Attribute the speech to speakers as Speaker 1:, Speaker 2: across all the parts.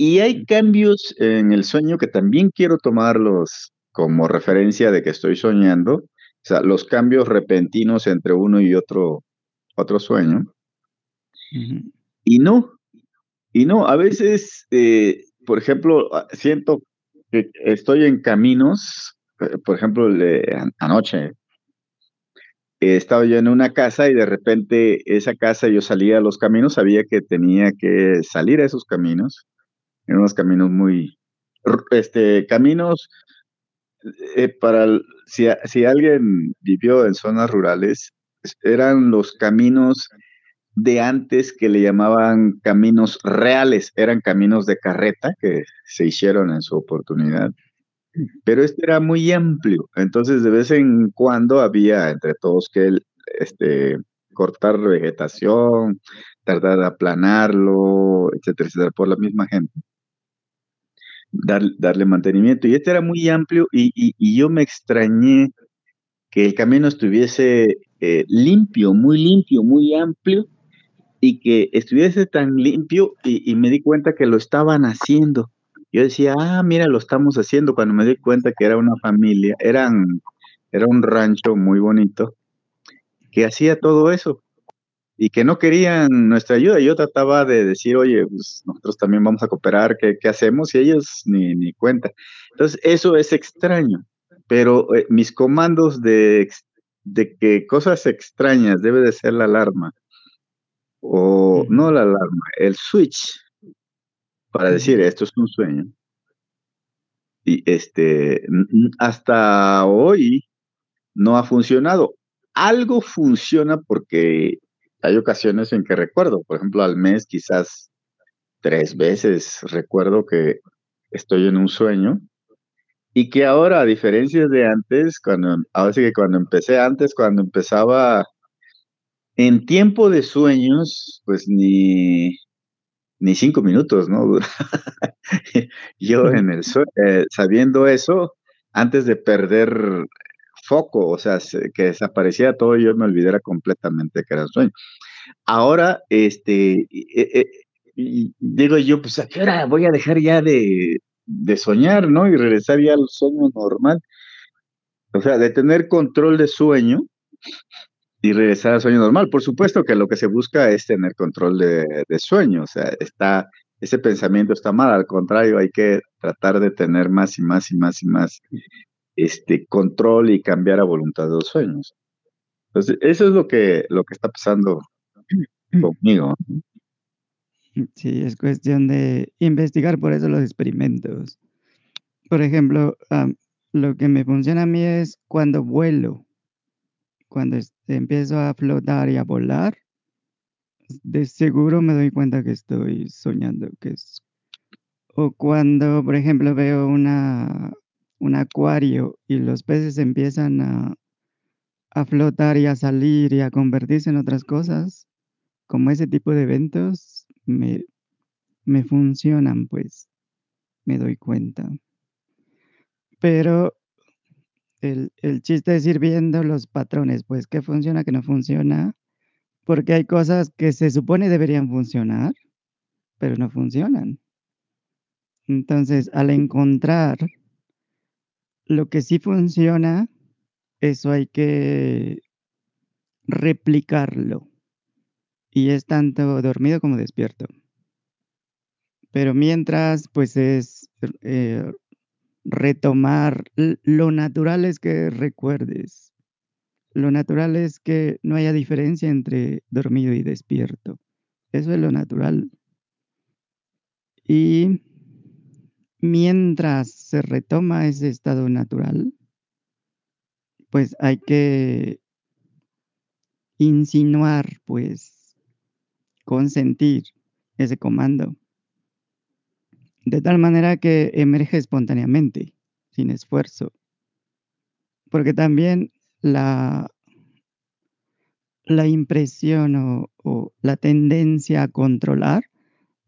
Speaker 1: y hay cambios en el sueño que también quiero tomarlos como referencia de que estoy soñando, o sea, los cambios repentinos entre uno y otro, otro sueño. Y no, y no, a veces, eh, por ejemplo, siento que estoy en caminos, eh, por ejemplo, anoche. Estaba yo en una casa y de repente esa casa yo salía a los caminos, sabía que tenía que salir a esos caminos, en unos caminos muy, este, caminos eh, para, si, si alguien vivió en zonas rurales, eran los caminos de antes que le llamaban caminos reales, eran caminos de carreta que se hicieron en su oportunidad. Pero este era muy amplio, entonces de vez en cuando había entre todos que este, cortar vegetación, tardar de aplanarlo, etcétera, etcétera, por la misma gente. Darle mantenimiento. Y este era muy amplio y, yo me extrañé que el camino estuviese eh, limpio, muy limpio, muy amplio, y que estuviese tan limpio y, me di cuenta que lo estaban haciendo. Yo decía, ah, mira, lo estamos haciendo. Cuando me di cuenta que era una familia, eran, era un rancho muy bonito que hacía todo eso y que no querían nuestra ayuda. Yo trataba de decir, oye, pues nosotros también vamos a cooperar, ¿qué, qué hacemos? Y ellos ni, ni cuenta. Entonces, eso es extraño, pero eh, mis comandos de, de que cosas extrañas debe de ser la alarma o no la alarma, el switch para decir esto es un sueño. Y este, hasta hoy no ha funcionado. Algo funciona porque hay ocasiones en que recuerdo, por ejemplo, al mes quizás tres veces recuerdo que estoy en un sueño y que ahora, a diferencia de antes, cuando, ahora sí que cuando empecé antes, cuando empezaba en tiempo de sueños, pues ni, ni cinco minutos, ¿no? Yo en el eh, sabiendo eso, antes de perder foco, o sea, que desapareciera todo, yo me olvidara completamente que era un sueño. Ahora, este, eh, eh, digo yo, pues a qué hora voy a dejar ya de, de soñar, ¿no? Y regresar ya al sueño normal. O sea, de tener control de sueño, y regresar al sueño normal. Por supuesto que lo que se busca es tener control de, sueño, o sea, está, ese pensamiento está mal, al contrario, hay que tratar de tener más y más y más y más este control y cambiar a voluntad de los sueños. Entonces, eso es lo que, lo que está pasando conmigo.
Speaker 2: Sí, es cuestión de investigar por eso los experimentos. Por ejemplo, lo que me funciona a mí es cuando vuelo cuando empiezo a flotar y a volar, de seguro me doy cuenta que estoy soñando, que es... O cuando, por ejemplo, veo una, un acuario y los peces empiezan a, a flotar y a salir y a convertirse en otras cosas, como ese tipo de eventos, me, me funcionan, pues, me doy cuenta. Pero el, chiste es ir viendo los patrones, pues qué funciona, qué no funciona, porque hay cosas que se supone deberían funcionar, pero no funcionan. Entonces, al encontrar lo que sí funciona, eso hay que replicarlo. Y es tanto dormido como despierto. Pero mientras, pues es eh, retomar. Lo natural es que recuerdes. Lo natural es que no haya diferencia entre dormido y despierto. Eso es lo natural. Y mientras se retoma ese estado natural, pues hay que insinuar, pues, consentir ese comando de tal manera que emerge espontáneamente, sin esfuerzo. Porque también la, la impresión o, la tendencia a controlar,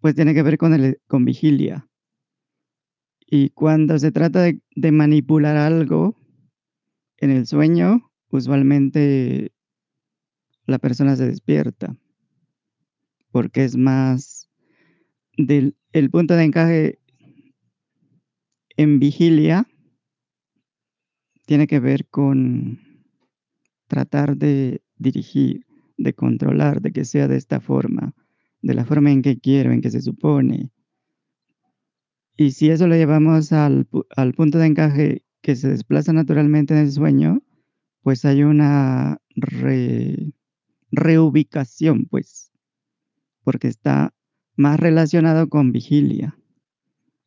Speaker 2: pues tiene que ver con, el, con vigilia. Y cuando se trata de, manipular algo en el sueño, usualmente la persona se despierta, porque es más del el punto de encaje en vigilia tiene que ver con tratar de dirigir, de controlar, de que sea de esta forma, de la forma en que quiero, en que se supone. Y si eso lo llevamos al, al punto de encaje que se desplaza naturalmente en el sueño, pues hay una re- reubicación, pues, porque está más relacionado con vigilia.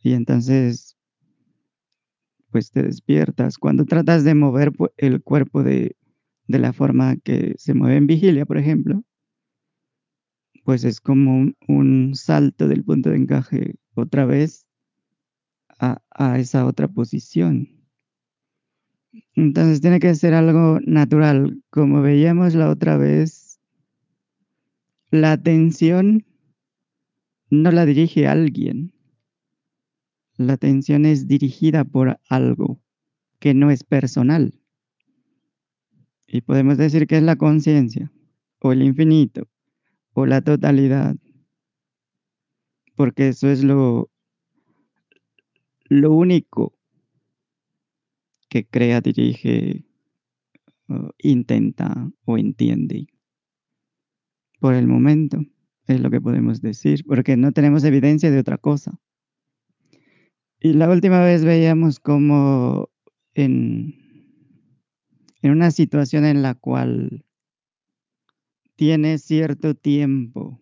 Speaker 2: Y entonces, pues te despiertas. Cuando tratas de mover el cuerpo de, de la forma que se mueve en vigilia, por ejemplo, pues es como un, un salto del punto de encaje otra vez a, esa otra posición. Entonces tiene que ser algo natural. Como veíamos la otra vez, la atención no la dirige alguien. La atención es dirigida por algo que no es personal. Y podemos decir que es la conciencia, o el infinito, o la totalidad. Porque eso es lo, lo único que crea, dirige, o intenta o entiende. Por el momento es lo que podemos decir, porque no tenemos evidencia de otra cosa. Y la última vez veíamos como en, en una situación en la cual tienes cierto tiempo,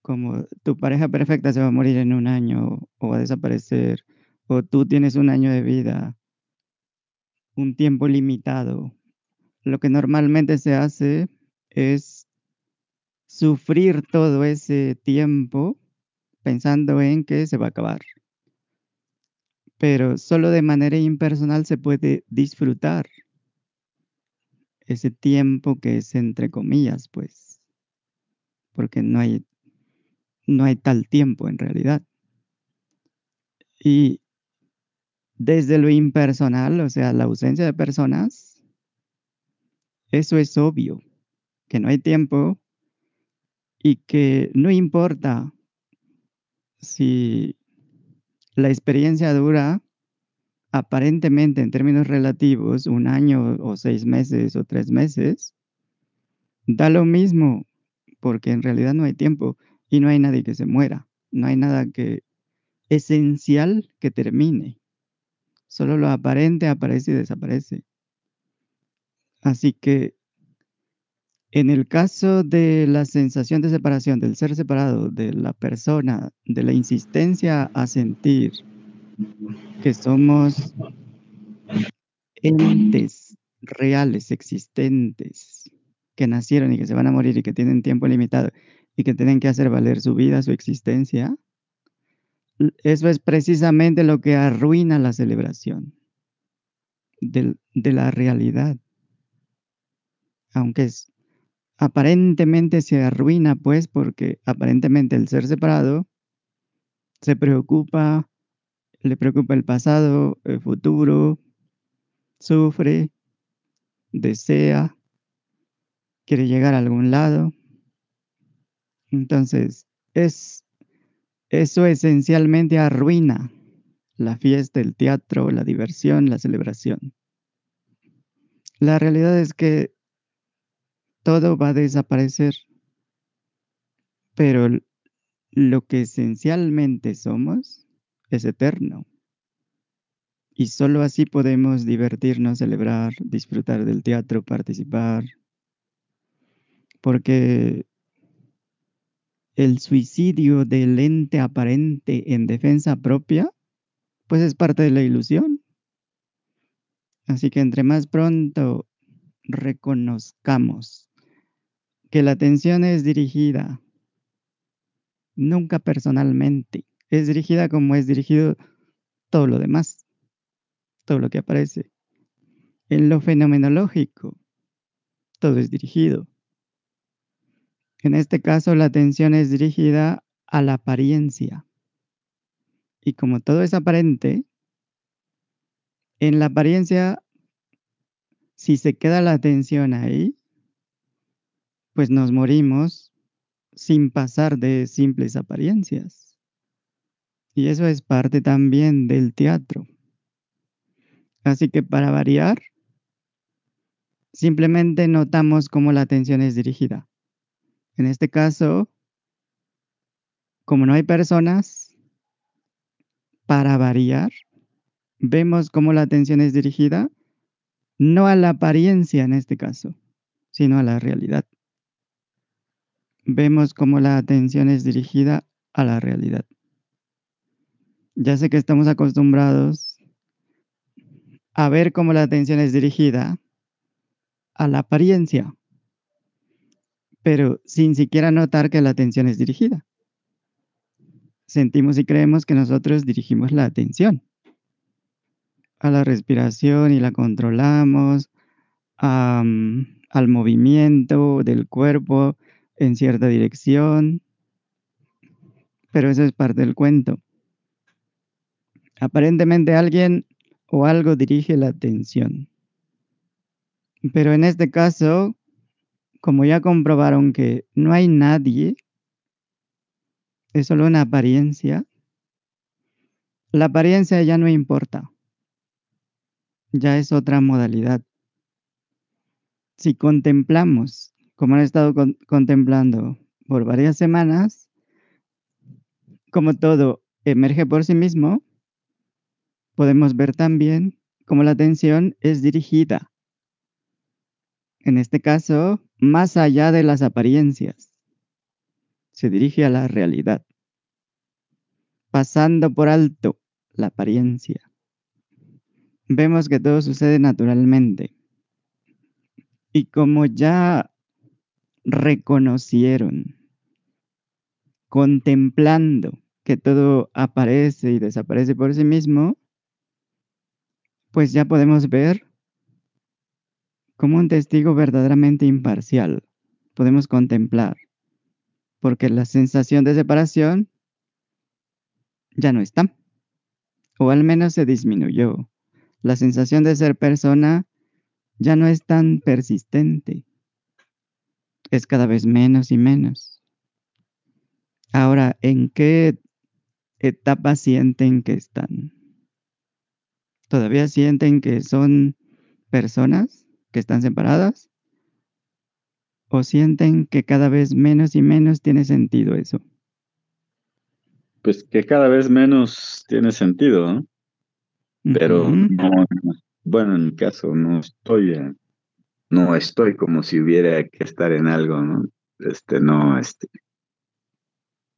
Speaker 2: como tu pareja perfecta se va a morir en un año o va a desaparecer, o tú tienes un año de vida, un tiempo limitado. Lo que normalmente se hace es sufrir todo ese tiempo pensando en que se va a acabar. Pero solo de manera impersonal se puede disfrutar ese tiempo que es entre comillas, pues, porque no hay, no hay tal tiempo en realidad. Y desde lo impersonal, o sea, la ausencia de personas, eso es obvio, que no hay tiempo y que no importa si la experiencia dura aparentemente en términos relativos un año o seis meses o tres meses, da lo mismo porque en realidad no hay tiempo y no hay nadie que se muera, no hay nada que esencial que termine. Solo lo aparente aparece y desaparece. Así que en el caso de la sensación de separación, del ser separado, de la persona, de la insistencia a sentir que somos entes reales, existentes, que nacieron y que se van a morir y que tienen tiempo limitado y que tienen que hacer valer su vida, su existencia, eso es precisamente lo que arruina la celebración del- de la realidad. Aunque es, aparentemente se arruina, pues, porque aparentemente el ser separado se preocupa, le preocupa el pasado, el futuro, sufre, desea, quiere llegar a algún lado. Entonces, es, eso esencialmente arruina la fiesta, el teatro, la diversión, la celebración. La realidad es que todo va a desaparecer, pero lo que esencialmente somos es eterno. Y solo así podemos divertirnos, celebrar, disfrutar del teatro, participar, porque el suicidio del ente aparente en defensa propia, pues es parte de la ilusión. Así que entre más pronto reconozcamos que la atención es dirigida nunca personalmente, es dirigida como es dirigido todo lo demás, todo lo que aparece. En lo fenomenológico, todo es dirigido. En este caso, la atención es dirigida a la apariencia. Y como todo es aparente, en la apariencia, si se queda la atención ahí, pues nos morimos sin pasar de simples apariencias. Y eso es parte también del teatro. Así que para variar, simplemente notamos cómo la atención es dirigida. En este caso, como no hay personas, para variar, vemos cómo la atención es dirigida no a la apariencia en este caso, sino a la realidad. Vemos cómo la atención es dirigida a la realidad. Ya sé que estamos acostumbrados a ver cómo la atención es dirigida a la apariencia, pero sin siquiera notar que la atención es dirigida. Sentimos y creemos que nosotros dirigimos la atención a la respiración y la controlamos, al movimiento del cuerpo en cierta dirección, pero eso es parte del cuento. Aparentemente alguien o algo dirige la atención. Pero en este caso, como ya comprobaron que no hay nadie, es solo una apariencia, la apariencia ya no importa ya es otra modalidad. Si contemplamos, como han estado contemplando por varias semanas, como todo emerge por sí mismo, podemos ver también cómo la atención es dirigida. En este caso, más allá de las apariencias, se dirige a la realidad, pasando por alto la apariencia. Vemos que todo sucede naturalmente. Y como ya reconocieron, contemplando que todo aparece y desaparece por sí mismo, pues ya podemos ver como un testigo verdaderamente imparcial. Podemos contemplar, porque la sensación de separación ya no está, o al menos se disminuyó la sensación de ser persona ya no es tan persistente. Es cada vez menos y menos. Ahora, ¿en qué etapa sienten que están? ¿Todavía sienten que son personas que están separadas? ¿O sienten que cada vez menos y menos tiene sentido eso?
Speaker 1: Pues que cada vez menos tiene sentido, ¿no? pero no, bueno, en mi caso no estoy, no estoy como si hubiera que estar en algo, ¿no? Este, no, este,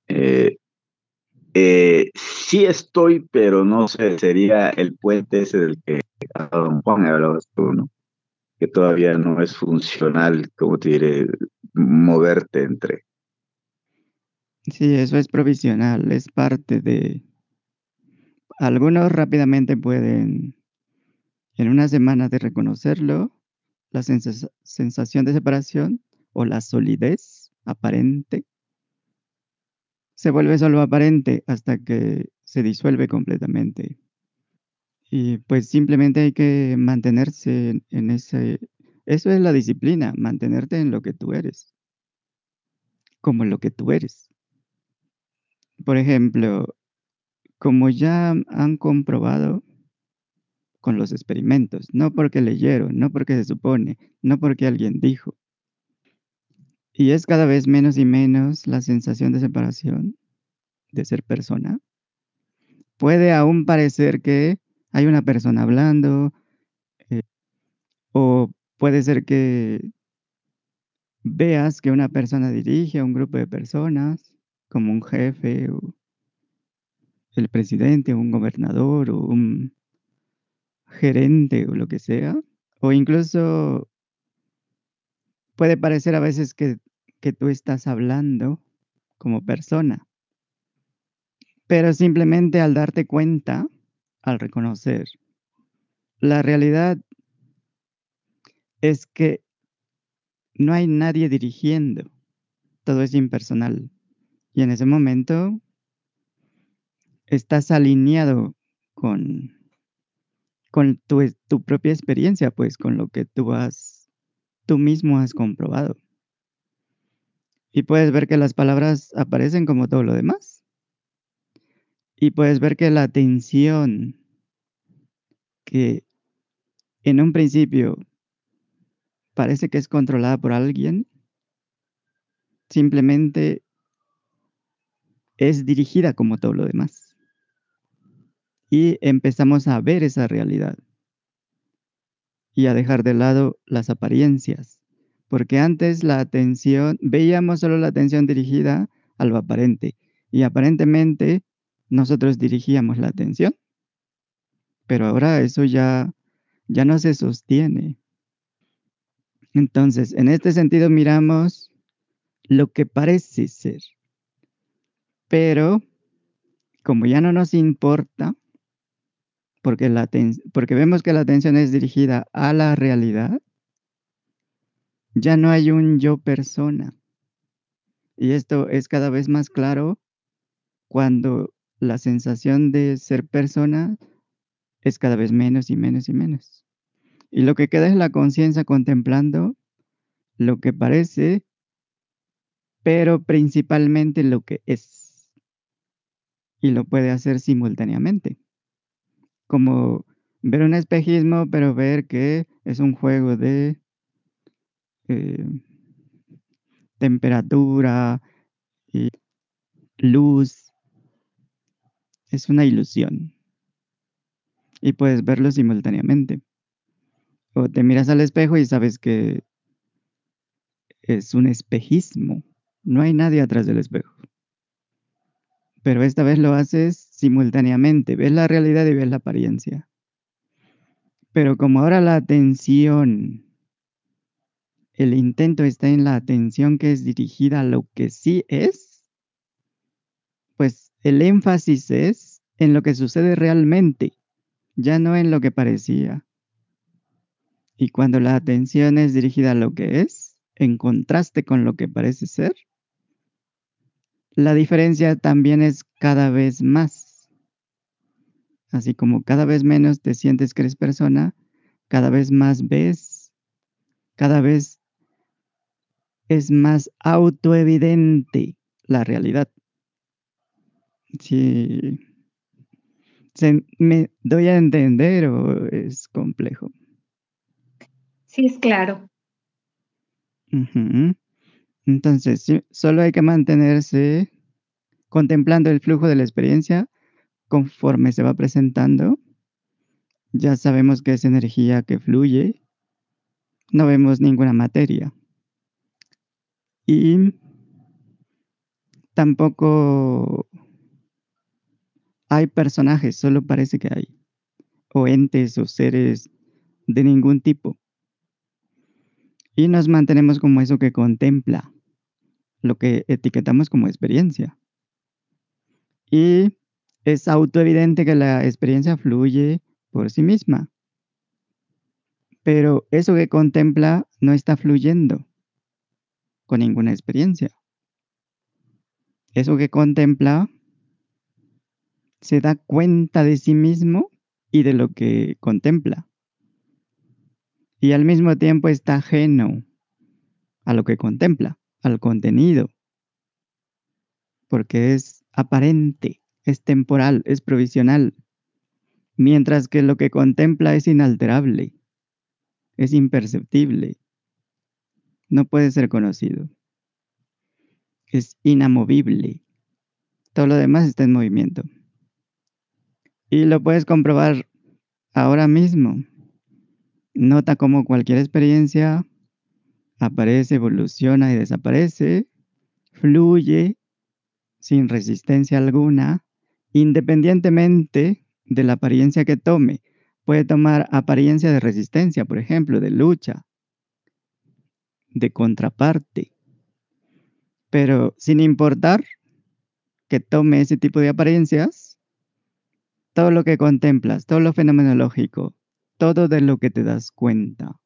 Speaker 1: eh, eh, sí estoy, pero no sé, sería el puente ese del que don Juan hablabas tú, ¿no? Que todavía no es funcional, como te diré, moverte entre.
Speaker 2: Sí, eso es provisional, es parte de, algunos rápidamente pueden, en una semana de reconocerlo, la sensación de separación o la solidez aparente se vuelve solo aparente hasta que se disuelve completamente. Y pues simplemente hay que mantenerse en ese... Eso es la disciplina, mantenerte en lo que tú eres, como lo que tú eres. Por ejemplo, como ya han comprobado con los experimentos, no porque leyeron, no porque se supone, no porque alguien dijo. Y es cada vez menos y menos la sensación de separación, de ser persona. Puede aún parecer que hay una persona hablando, eh, o puede ser que veas que una persona dirige a un grupo de personas, como un jefe el presidente, un gobernador o un gerente o lo que sea. O incluso puede parecer a veces que tú estás hablando como persona. Pero simplemente al darte cuenta, al reconocer, la realidad es que no hay nadie dirigiendo, todo es impersonal. Y en ese momento estás alineado con, con tu, tu, propia experiencia, pues con lo que tú has, tú mismo has comprobado. Y puedes ver que las palabras aparecen como todo lo demás. Y puedes ver que la atención que en un principio parece que es controlada por alguien, simplemente es dirigida como todo lo demás. Y empezamos a ver esa realidad y a dejar de lado las apariencias, porque antes la atención, veíamos solo la atención dirigida a lo aparente y aparentemente nosotros dirigíamos la atención, pero ahora eso ya, ya no se sostiene. Entonces, en este sentido miramos lo que parece ser, pero como ya no nos importa, porque, la porque vemos que la atención es dirigida a la realidad, ya no hay un yo persona. Y esto es cada vez más claro cuando la sensación de ser persona es cada vez menos y menos y menos. Y lo que queda es la conciencia contemplando lo que parece, pero principalmente lo que es. Y lo puede hacer simultáneamente. Como ver un espejismo, pero ver que es un juego de eh, temperatura y luz. Es una ilusión. Y puedes verlo simultáneamente. O te miras al espejo y sabes que es un espejismo. No hay nadie atrás del espejo. Pero esta vez lo haces simultáneamente. Ves la realidad y ves la apariencia. Pero como ahora la atención, el intento está en la atención que es dirigida a lo que sí es, pues el énfasis es en lo que sucede realmente, ya no en lo que parecía. Y cuando la atención es dirigida a lo que es, en contraste con lo que parece ser, la diferencia también es cada vez más. Así como cada vez menos te sientes que eres persona, cada vez más ves, cada vez es más autoevidente la realidad. Si me doy a entender o es complejo.
Speaker 3: Sí, es claro.
Speaker 2: Entonces, solo hay que mantenerse contemplando el flujo de la experiencia conforme se va presentando. Ya sabemos que es energía que fluye. No vemos ninguna materia. Y tampoco hay personajes, solo parece que hay. O entes o seres de ningún tipo. Y nos mantenemos como eso que contempla, lo que etiquetamos como experiencia. Y es autoevidente que la experiencia fluye por sí misma. Pero eso que contempla no está fluyendo con ninguna experiencia. Eso que contempla se da cuenta de sí mismo y de lo que contempla. Y al mismo tiempo está ajeno a lo que contempla, al contenido, porque es aparente, es temporal, es provisional, mientras que lo que contempla es inalterable, es imperceptible, no puede ser conocido, es inamovible, todo lo demás está en movimiento. Y lo puedes comprobar ahora mismo Nota cómo cualquier experiencia aparece, evoluciona y desaparece, fluye sin resistencia alguna, independientemente de la apariencia que tome. Puede tomar apariencia de resistencia, por ejemplo, de lucha, de contraparte. Pero sin importar que tome ese tipo de apariencias, todo lo que contemplas, todo lo fenomenológico, todo de lo que te das cuenta.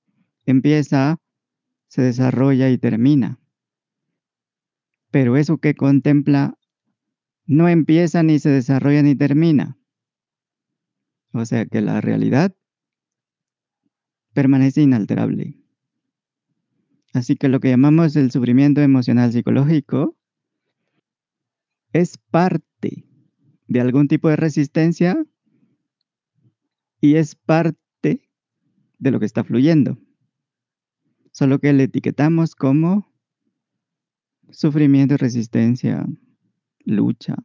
Speaker 2: Empieza, se desarrolla y termina. Pero eso que contempla no empieza ni se desarrolla ni termina. O sea que la realidad permanece inalterable. Así que lo que llamamos el sufrimiento emocional psicológico es parte de algún tipo de resistencia y es parte de lo que está fluyendo. Solo que le etiquetamos como sufrimiento, resistencia, lucha,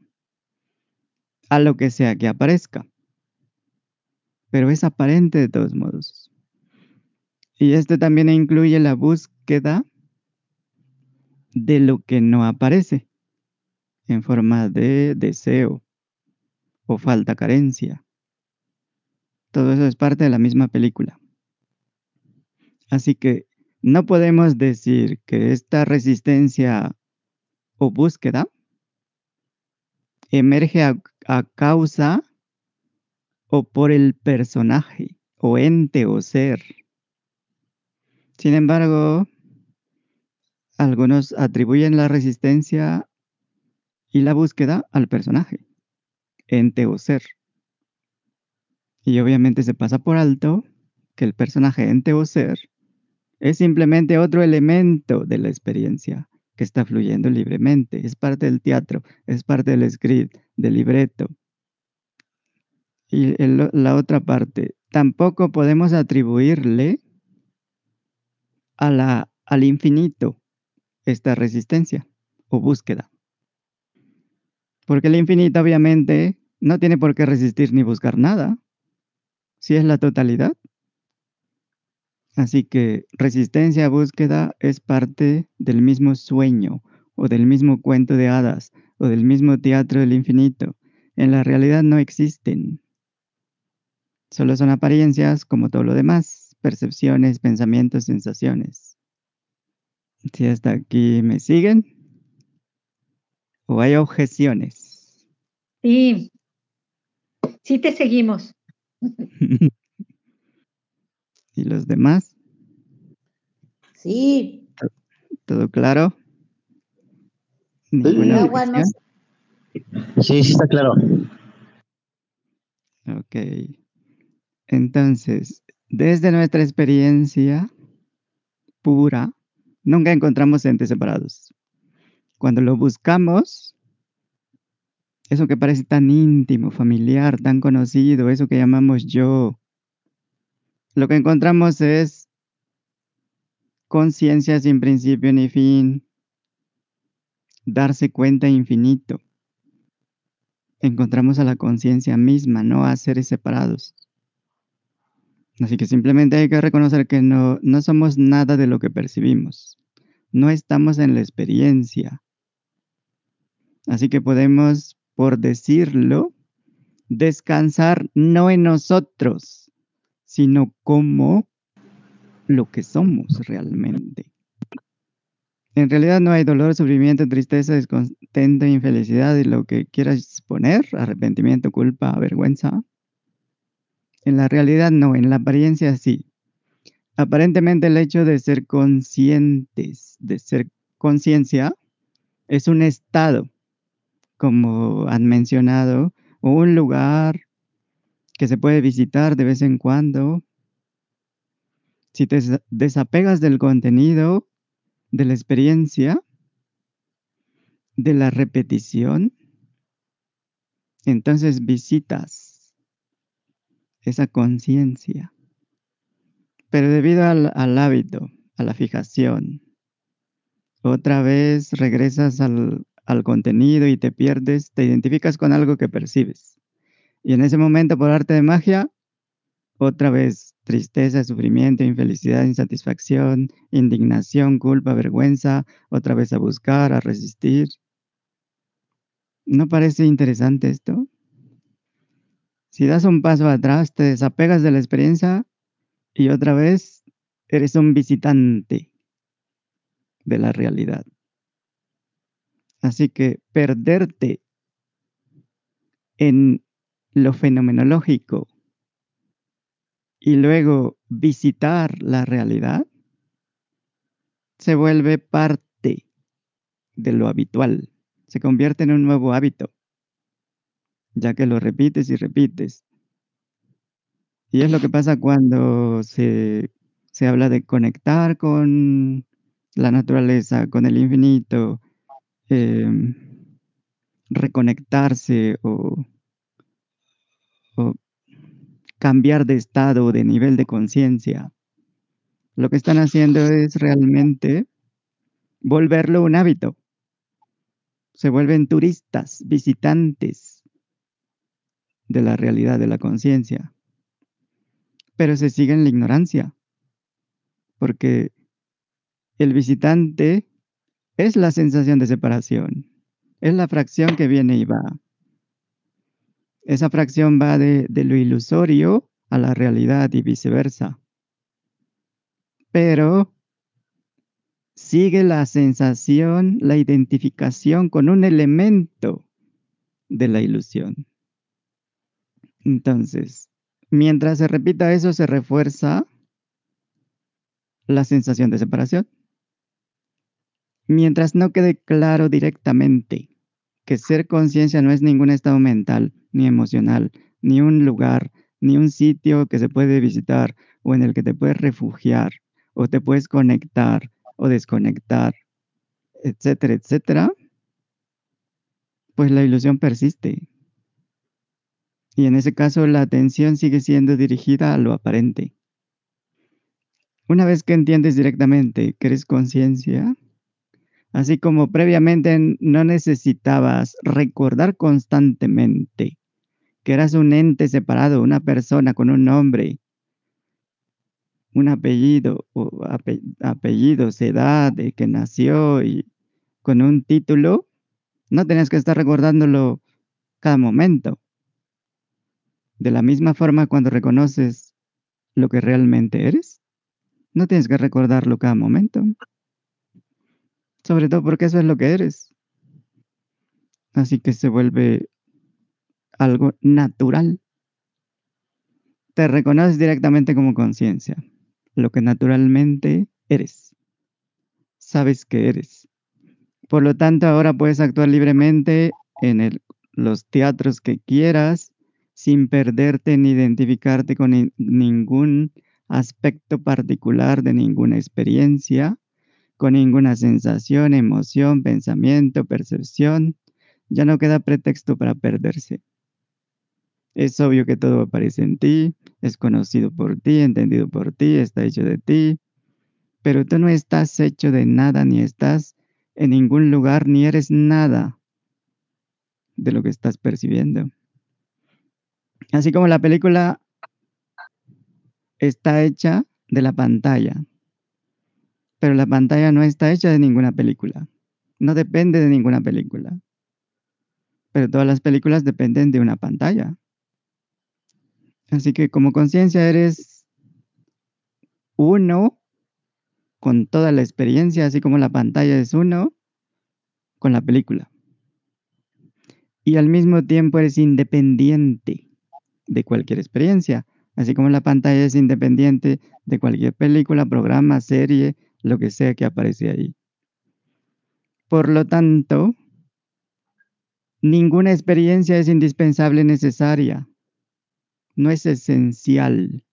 Speaker 2: a lo que sea que aparezca. Pero es aparente de todos modos. Y esto también incluye la búsqueda de lo que no aparece en forma de deseo o falta carencia. Todo eso es parte de la misma película. Así que no podemos decir que esta resistencia o búsqueda emerge a, a causa o por el personaje o ente o ser. Sin embargo, algunos atribuyen la resistencia y la búsqueda al personaje, ente o ser. Y obviamente se pasa por alto que el personaje ente o ser es simplemente otro elemento de la experiencia que está fluyendo libremente. Es parte del teatro, es parte del script, del libreto. Y la otra parte, tampoco podemos atribuirle a la, al infinito esta resistencia o búsqueda. Porque el infinito obviamente no tiene por qué resistir ni buscar nada, si es la totalidad. Así que resistencia a búsqueda es parte del mismo sueño o del mismo cuento de hadas o del mismo teatro del infinito. En la realidad no existen. Solo son apariencias como todo lo demás, percepciones, pensamientos, sensaciones. Si hasta aquí me siguen o hay objeciones.
Speaker 3: Sí, sí te seguimos.
Speaker 2: ¿Y los demás?
Speaker 4: Sí.
Speaker 2: ¿Todo claro?
Speaker 4: ¿Ninguna agua no...
Speaker 5: Sí, sí está claro.
Speaker 2: Ok. Entonces, desde nuestra experiencia pura, nunca encontramos entes separados. Cuando lo buscamos, eso que parece tan íntimo, familiar, tan conocido, eso que llamamos yo, lo que encontramos es conciencia sin principio ni fin, darse cuenta infinito. Encontramos a la conciencia misma, no a seres separados. Así que simplemente hay que reconocer que no, no somos nada de lo que percibimos. No estamos en la experiencia. Así que podemos, por decirlo, descansar no en nosotros, sino como lo que somos realmente. En realidad no hay dolor, sufrimiento, tristeza, descontento, infelicidad y lo que quieras poner, arrepentimiento, culpa, vergüenza. En la realidad no, en la apariencia sí. Aparentemente el hecho de ser conscientes, de ser conciencia, es un estado, como han mencionado, un lugar que se puede visitar de vez en cuando. Si te desapegas del contenido, de la experiencia, de la repetición, entonces visitas esa conciencia. Pero debido al, hábito, a la fijación, otra vez regresas al, al contenido y te pierdes, te identificas con algo que percibes. Y en ese momento, por arte de magia, otra vez tristeza, sufrimiento, infelicidad, insatisfacción, indignación, culpa, vergüenza, otra vez a buscar, a resistir. ¿No parece interesante esto? Si das un paso atrás, te desapegas de la experiencia y otra vez eres un visitante de la realidad. Así que perderte en lo fenomenológico y luego visitar la realidad se vuelve parte de lo habitual, se convierte en un nuevo hábito ya que lo repites y repites. Y es lo que pasa cuando se, habla de conectar con la naturaleza, con el infinito, em, reconectarse o cambiar de estado o de nivel de conciencia. Lo que están haciendo es realmente volverlo un hábito. Se vuelven turistas, visitantes de la realidad de la conciencia. Pero se sigue en la ignorancia, porque el visitante es la sensación de separación, es la fracción que viene y va. Esa fracción va de, lo ilusorio a la realidad y viceversa. Pero sigue la sensación, la identificación con un elemento de la ilusión. Entonces, mientras se repita eso, se refuerza la sensación de separación. Mientras no quede claro directamente que ser conciencia no es ningún estado mental, ni emocional, ni un lugar, ni un sitio que se puede visitar o en el que te puedes refugiar o te puedes conectar o desconectar, etcétera, etcétera, pues la ilusión persiste. Y en ese caso la atención sigue siendo dirigida a lo aparente. Una vez que entiendes directamente que eres conciencia, así como previamente no necesitabas recordar constantemente que eras un ente separado, una persona con un nombre, un apellido, o ape, apellidos, edad, de que nació y con un título, no tenías que estar recordándolo cada momento. De la misma forma, cuando reconoces lo que realmente eres, no tienes que recordarlo cada momento. Sobre todo porque eso es lo que eres. Así que se vuelve algo natural. Te reconoces directamente como conciencia lo que naturalmente eres. Sabes que eres. Por lo tanto, ahora puedes actuar libremente en los teatros que quieras, sin perderte ni identificarte con ni, ningún aspecto particular de ninguna experiencia, con ninguna sensación, emoción, pensamiento, percepción. Ya no queda pretexto para perderse. Es obvio que todo aparece en ti, es conocido por ti, entendido por ti, está hecho de ti, pero tú no estás hecho de nada, ni estás en ningún lugar, ni eres nada de lo que estás percibiendo. Así como la película está hecha de la pantalla, pero la pantalla no está hecha de ninguna película, no depende de ninguna película, pero todas las películas dependen de una pantalla. Así que como conciencia eres uno con toda la experiencia, así como la pantalla es uno con la película. Y al mismo tiempo eres independiente de cualquier experiencia, así como la pantalla es independiente de cualquier película, programa, serie, lo que sea que aparece ahí. Por lo tanto, ninguna experiencia es indispensable necesaria no es esencial.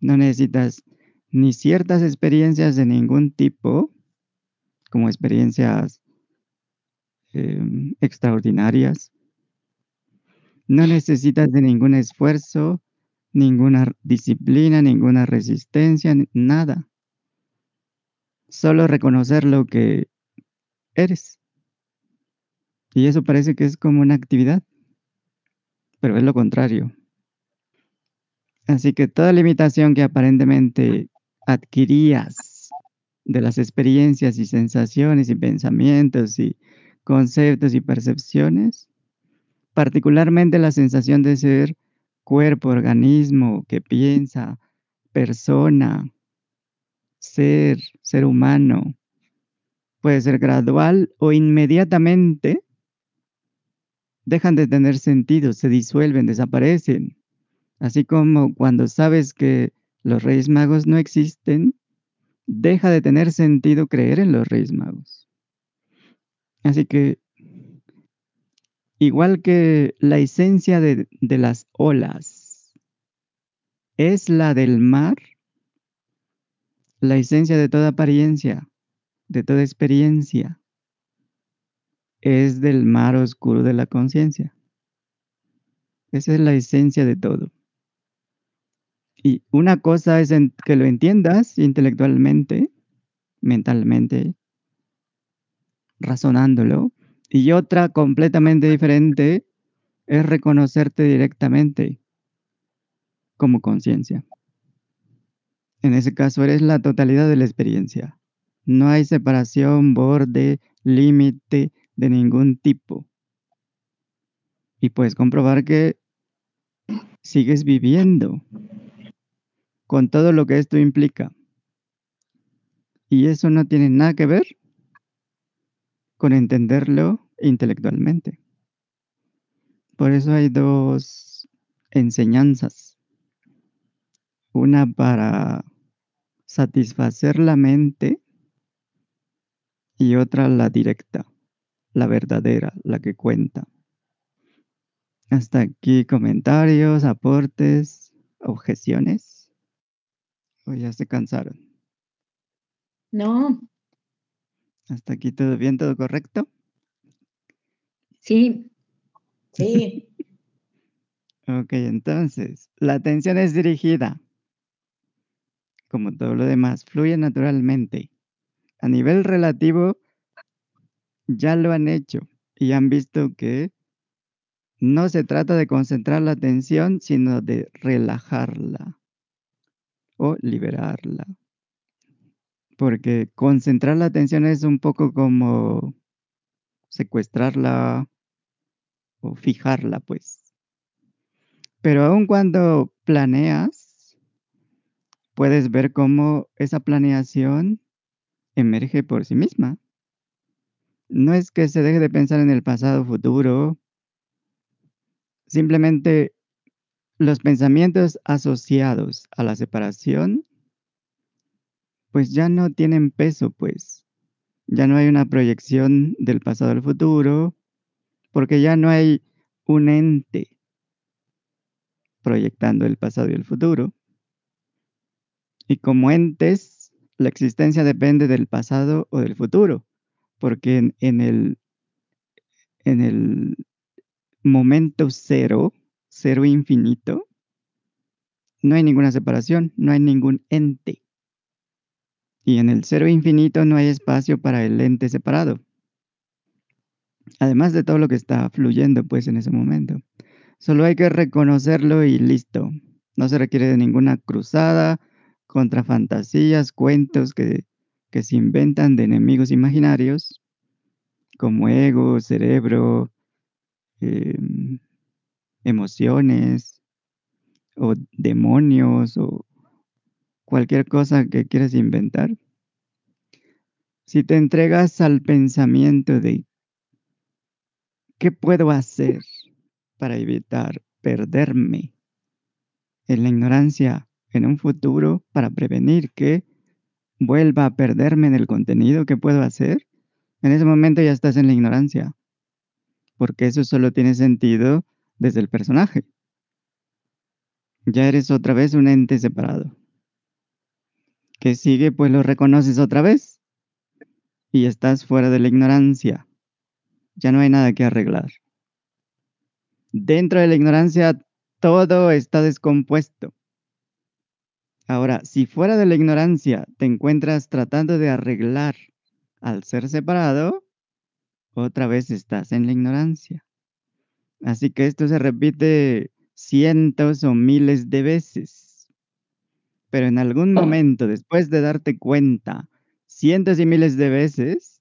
Speaker 2: No necesitas ni ciertas experiencias de ningún tipo, como experiencias eh, extraordinarias. No necesitas de ningún esfuerzo, ninguna disciplina, ninguna resistencia, nada. Solo reconocer lo que eres. Y eso parece que es como una actividad pero es lo contrario. Así que toda limitación que aparentemente adquirías de las experiencias y sensaciones y pensamientos y conceptos y percepciones, particularmente la sensación de ser cuerpo, organismo, que piensa, persona, ser, ser humano, puede ser gradual o inmediatamente dejan de tener sentido, se disuelven, desaparecen. Así como cuando sabes que los Reyes Magos no existen, deja de tener sentido creer en los Reyes Magos. Así que, igual que la esencia de, de las olas es la del mar, la esencia de toda apariencia, de toda experiencia, es del mar oscuro de la conciencia. Esa es la esencia de todo. Y una cosa es que lo entiendas intelectualmente, mentalmente, razonándolo, y otra completamente diferente es reconocerte directamente como conciencia. En ese caso eres la totalidad de la experiencia. No hay separación, borde, límite de ningún tipo. Y puedes comprobar que sigues viviendo con todo lo que esto implica. Y eso no tiene nada que ver con entenderlo intelectualmente. Por eso hay dos enseñanzas. Una para satisfacer la mente y otra la directa, la verdadera, la que cuenta. Hasta aquí comentarios, aportes, objeciones. ¿O ya se cansaron?
Speaker 3: No,
Speaker 2: ¿Hasta aquí todo bien, todo correcto?
Speaker 3: sí, sí,
Speaker 2: Ok, entonces, la atención es dirigida. Como todo lo demás, fluye naturalmente. A nivel relativo, ya lo han hecho y han visto que no se trata de concentrar la atención, sino de relajarla o liberarla. Porque concentrar la atención es un poco como secuestrarla o fijarla, pues. Pero aun cuando planeas, puedes ver cómo esa planeación emerge por sí misma. No es que se deje de pensar en el pasado, futuro. Simplemente los pensamientos asociados a la separación, pues ya no tienen peso, pues. Ya no hay una proyección del pasado al futuro, porque ya no hay un ente proyectando el pasado y el futuro. Y como entes, la existencia depende del pasado o del futuro, porque en, el, en el momento cero, cero infinito, no hay ninguna separación, no hay ningún ente. Y en el cero infinito no hay espacio para el ente separado. Además de todo lo que está fluyendo pues en ese momento. Solo hay que reconocerlo y listo. No se requiere de ninguna cruzada contra fantasías, cuentos que, se inventan de enemigos imaginarios, como ego, cerebro, em, emociones, o demonios, o cualquier cosa que quieras inventar. Si te entregas al pensamiento de ¿qué puedo hacer para evitar perderme en la ignorancia en un futuro para prevenir que vuelva a perderme en el contenido que puedo hacer? En ese momento ya estás en la ignorancia, porque eso solo tiene sentido desde el personaje. Ya eres otra vez un ente separado. ¿Qué sigue? Pues lo reconoces otra vez y estás fuera de la ignorancia. Ya no hay nada que arreglar. Dentro de la ignorancia todo está descompuesto. Ahora, si fuera de la ignorancia te encuentras tratando de arreglar al ser separado, otra vez estás en la ignorancia. Así que esto se repite cientos o miles de veces. Pero en algún momento, después de darte cuenta cientos y miles de veces,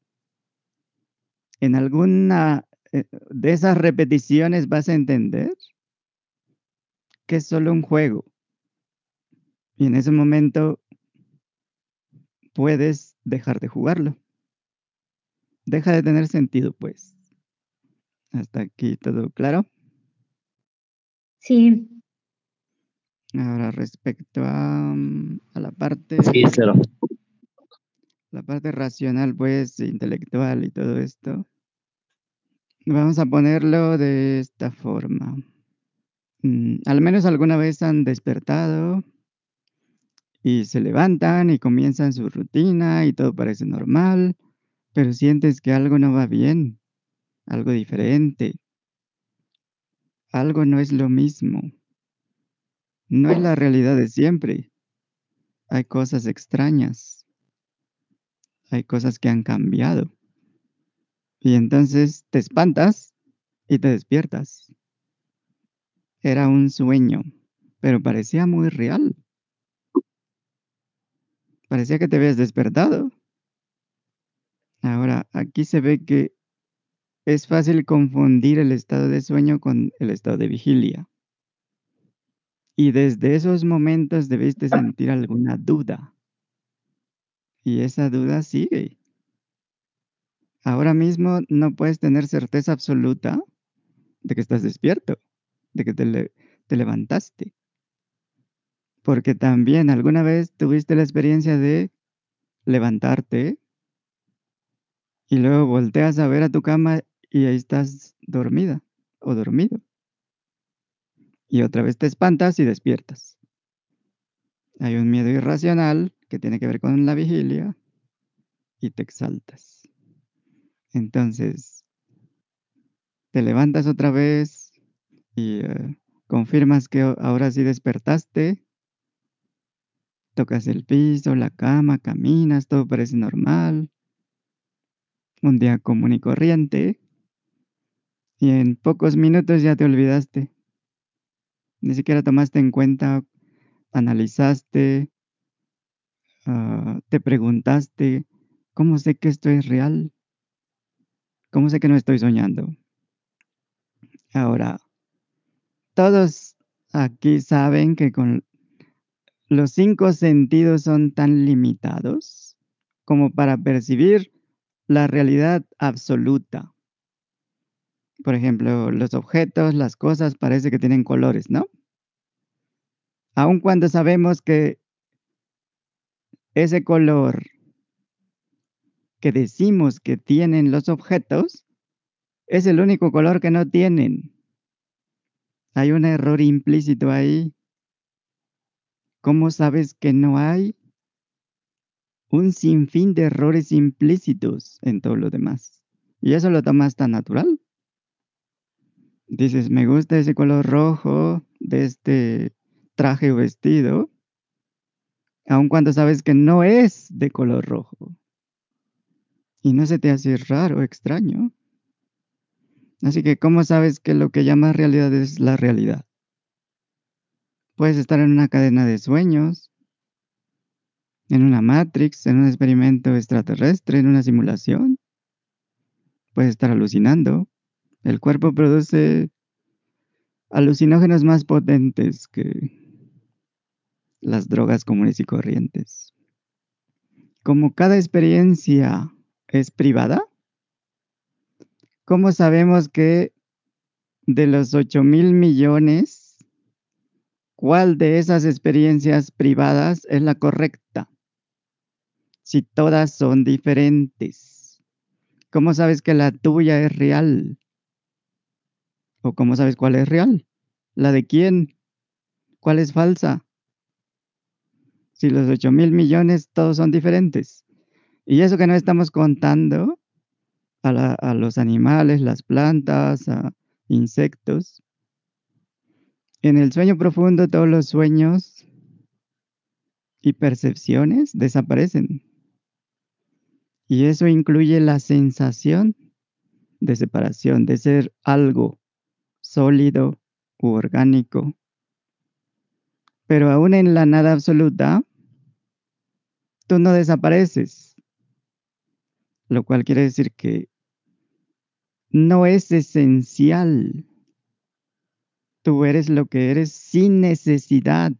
Speaker 2: en alguna eh, de esas repeticiones vas a entender que es solo un juego. Y en ese momento puedes dejar de jugarlo. Deja de tener sentido, pues. Hasta aquí todo claro.
Speaker 3: sí,
Speaker 2: Ahora respecto a, a la parte,
Speaker 5: Sí, claro.
Speaker 2: la parte racional, pues, intelectual y todo esto, vamos a ponerlo de esta forma. Mm, al menos alguna vez han despertado y se levantan y comienzan su rutina y todo parece normal, pero sientes que algo no va bien, algo diferente. algo no es lo mismo. No es la realidad de siempre. Hay cosas extrañas. Hay cosas que han cambiado. Y entonces te espantas y te despiertas. Era un sueño, pero parecía muy real. Parecía que te habías despertado. Ahora, aquí se ve que es fácil confundir el estado de sueño con el estado de vigilia. Y desde esos momentos debiste sentir alguna duda. Y esa duda sigue. Ahora mismo no puedes tener certeza absoluta de que estás despierto, de que te, te levantaste. Porque también alguna vez tuviste la experiencia de levantarte y luego volteas a ver a tu cama y ahí estás dormida o dormido. Y otra vez te espantas y despiertas. Hay un miedo irracional que tiene que ver con la vigilia y te exaltas. Entonces, te levantas otra vez y eh, confirmas que ahora sí despertaste. Tocas el piso, la cama, caminas, todo parece normal. Un día común y corriente. Y en pocos minutos ya te olvidaste. Ni siquiera tomaste en cuenta, analizaste, ah, te preguntaste, ¿cómo sé que esto es real? ¿Cómo sé que no estoy soñando? Ahora, todos aquí saben que con los cinco sentidos son tan limitados como para percibir la realidad absoluta. Por ejemplo, los objetos, las cosas parece que tienen colores, ¿no? Aun cuando sabemos que ese color que decimos que tienen los objetos es el único color que no tienen. Hay un error implícito ahí. ¿Cómo sabes que no hay? Un sinfín de errores implícitos en todo lo demás. Y eso lo tomas tan natural. Dices, me gusta ese color rojo de este traje o vestido, aun cuando sabes que no es de color rojo. Y no se te hace raro, extraño. Así que, ¿cómo sabes que lo que llamas realidad es la realidad? Puedes estar en una cadena de sueños, en una Matrix, en un experimento extraterrestre, en una simulación. Puedes estar alucinando. El cuerpo produce alucinógenos más potentes que las drogas comunes y corrientes. Como cada experiencia es privada, ¿cómo sabemos que de los 8 mil millones, cuál de esas experiencias privadas es la correcta? Si todas son diferentes. ¿Cómo sabes que la tuya es real? ¿O cómo sabes cuál es real? ¿La de quién? ¿Cuál es falsa? Si los 8 mil millones todos son diferentes. Y eso que no estamos contando a, a los animales, las plantas, a insectos. En el sueño profundo todos los sueños y percepciones desaparecen. Y eso incluye la sensación de separación, de ser algo sólido u orgánico. Pero aún en la nada absoluta, tú no desapareces, lo cual quiere decir que no es esencial. Tú eres lo que eres sin necesidad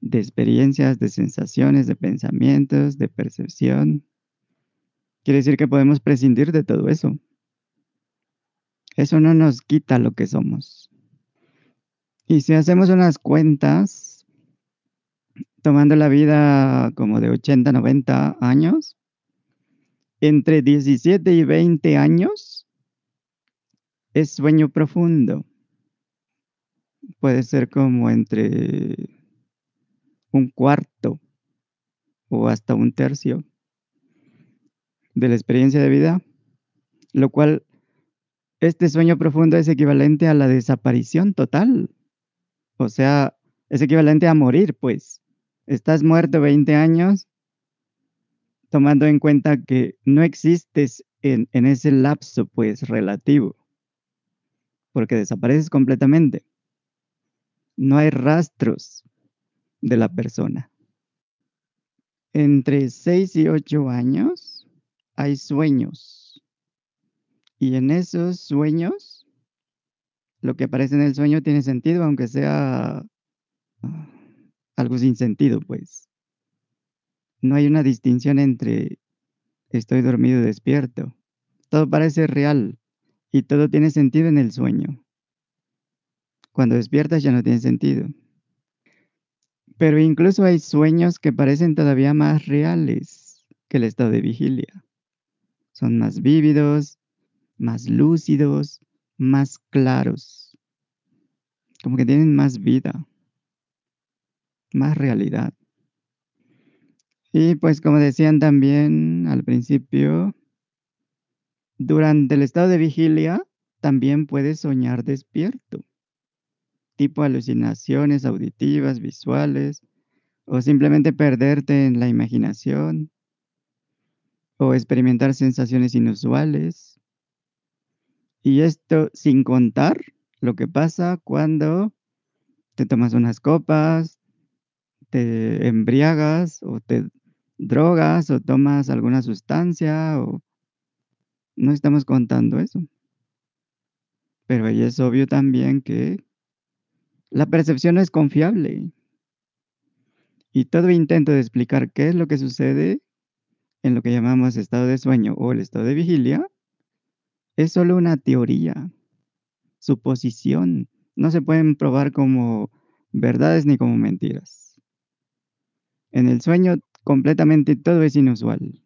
Speaker 2: de experiencias, de sensaciones, de pensamientos, de percepción. Quiere decir que podemos prescindir de todo eso. Eso no nos quita lo que somos. Y si hacemos unas cuentas, tomando la vida como de 80, 90 años, entre 17 y 20 años es sueño profundo. Puede ser como entre un cuarto o hasta un tercio de la experiencia de vida, lo cual este sueño profundo es equivalente a la desaparición total. O sea, es equivalente a morir, pues. Estás muerto 20 años, tomando en cuenta que no existes en, en ese lapso, pues, relativo. Porque desapareces completamente. No hay rastros de la persona. Entre 6 y 8 años hay sueños. Y en esos sueños, lo que aparece en el sueño tiene sentido, aunque sea ah, algo sin sentido, pues. No hay una distinción entre estoy dormido y despierto. Todo parece real y todo tiene sentido en el sueño. Cuando despiertas ya no tiene sentido. Pero incluso hay sueños que parecen todavía más reales que el estado de vigilia. Son más vívidos, más lúcidos, más claros. Como que tienen más vida, más realidad. Y pues como decían también al principio, durante el estado de vigilia también puedes soñar despierto tipo alucinaciones auditivas, visuales, o simplemente perderte en la imaginación, o experimentar sensaciones inusuales. Y esto sin contar lo que pasa cuando te tomas unas copas, te embriagas o te drogas o tomas alguna sustancia o no estamos contando eso. Pero ahí es obvio también que la percepción no es confiable. Y todo intento de explicar qué es lo que sucede en lo que llamamos estado de sueño o el estado de vigilia es solo una teoría, suposición. No se pueden probar como verdades ni como mentiras. En el sueño completamente todo es inusual.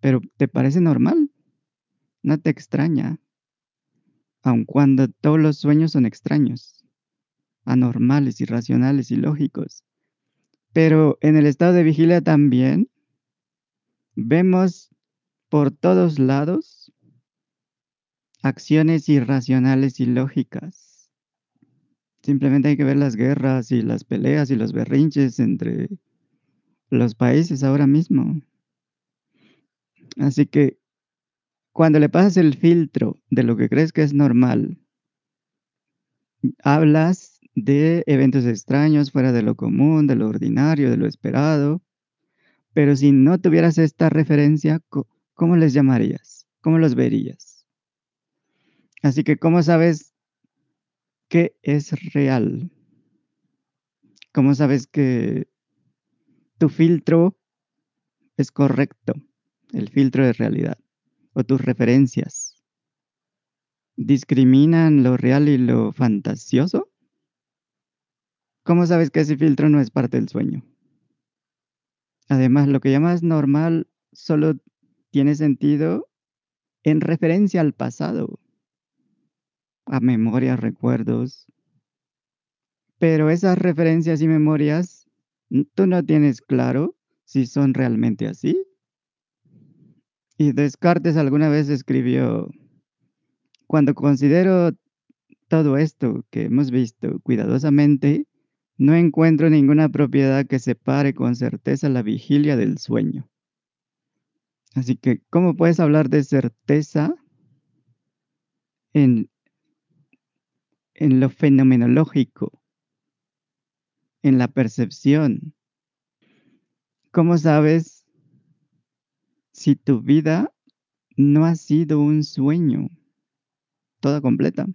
Speaker 2: Pero ¿te parece normal? No te extraña, aun cuando todos los sueños son extraños anormales, irracionales, ilógicos. Pero en el estado de vigilia también vemos por todos lados acciones irracionales y lógicas. Simplemente hay que ver las guerras y las peleas y los berrinches entre los países ahora mismo. Así que cuando le pasas el filtro de lo que crees que es normal, hablas de eventos extraños fuera de lo común, de lo ordinario, de lo esperado. Pero si no tuvieras esta referencia, ¿cómo les llamarías? ¿Cómo los verías? Así que, ¿cómo sabes qué es real? ¿Cómo sabes que tu filtro es correcto? El filtro de realidad. O tus referencias. ¿Discriminan lo real y lo fantasioso? ¿Cómo sabes que ese filtro no es parte del sueño? Además, lo que llamas normal solo tiene sentido en referencia al pasado, a memorias, recuerdos. Pero esas referencias y memorias, tú no tienes claro si son realmente así. Y Descartes alguna vez escribió, cuando considero todo esto que hemos visto cuidadosamente, no encuentro ninguna propiedad que separe con certeza la vigilia del sueño. Así que, ¿cómo puedes hablar de certeza en, en lo fenomenológico, en la percepción? ¿Cómo sabes si tu vida no ha sido un sueño toda completa?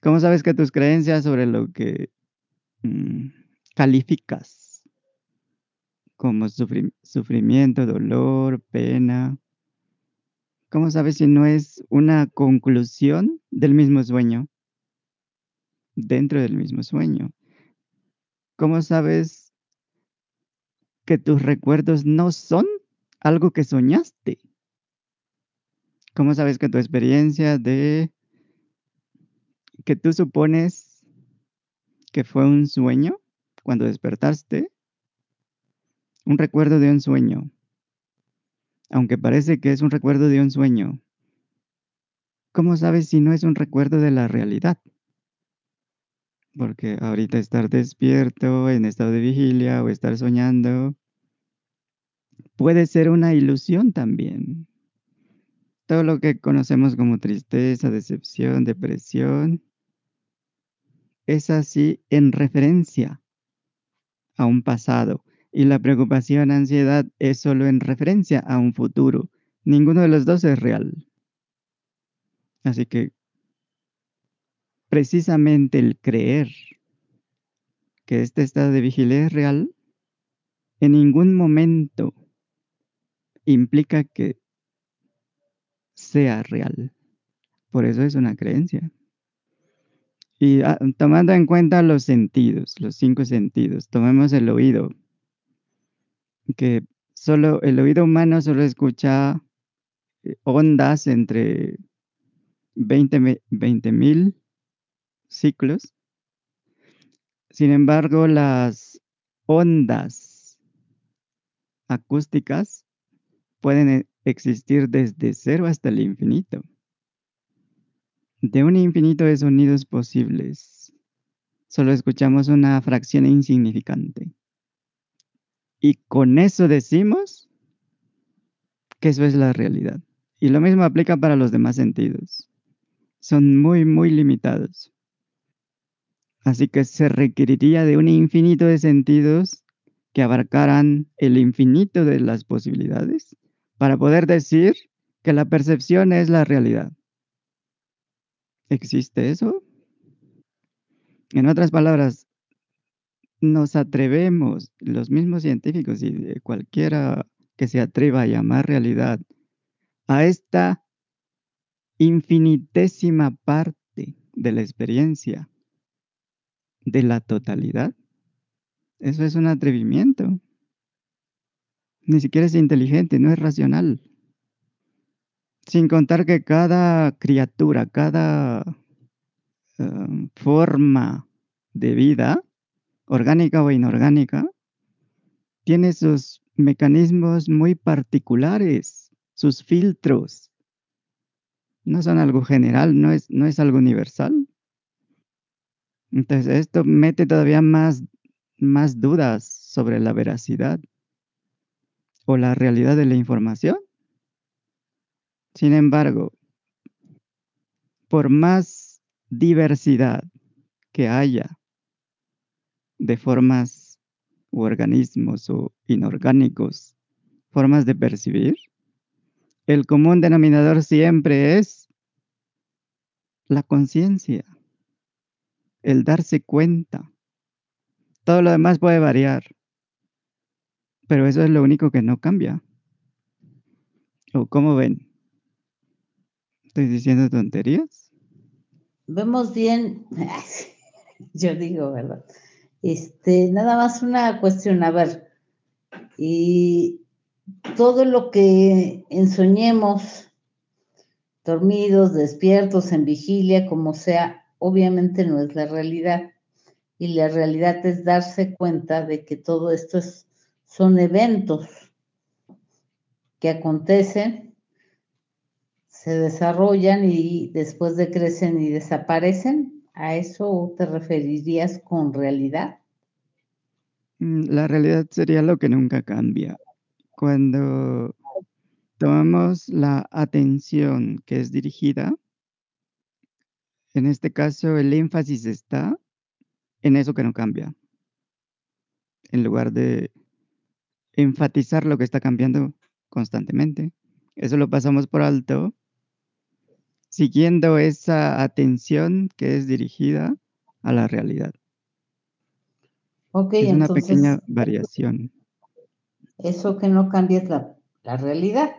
Speaker 2: ¿Cómo sabes que tus creencias sobre lo que calificas como sufrimiento, dolor, pena. ¿Cómo sabes si no es una conclusión del mismo sueño? Dentro del mismo sueño. ¿Cómo sabes que tus recuerdos no son algo que soñaste? ¿Cómo sabes que tu experiencia de que tú supones que fue un sueño cuando despertaste, un recuerdo de un sueño, aunque parece que es un recuerdo de un sueño. ¿cómo sabes si no es un recuerdo de la realidad? Porque ahorita estar despierto, en estado de vigilia o estar soñando, puede ser una ilusión también. Todo lo que conocemos como tristeza, decepción, depresión, es así en referencia a un pasado. Y la preocupación, ansiedad es solo en referencia a un futuro. Ninguno de los dos es real. Así que precisamente el creer que este estado de vigilia es real, en ningún momento implica que sea real. Por eso es una creencia. Y ah, tomando en cuenta los sentidos, los cinco sentidos, tomemos el oído, que solo el oído humano solo escucha eh, ondas entre 20 mil ciclos. Sin embargo, las ondas acústicas pueden e- existir desde cero hasta el infinito. De un infinito de sonidos posibles, solo escuchamos una fracción insignificante. Y con eso decimos que eso es la realidad. Y lo mismo aplica para los demás sentidos. Son muy, muy limitados. Así que se requeriría de un infinito de sentidos que abarcaran el infinito de las posibilidades para poder decir que la percepción es la realidad. ¿Existe eso? En otras palabras, nos atrevemos, los mismos científicos y cualquiera que se atreva a llamar realidad, a esta infinitésima parte de la experiencia, de la totalidad. Eso es un atrevimiento. Ni siquiera es inteligente, no es racional. Sin contar que cada criatura, cada em, forma de vida, orgánica o inorgánica, tiene sus mecanismos muy particulares, sus filtros. No son algo general, no es, no es algo universal. Entonces, esto mete todavía más, más dudas sobre la veracidad o la realidad de la información. Sin embargo, por más diversidad que haya de formas u organismos o inorgánicos, formas de percibir, el común denominador siempre es la conciencia, el darse cuenta. Todo lo demás puede variar, pero eso es lo único que no cambia. ¿O cómo ven? ¿Estoy diciendo tonterías?
Speaker 3: Vemos bien, yo digo, ¿verdad? Este, nada más una cuestión, a ver, y todo lo que ensoñemos, dormidos, despiertos, en vigilia, como sea, obviamente no es la realidad. Y la realidad es darse cuenta de que todo esto es, son eventos que acontecen, se desarrollan y después decrecen y desaparecen. ¿A eso te referirías con realidad?
Speaker 2: Mm, La realidad sería lo que nunca cambia. Cuando tomamos la atención que es dirigida, en este caso el énfasis está en eso que no cambia, en lugar de enfatizar lo que está cambiando constantemente. Eso lo pasamos por alto, siguiendo esa atención que es dirigida a la realidad.
Speaker 3: Ok,
Speaker 2: Es una
Speaker 3: entonces
Speaker 2: pequeña variación.
Speaker 3: eso que no cambia es la, la realidad,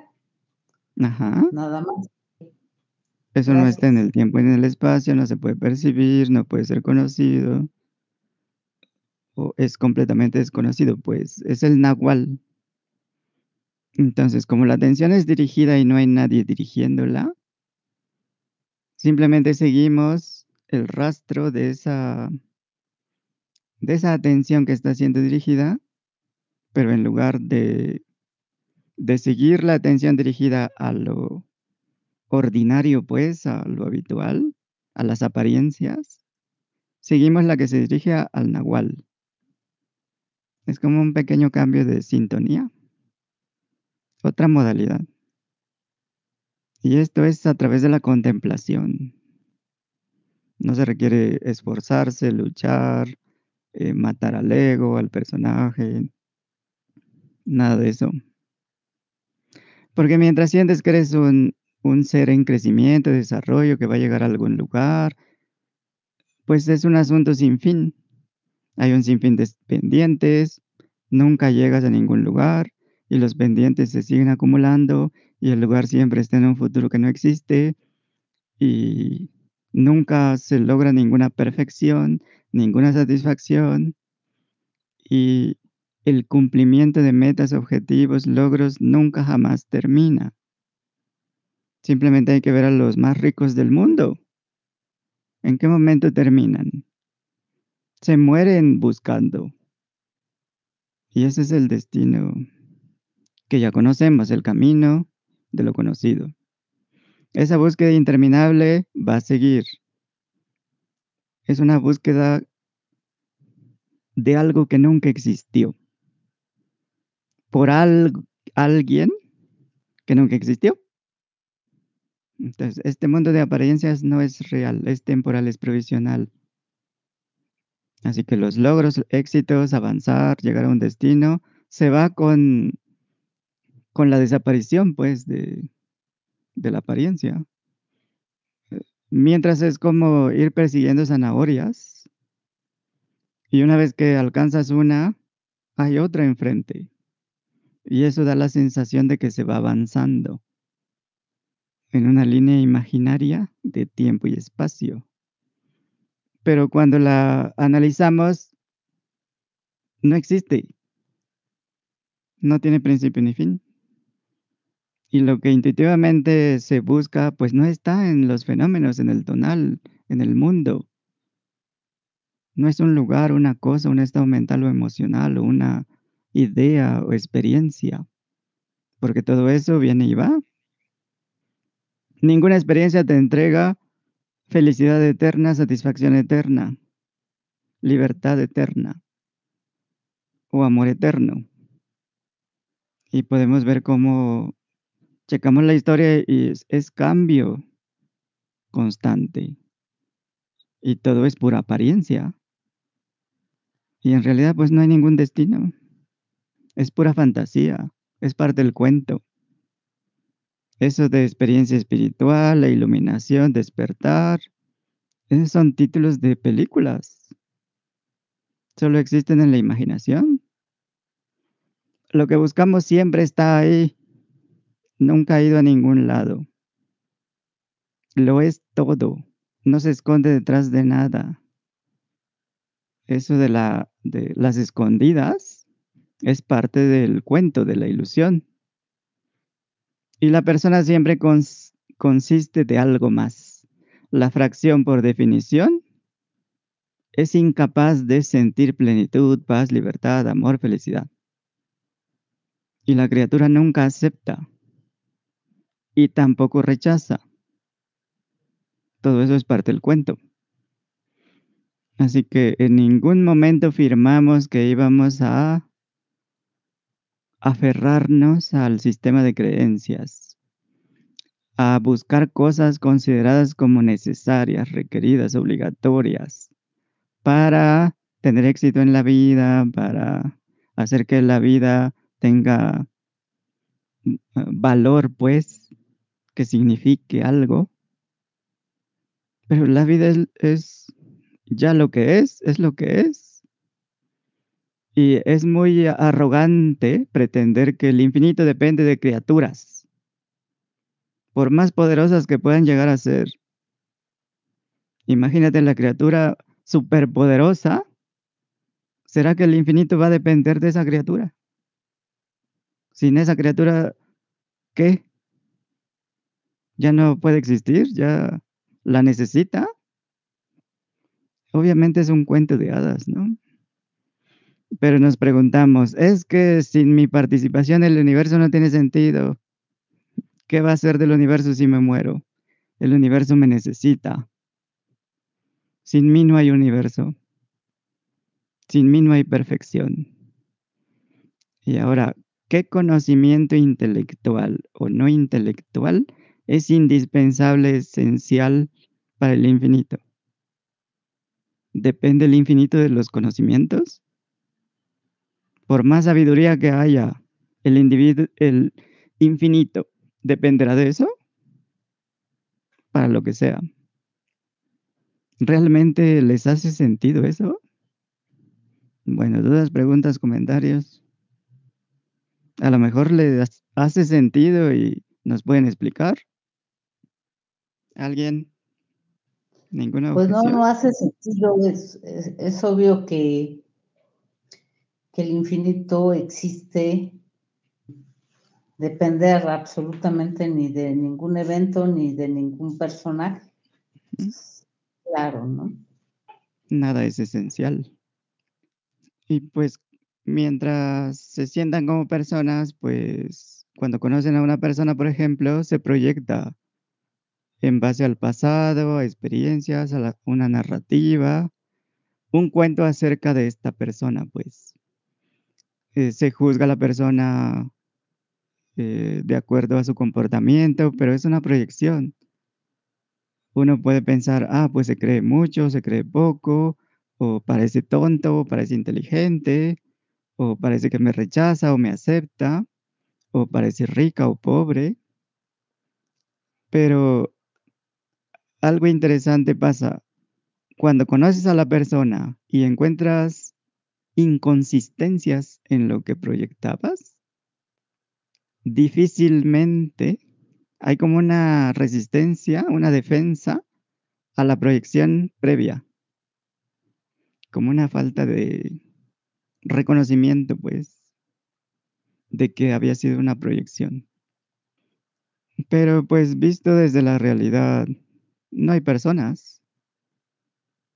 Speaker 2: Ajá.
Speaker 3: nada más.
Speaker 2: Eso no está en el tiempo y en el espacio, no se puede percibir, no puede ser conocido, o es completamente desconocido, pues es el nahual. Entonces, como la atención es dirigida y no hay nadie dirigiéndola, simplemente seguimos el rastro de esa, de esa atención que está siendo dirigida, pero en lugar de, de seguir la atención dirigida a lo, ordinario, pues, a lo habitual, a las apariencias, seguimos la que se dirige al nahual. Es como un pequeño cambio de sintonía, otra modalidad. Y esto es a través de la contemplación. No se requiere esforzarse, luchar, eh, matar al ego, al personaje, nada de eso. Porque mientras sientes que eres un, un ser en crecimiento, desarrollo, que va a llegar a algún lugar, pues es un asunto sin fin. Hay un sinfín de pendientes, nunca llegas a ningún lugar y los pendientes se siguen acumulando y el lugar siempre está en un futuro que no existe y nunca se logra ninguna perfección, ninguna satisfacción y el cumplimiento de metas, objetivos, logros nunca jamás termina. Simplemente hay que ver a los más ricos del mundo. ¿En qué momento terminan? Se mueren buscando. Y ese es el destino que ya conocemos, el camino de lo conocido. Esa búsqueda interminable va a seguir. Es una búsqueda de algo que nunca existió. Por al- alguien que nunca existió. Entonces, este mundo de apariencias no es real, es temporal, es provisional. Así que los logros, éxitos, avanzar, llegar a un destino, se va con, con la desaparición, pues, de, la apariencia. Eh, Mientras es como ir persiguiendo zanahorias y una vez que alcanzas una, hay otra enfrente. Y eso da la sensación de que se va avanzando en una línea imaginaria de tiempo y espacio. Pero cuando la analizamos, no existe. No tiene principio ni fin. Y lo que intuitivamente se busca, pues no está en los fenómenos, en el tonal, en el mundo. No es un lugar, una cosa, un estado mental o emocional, o una idea o experiencia. Porque todo eso viene y va. Ninguna experiencia te entrega felicidad eterna, satisfacción eterna, libertad eterna o amor eterno. Y podemos ver cómo checamos la historia y es, es cambio constante. Y todo es pura apariencia. Y en realidad pues no hay ningún destino. Es pura fantasía. Es parte del cuento. Eso de experiencia espiritual, la iluminación, despertar. Esos son títulos de películas. Solo existen en la imaginación. Lo que buscamos siempre está ahí. Nunca ha ido a ningún lado. Lo es todo. No se esconde detrás de nada. Eso de, la, de las escondidas es parte del cuento, de la ilusión. Y la persona siempre cons- consiste de algo más. La fracción, por definición, es incapaz de sentir plenitud, paz, libertad, amor, felicidad. Y la criatura nunca acepta y tampoco rechaza. Todo eso es parte del cuento. Así que en ningún momento firmamos que íbamos a aferrarnos al sistema de creencias, a buscar cosas consideradas como necesarias, requeridas, obligatorias, para tener éxito en la vida, para hacer que la vida tenga mm, valor, pues, que signifique algo. Pero la vida es, ya lo que es, es lo que es. Y es muy arrogante pretender que el infinito depende de criaturas, por más poderosas que puedan llegar a ser. Imagínate la criatura superpoderosa. ¿Será que el infinito va a depender de esa criatura? Sin esa criatura, ¿qué? ¿Ya no puede existir? ¿Ya la necesita? Obviamente es un cuento de hadas, ¿no? Pero nos preguntamos, ¿es que sin mi participación el universo no tiene sentido? ¿qué va a ser del universo si me muero? El universo me necesita. Sin mí no hay universo. Sin mí no hay perfección. Y ahora, ¿qué conocimiento intelectual o no intelectual es indispensable, esencial para el infinito? ¿Depende el infinito de los conocimientos? Por más sabiduría que haya, el individuo, el infinito, ¿dependerá de eso? Para lo que sea. ¿Realmente les hace sentido eso? Bueno, dudas, preguntas, comentarios. A lo mejor les hace sentido y nos pueden explicar. ¿Alguien? ¿Ninguna
Speaker 3: Pues no,
Speaker 2: objeción?
Speaker 3: no hace sentido. Es, es, es obvio que, que el infinito existe depender absolutamente ni de ningún evento ni de ningún personaje. Claro, ¿no?
Speaker 2: Nada es esencial. Y pues mientras se sientan como personas, pues cuando conocen a una persona, por ejemplo, se proyecta en base al pasado, a experiencias, a una narrativa, un cuento acerca de esta persona, pues. Eh, se juzga a la persona eh, de acuerdo a su comportamiento, pero es una proyección. Uno puede pensar, ah, pues se cree mucho, se cree poco, o parece tonto, o parece inteligente, o parece que me rechaza o me acepta, o parece rica o pobre. Pero algo interesante pasa cuando conoces a la persona y encuentras inconsistencias en lo que proyectabas. Difícilmente hay como una resistencia, una defensa a la proyección previa, como una falta de reconocimiento, pues, de que había sido una proyección. Pero pues visto desde la realidad, no hay personas,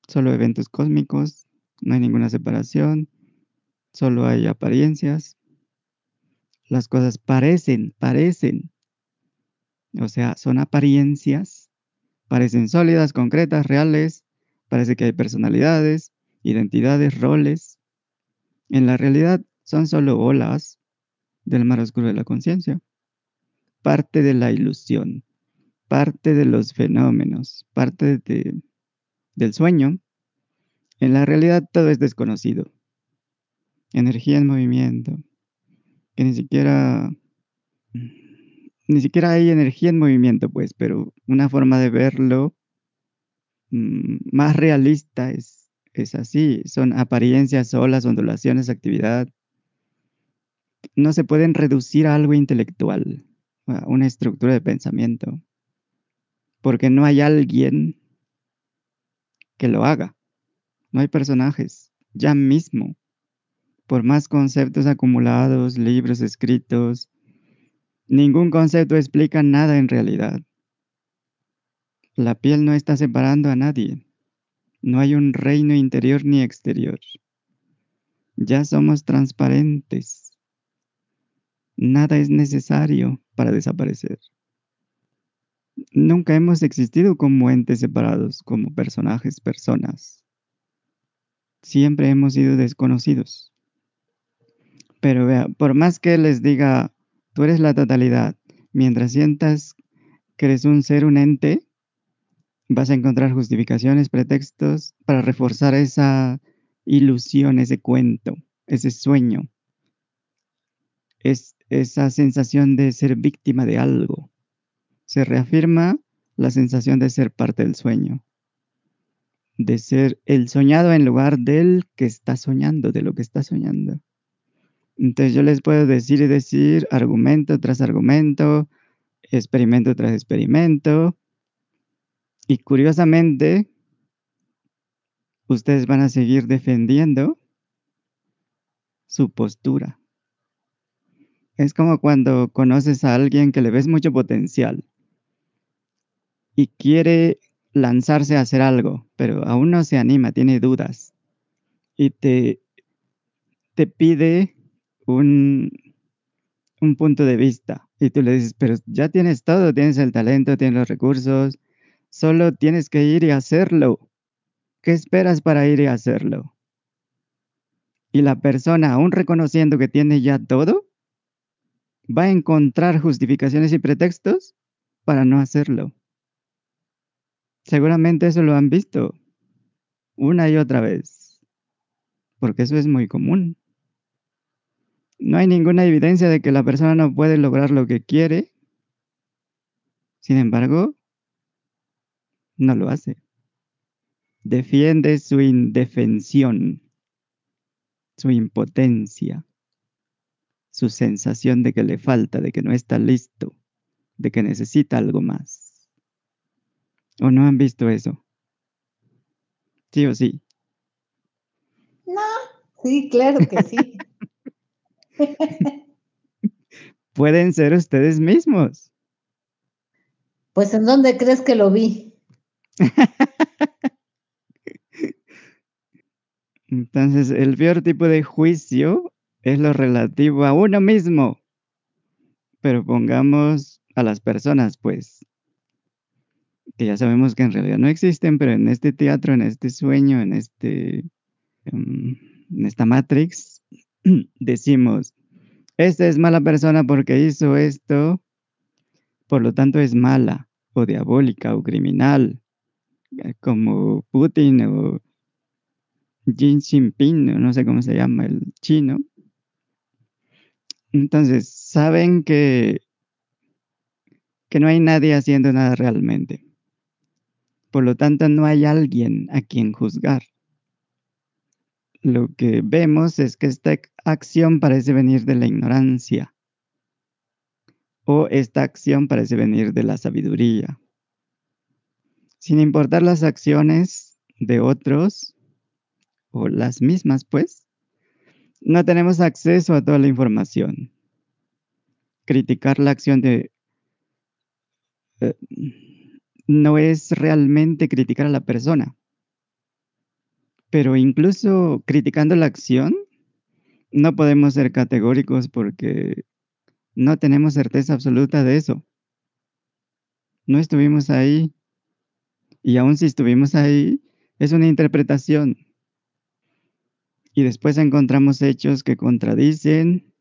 Speaker 2: solo eventos cósmicos, no hay ninguna separación, solo hay apariencias. Las cosas parecen, parecen, o sea, son apariencias, parecen sólidas, concretas, reales, parece que hay personalidades, identidades, roles. En la realidad son solo olas del mar oscuro de la conciencia, parte de la ilusión, parte de los fenómenos, parte de- del sueño. En la realidad todo es desconocido. Energía en movimiento, que ni siquiera ni siquiera hay energía en movimiento, pues, pero una forma de verlo mm, más realista es, es así. Son apariencias, olas, ondulaciones, actividad. No se pueden reducir a algo intelectual, a una estructura de pensamiento, porque no hay alguien que lo haga. No hay personajes, ya mismo. Por más conceptos acumulados, libros escritos, ningún concepto explica nada en realidad. La piel no está separando a nadie. No hay un reino interior ni exterior. Ya somos transparentes. Nada es necesario para desaparecer. Nunca hemos existido como entes separados, como personajes, personas. Siempre hemos sido desconocidos. Pero vea, por más que les diga, tú eres la totalidad, mientras sientas que eres un ser, un ente, vas a encontrar justificaciones, pretextos para reforzar esa ilusión, ese cuento, ese sueño, es esa sensación de ser víctima de algo. Se reafirma la sensación de ser parte del sueño, de ser el soñado en lugar del que está soñando, de lo que está soñando. Entonces yo les puedo decir y decir argumento tras argumento, experimento tras experimento, y curiosamente, ustedes van a seguir defendiendo su postura. Es como cuando conoces a alguien que le ves mucho potencial y quiere lanzarse a hacer algo, pero aún no se anima, tiene dudas y te, te pide un, un punto de vista Y tú le dices, pero ya tienes todo, tienes el talento, tienes los recursos, solo tienes que ir y hacerlo. ¿Qué esperas para ir y hacerlo? Y la persona, aún reconociendo que tiene ya todo, va a encontrar justificaciones y pretextos para no hacerlo. Seguramente eso lo han visto una y otra vez, porque eso es muy común. No hay ninguna evidencia de que la persona no puede lograr lo que quiere. Sin embargo, no lo hace. Defiende su indefensión, su impotencia, su sensación de que le falta, de que no está listo, de que necesita algo más. ¿O no han visto eso? ¿Sí o sí?
Speaker 3: No, sí, claro que sí.
Speaker 2: Pueden ser ustedes mismos.
Speaker 3: Pues ¿en dónde crees que lo vi?
Speaker 2: Entonces, el peor tipo de juicio es lo relativo a uno mismo. Pero pongamos a las personas, pues, que ya sabemos que en realidad no existen, pero en este teatro, en este sueño, en este em, en esta Matrix, decimos, esta es mala persona porque hizo esto, por lo tanto es mala o diabólica o criminal, eh, como Putin o Jin Jinping, no sé cómo se llama el chino. Entonces, saben que, que no hay nadie haciendo nada realmente. Por lo tanto, no hay alguien a quien juzgar lo que vemos es que esta acción parece venir de la ignorancia o esta acción parece venir de la sabiduría. Sin importar las acciones de otros o las mismas, pues, no tenemos acceso a toda la información. Criticar la acción de... Eh, no es realmente criticar a la persona pero incluso criticando la acción, no podemos ser categóricos porque no tenemos certeza absoluta de eso. No estuvimos ahí. Y aun si estuvimos ahí, es una interpretación. Y después encontramos hechos que contradicen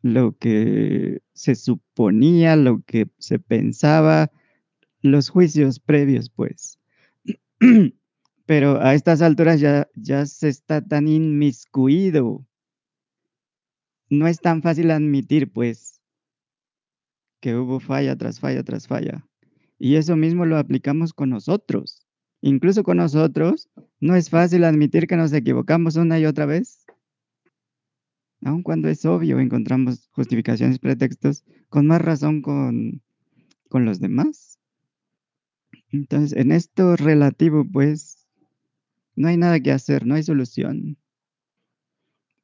Speaker 2: lo que se suponía, lo que se pensaba, los juicios previos, pues. pero a estas alturas ya, ya se está tan inmiscuido. No es tan fácil admitir, pues, que hubo falla tras falla tras falla. Y eso mismo lo aplicamos con nosotros. Incluso con nosotros, no es fácil admitir que nos equivocamos una y otra vez. Aun cuando es obvio, encontramos justificaciones, pretextos, con más razón con, con los demás. Entonces, en esto relativo, pues, no hay nada que hacer, no hay solución.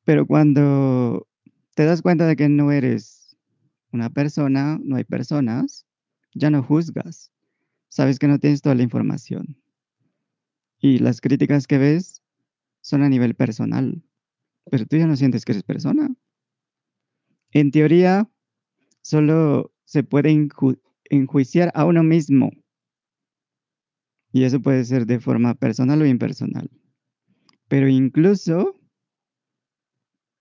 Speaker 2: Pero cuando te das cuenta de que no eres una persona, no hay personas, ya no juzgas. Sabes que no tienes toda la información. Y las críticas que ves son a nivel personal. Pero tú ya no sientes que eres persona. En teoría, solo se puede enjuiciar a uno mismo y eso puede ser de forma personal o impersonal. Pero incluso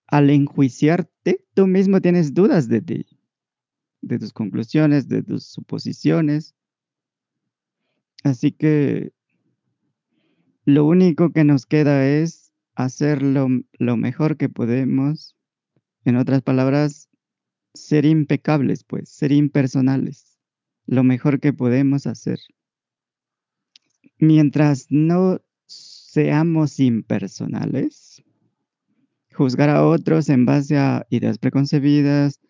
Speaker 2: al enjuiciarte, tú mismo tienes dudas de ti, de tus conclusiones, de tus suposiciones. Así que lo único que nos queda es hacer lo, lo mejor que podemos. En otras palabras, ser impecables, pues, ser impersonales. Lo mejor que podemos hacer mientras no seamos impersonales, juzgar a otros en base a ideas preconcebidas,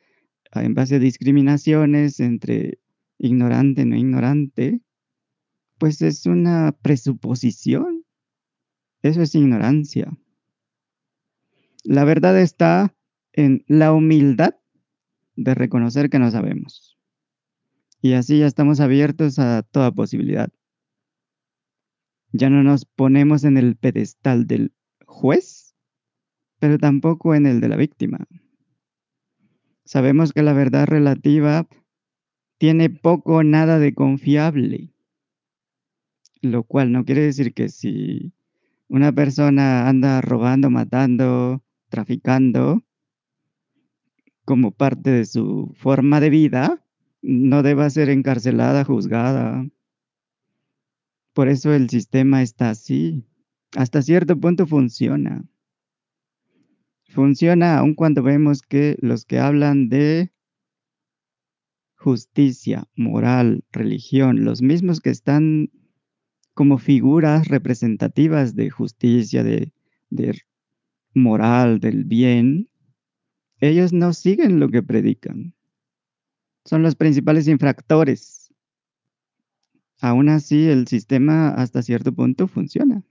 Speaker 2: en base a discriminaciones entre ignorante y no ignorante, pues es una presuposición. Eso es ignorancia. La verdad está en la humildad de reconocer que no sabemos. Y así ya estamos abiertos a toda posibilidad. Ya no nos ponemos en el pedestal del juez, pero tampoco en el de la víctima. Sabemos que la verdad relativa tiene poco o nada de confiable. Lo cual no quiere decir que si una persona anda robando, matando, traficando, como parte de su forma de vida, no deba ser encarcelada, juzgada. Por eso el sistema está así. Hasta cierto punto funciona. Funciona aun cuando vemos que los que hablan de justicia, moral, religión, los mismos que están como figuras representativas de justicia, de, de moral, del bien, ellos no siguen lo que predican. Son los principales infractores. Aún así, el sistema hasta cierto punto funciona.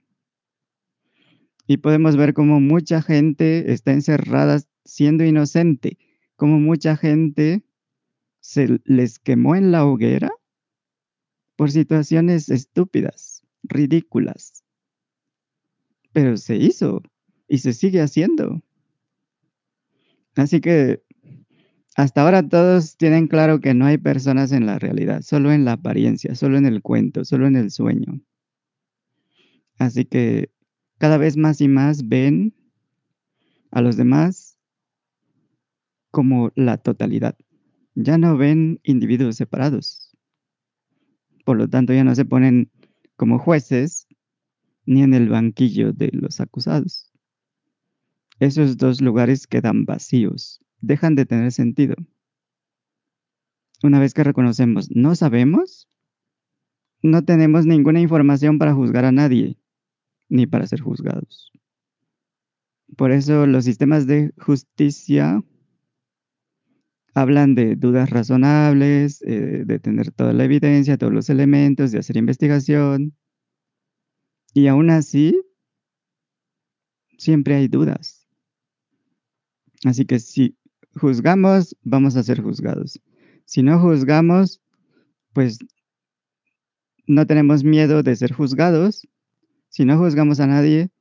Speaker 2: Y podemos ver cómo mucha gente está encerrada siendo inocente, cómo mucha gente se les quemó en la hoguera por situaciones estúpidas, ridículas. Pero se hizo y se sigue haciendo. Así que hasta ahora todos tienen claro que no hay personas en la realidad, solo en la apariencia, solo en el cuento, solo en el sueño. Así que cada vez más y más ven a los demás como la totalidad. Ya no ven individuos separados. Por lo tanto, ya no se ponen como jueces ni en el banquillo de los acusados. Esos dos lugares quedan vacíos, dejan de tener sentido. Una vez que reconocemos no sabemos, no tenemos ninguna información para juzgar a nadie, ni para ser juzgados. Por eso los sistemas de justicia hablan de dudas razonables, eh, de tener toda la evidencia, todos los elementos, de hacer investigación. Y aún así, siempre hay dudas. Así que si juzgamos, vamos a ser juzgados. Si no juzgamos, pues no tenemos miedo de ser juzgados. Si no juzgamos a nadie,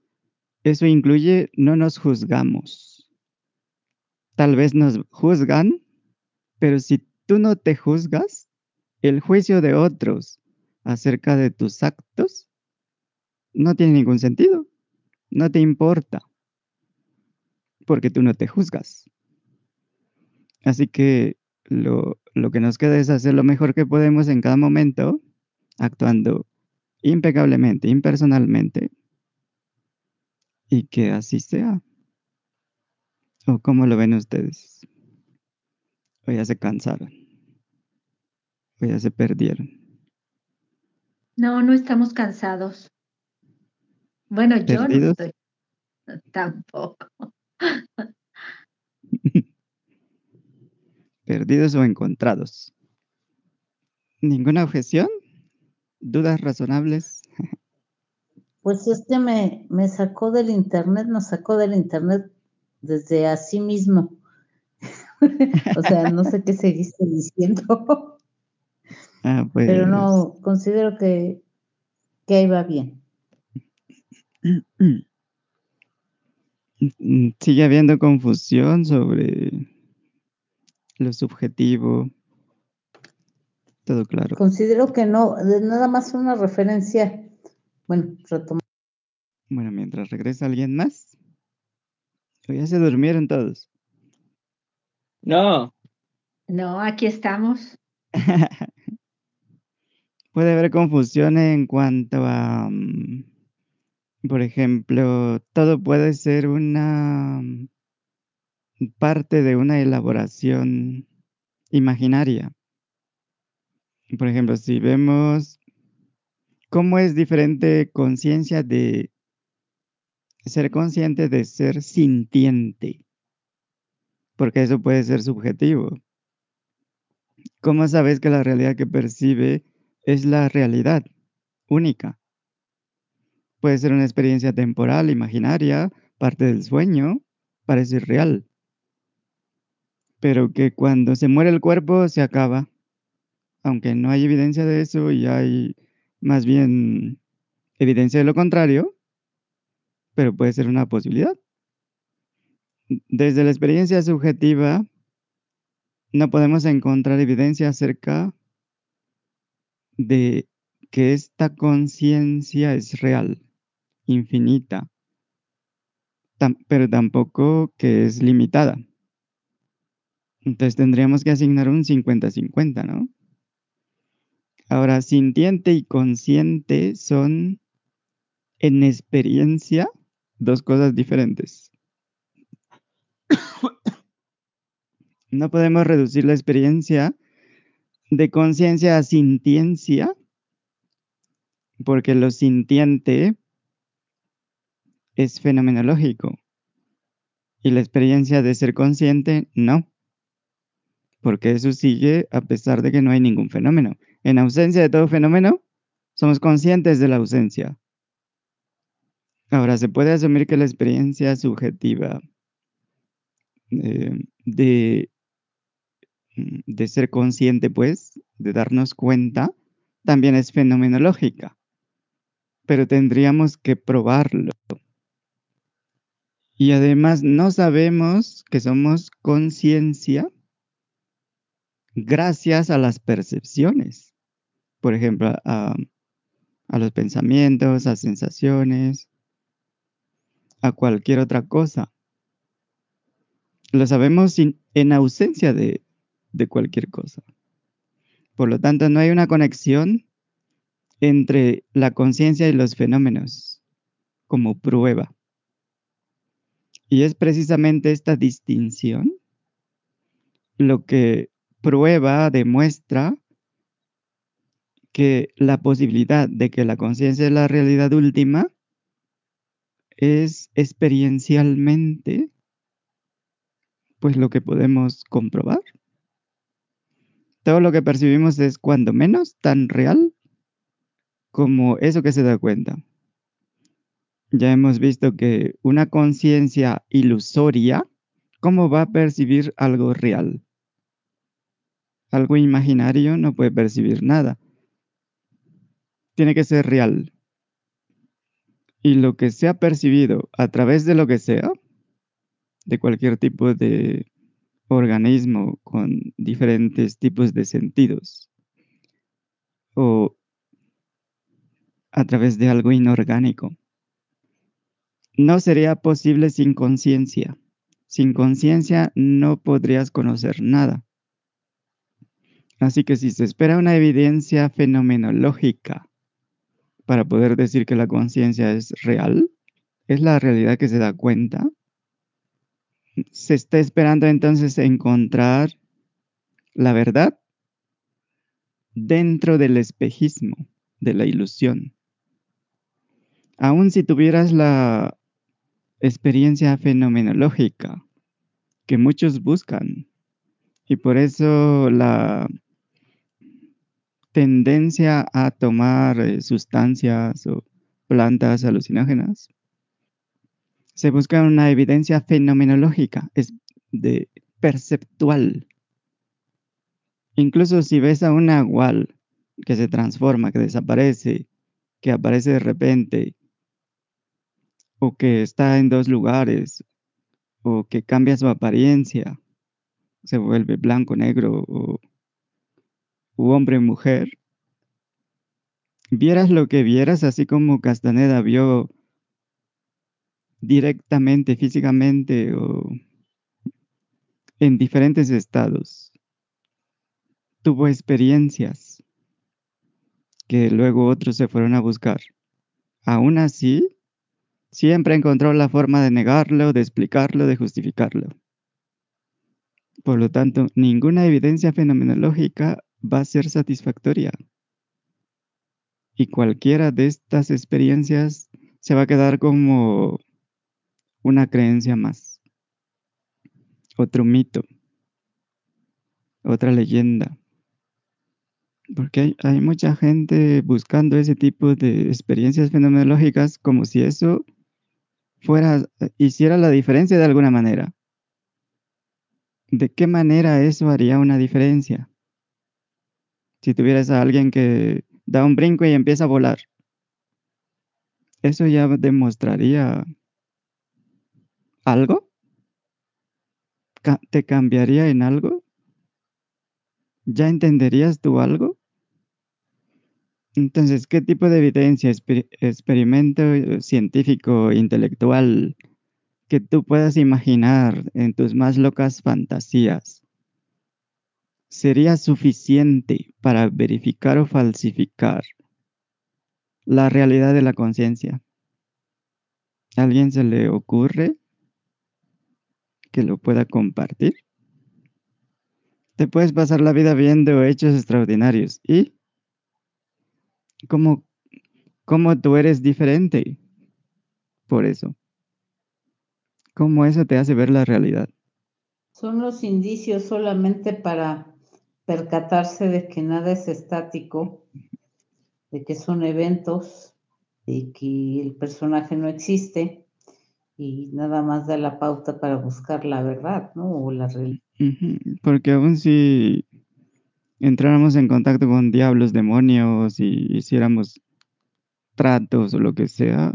Speaker 2: eso incluye no nos juzgamos. Tal vez nos juzgan, pero si tú no te juzgas, el juicio de otros acerca de tus actos no tiene ningún sentido. No te importa porque tú no te juzgas. Así que lo, que nos queda es hacer lo mejor que podemos en cada momento, actuando impecablemente, impersonalmente, y que así sea. ¿O cómo lo ven ustedes? ¿O ya se cansaron? ¿O ya se perdieron?
Speaker 4: No, no estamos cansados. Bueno, yo no estoy. Tampoco.
Speaker 2: Perdidos o encontrados. ¿Ninguna objeción? ¿Dudas razonables?
Speaker 3: Pues este me, me sacó del internet, nos sacó del internet desde así mismo. o sea, no sé qué seguiste diciendo.
Speaker 2: Ah, pues...
Speaker 3: Pero no, considero que, que ahí va bien.
Speaker 2: Sigue habiendo confusión sobre lo subjetivo. Todo claro.
Speaker 3: Considero que no, nada más una referencia. Bueno, retomar.
Speaker 2: Bueno, mientras regresa alguien más. ¿O ya se durmieron todos?
Speaker 6: No.
Speaker 4: No, aquí estamos.
Speaker 2: Puede haber confusión en cuanto a... Mm, por ejemplo, todo puede ser una parte de una elaboración imaginaria. Por ejemplo, si vemos cómo es diferente conciencia de ser consciente de ser sintiente, porque eso puede ser subjetivo. ¿Cómo sabes que la realidad que percibe es la realidad única? Puede ser una experiencia temporal, imaginaria, parte del sueño, parece real. Pero que cuando se muere el cuerpo se acaba. Aunque no hay evidencia de eso y hay más bien evidencia de lo contrario, pero puede ser una posibilidad. Desde la experiencia subjetiva, no podemos encontrar evidencia acerca de que esta conciencia es real, infinita, pero tampoco que es limitada. Entonces tendríamos que asignar un 50-50, ¿no? Ahora, sintiente y consciente son en experiencia dos cosas diferentes. No podemos reducir la experiencia de conciencia a sintiencia, porque lo sintiente es fenomenológico y la experiencia de ser consciente no porque eso sigue a pesar de que no hay ningún fenómeno. En ausencia de todo fenómeno, somos conscientes de la ausencia. Ahora, se puede asumir que la experiencia subjetiva eh, de, de ser consciente, pues, de darnos cuenta, también es fenomenológica, pero tendríamos que probarlo. Y además no sabemos que somos conciencia gracias a las percepciones. Por ejemplo, a, los pensamientos, a sensaciones, a cualquier otra cosa. Lo sabemos en ausencia de, cualquier cosa. Por lo tanto, no hay una conexión entre la conciencia y los fenómenos como prueba. Y es precisamente esta distinción lo que prueba, demuestra que la posibilidad de que la conciencia es la realidad última es experiencialmente pues lo que podemos comprobar. Todo lo que percibimos es cuando menos tan real como eso que se da cuenta. Ya hemos visto que una conciencia ilusoria, ¿cómo va a percibir algo real? Algo imaginario no puede percibir nada. Tiene que ser real. Y lo que se ha percibido a través de lo que sea, de cualquier tipo de organismo con diferentes tipos de sentidos, o a través de algo inorgánico, no sería posible sin conciencia. Sin conciencia no podrías conocer nada. Así que si se espera una evidencia fenomenológica para poder decir que la conciencia es real, es la realidad que se da cuenta, se está esperando entonces encontrar la verdad dentro del espejismo, de la ilusión. Aun si tuvieras la experiencia fenomenológica que muchos buscan, y por eso la tendencia a tomar eh, sustancias o plantas alucinógenas. Se busca una evidencia fenomenológica, es de perceptual. Incluso si ves a un agual que se transforma, que desaparece, que aparece de repente, o que está en dos lugares, o que cambia su apariencia, se vuelve blanco, negro o u hombre mujer, vieras lo que vieras, así como Castaneda vio directamente, físicamente o en diferentes estados. Tuvo experiencias que luego otros se fueron a buscar. Aún así, siempre encontró la forma de negarlo, de explicarlo, de justificarlo. Por lo tanto, ninguna evidencia fenomenológica va a ser satisfactoria. Y cualquiera de estas experiencias se va a quedar como una creencia más. Otro mito. Otra leyenda. Porque hay, mucha gente buscando ese tipo de experiencias fenomenológicas como si eso fuera, hiciera la diferencia de alguna manera. ¿De qué manera eso haría una diferencia? Si tuvieras a alguien que da un brinco y empieza a volar. ¿Eso ya demostraría algo? ¿Te cambiaría en algo? ¿ya entenderías tú algo? Entonces, ¿qué tipo de evidencia, experimento científico, intelectual que tú puedas imaginar en tus más locas fantasías sería suficiente para verificar o falsificar la realidad de la conciencia? ¿A alguien se le ocurre que lo pueda compartir? Te puedes pasar la vida viendo hechos extraordinarios y cómo, cómo tú eres diferente por eso. ¿Cómo eso te hace ver la realidad?
Speaker 3: Son los indicios solamente para percatarse de que nada es estático, de que son eventos, de que el personaje no existe y nada más da la pauta para buscar la verdad, ¿no? O la realidad.
Speaker 2: Porque aún si entráramos en contacto con diablos, demonios y hiciéramos tratos o lo que sea,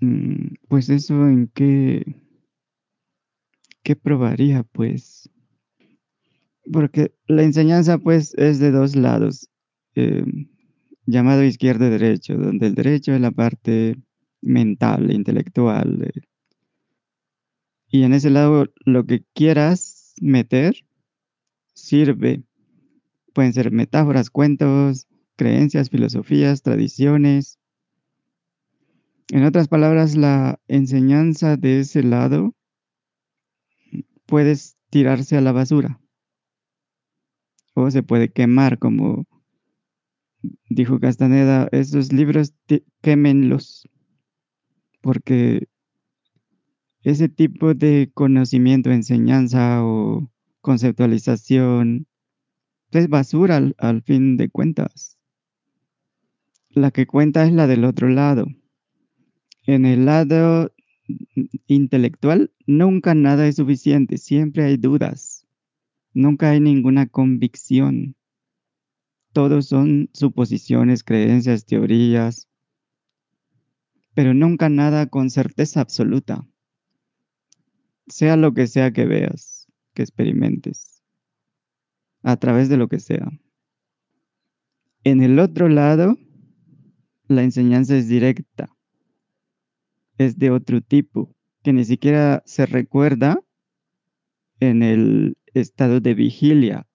Speaker 2: mm, pues eso en qué, qué probaría, pues. Porque la enseñanza, pues, es de dos lados, em, llamado izquierdo y derecho, donde el derecho es la parte mental, intelectual. Eh, y en ese lado, lo que quieras meter, sirve. Pueden ser metáforas, cuentos, creencias, filosofías, tradiciones. En otras palabras, la enseñanza de ese lado puedes tirarse a la basura o se puede quemar, como dijo Castaneda, esos libros quémenlos, porque ese tipo de conocimiento, enseñanza o conceptualización es basura al, al fin de cuentas. La que cuenta es la del otro lado. En el lado intelectual nunca nada es suficiente, siempre hay dudas, nunca hay ninguna convicción. Todos son suposiciones, creencias, teorías, pero nunca nada con certeza absoluta. Sea lo que sea que veas, que experimentes, a través de lo que sea. En el otro lado, la enseñanza es directa, es de otro tipo, que ni siquiera se recuerda en el estado de vigilia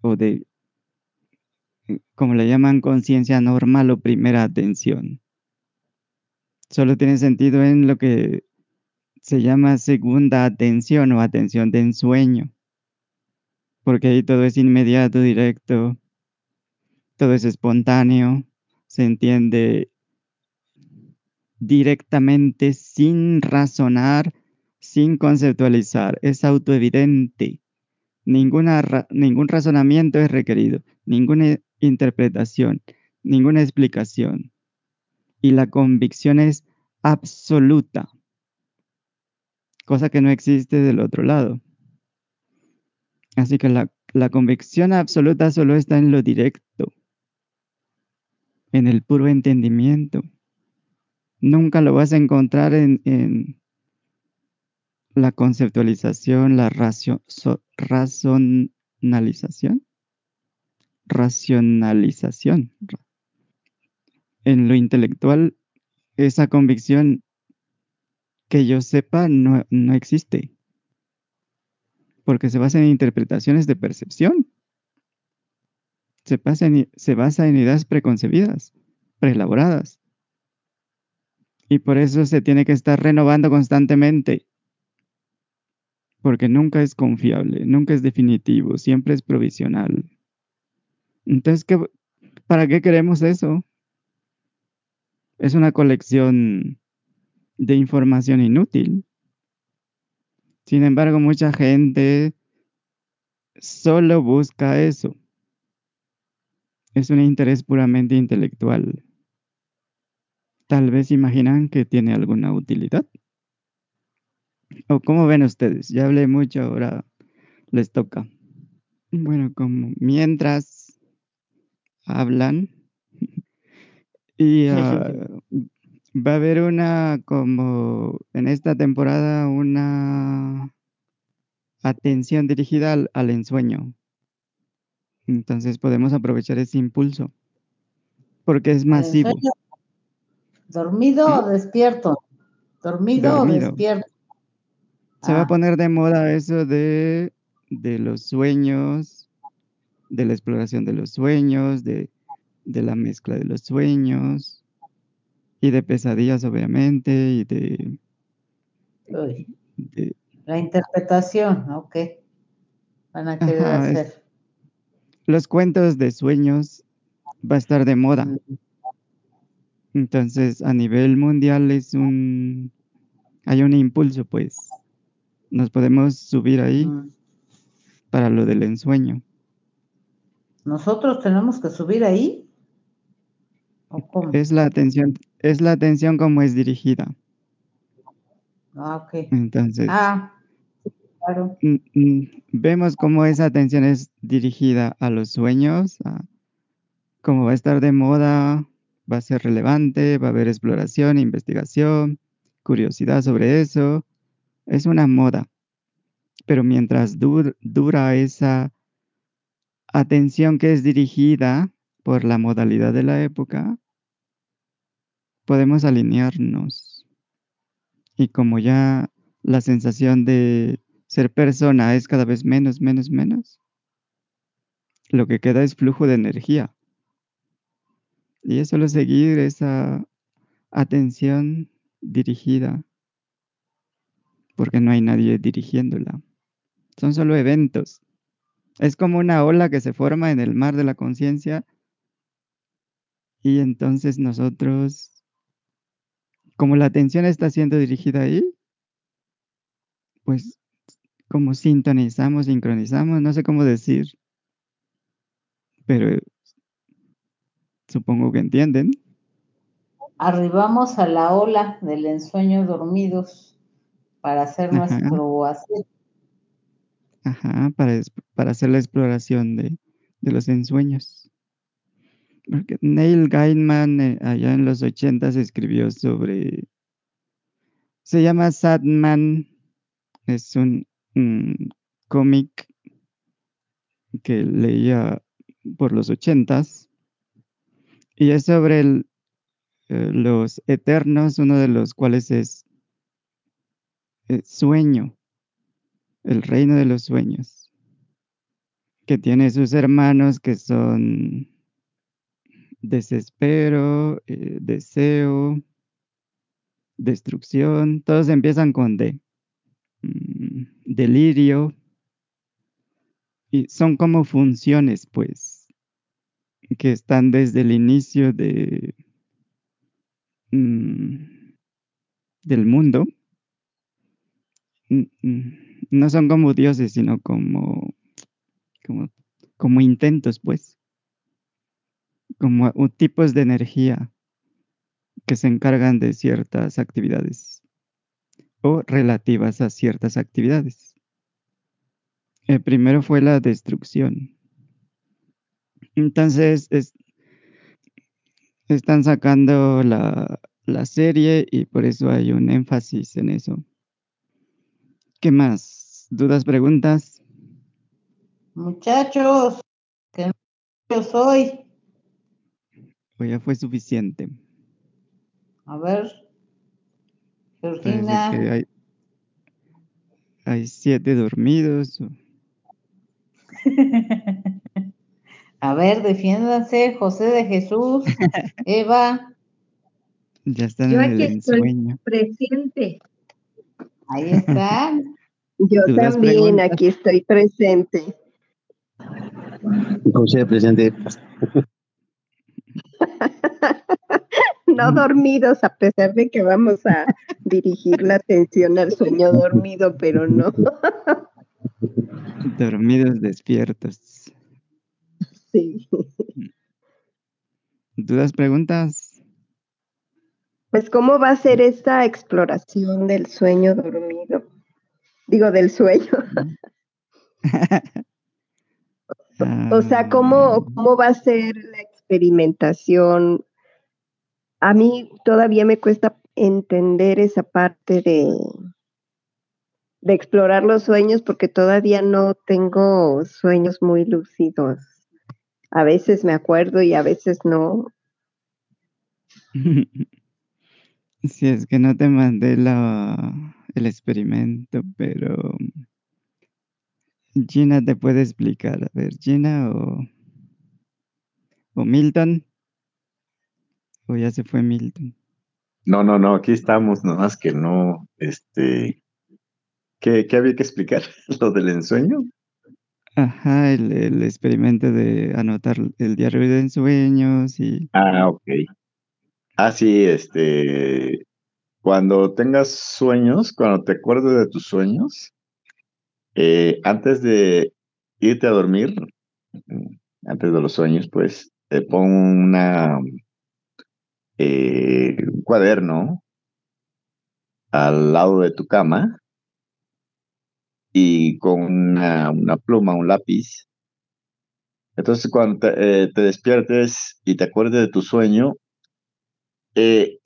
Speaker 2: o de como le llaman, conciencia normal o primera atención. Solo tiene sentido en lo que se llama segunda atención o atención de ensueño, porque ahí todo es inmediato, directo, todo es espontáneo, se entiende directamente sin razonar, sin conceptualizar, es autoevidente. Ninguna, ningún razonamiento es requerido, ninguna interpretación, ninguna explicación. Y la convicción es absoluta, cosa que no existe del otro lado. Así que la, convicción absoluta solo está en lo directo, en el puro entendimiento. Nunca lo vas a encontrar en, en la conceptualización, la razonalización racionalización. En lo intelectual, esa convicción que yo sepa no, existe, porque se basa en interpretaciones de percepción. Se, se basa en ideas preconcebidas, preelaboradas. Y por eso se tiene que estar renovando constantemente, porque nunca es confiable, nunca es definitivo, siempre es provisional. Entonces, ¿qué, ¿para qué queremos eso? Es una colección de información inútil. Sin embargo, mucha gente solo busca eso. Es un interés puramente intelectual. Tal vez imaginan que tiene alguna utilidad. ¿O cómo ven ustedes? Ya hablé mucho, ahora les toca. Bueno, como mientras hablan. y ah, va a haber una, como en esta temporada, una atención dirigida al, ensueño. Entonces podemos aprovechar ese impulso porque es masivo.
Speaker 3: ¿Dormido o despierto? ¿Dormido, o despierto?
Speaker 2: Se va a ah. poner de moda eso de, de los sueños, de la exploración de los sueños, de, de la mezcla de los sueños y de pesadillas, obviamente, y de,
Speaker 3: la interpretación, ok. Van a querer hacer.
Speaker 2: los cuentos de sueños va a estar de moda. Entonces, a nivel mundial es un hay un impulso, pues. Nos podemos subir ahí para lo del ensueño.
Speaker 3: ¿Nosotros tenemos que subir ahí?
Speaker 2: Es la atención, es la atención como es dirigida.
Speaker 3: Ah, ok.
Speaker 2: Entonces,
Speaker 3: ah, claro.
Speaker 2: vemos cómo esa atención es dirigida a los sueños, a, como va a estar de moda, va a ser relevante, va a haber exploración, investigación, curiosidad sobre eso. Es una moda. Pero mientras dura esa atención que es dirigida por la modalidad de la época, podemos alinearnos. Y como ya la sensación de ser persona es cada vez menos, menos, menos, lo que queda es flujo de energía. Y es solo seguir esa atención dirigida, porque no hay nadie dirigiéndola. Son solo eventos. Es como una ola que se forma en el mar de la conciencia y entonces nosotros, como la atención está siendo dirigida ahí, pues como sintonizamos, sincronizamos, no sé cómo decir, pero Supongo que entienden.
Speaker 3: Arribamos a la ola del ensueño dormidos para hacer nuestro hacer.
Speaker 2: Ajá, para, para hacer la exploración de, los ensueños. Porque Neil Gaiman eh, allá en los ochentas escribió sobre... Se llama Sadman. Es un, un cómic que leía por los ochentas y es sobre el, eh, los eternos, uno de los cuales es sueño, el reino de los sueños, que tiene sus hermanos que son desespero, eh, deseo, destrucción, todos empiezan con D, mm, delirio, y son como funciones, pues que están desde el inicio de, mm, del mundo, no son como dioses, sino como, como, intentos, pues, como tipos de energía que se encargan de ciertas actividades o relativas a ciertas actividades. El primero fue la destrucción. Entonces, están sacando la, la serie y por eso hay un énfasis en eso. ¿Qué más? ¿Dudas, preguntas?
Speaker 3: Muchachos, que yo soy.
Speaker 2: O ya fue suficiente.
Speaker 3: A ver, Georgina.
Speaker 2: hay, hay siete dormidos.
Speaker 3: A ver, defiéndanse, José de Jesús, Eva.
Speaker 2: Ya están Yo aquí estoy
Speaker 4: presente.
Speaker 3: Ahí están.
Speaker 7: Yo también aquí estoy presente.
Speaker 5: José presente.
Speaker 7: no dormidos, a pesar de que vamos a dirigir la atención al sueño dormido, pero no.
Speaker 2: dormidos despiertos.
Speaker 7: Sí.
Speaker 2: ¿Dudas, preguntas?
Speaker 7: Pues, ¿cómo va a ser esta exploración del sueño dormido? Digo, del sueño. o sea, ¿cómo, ah. ¿cómo va a ser la experimentación? A mí todavía me cuesta entender esa parte de, de explorar los sueños porque todavía no tengo sueños muy lúcidos a veces me acuerdo y a veces no.
Speaker 2: Si es que no te mandé la, el experimento, pero Gina te puede explicar. A ver, Gina o, o Milton. O ya se fue Milton.
Speaker 1: No, no, no, aquí estamos, nomás que no, este, ¿qué, qué había que explicar? ¿Lo del ensueño?
Speaker 2: Ajá, el, el experimento de anotar el diario de ensueños y...
Speaker 1: Ah, ok. Ah, sí, este, cuando tengas sueños, cuando te acuerdes de tus sueños, eh, antes de irte a dormir, antes de los sueños, pues, te pon una, eh, un cuaderno al lado de tu cama y con una, pluma, un lápiz. Entonces, cuando eh, te despiertes y te acuerdes de tu sueño, eh,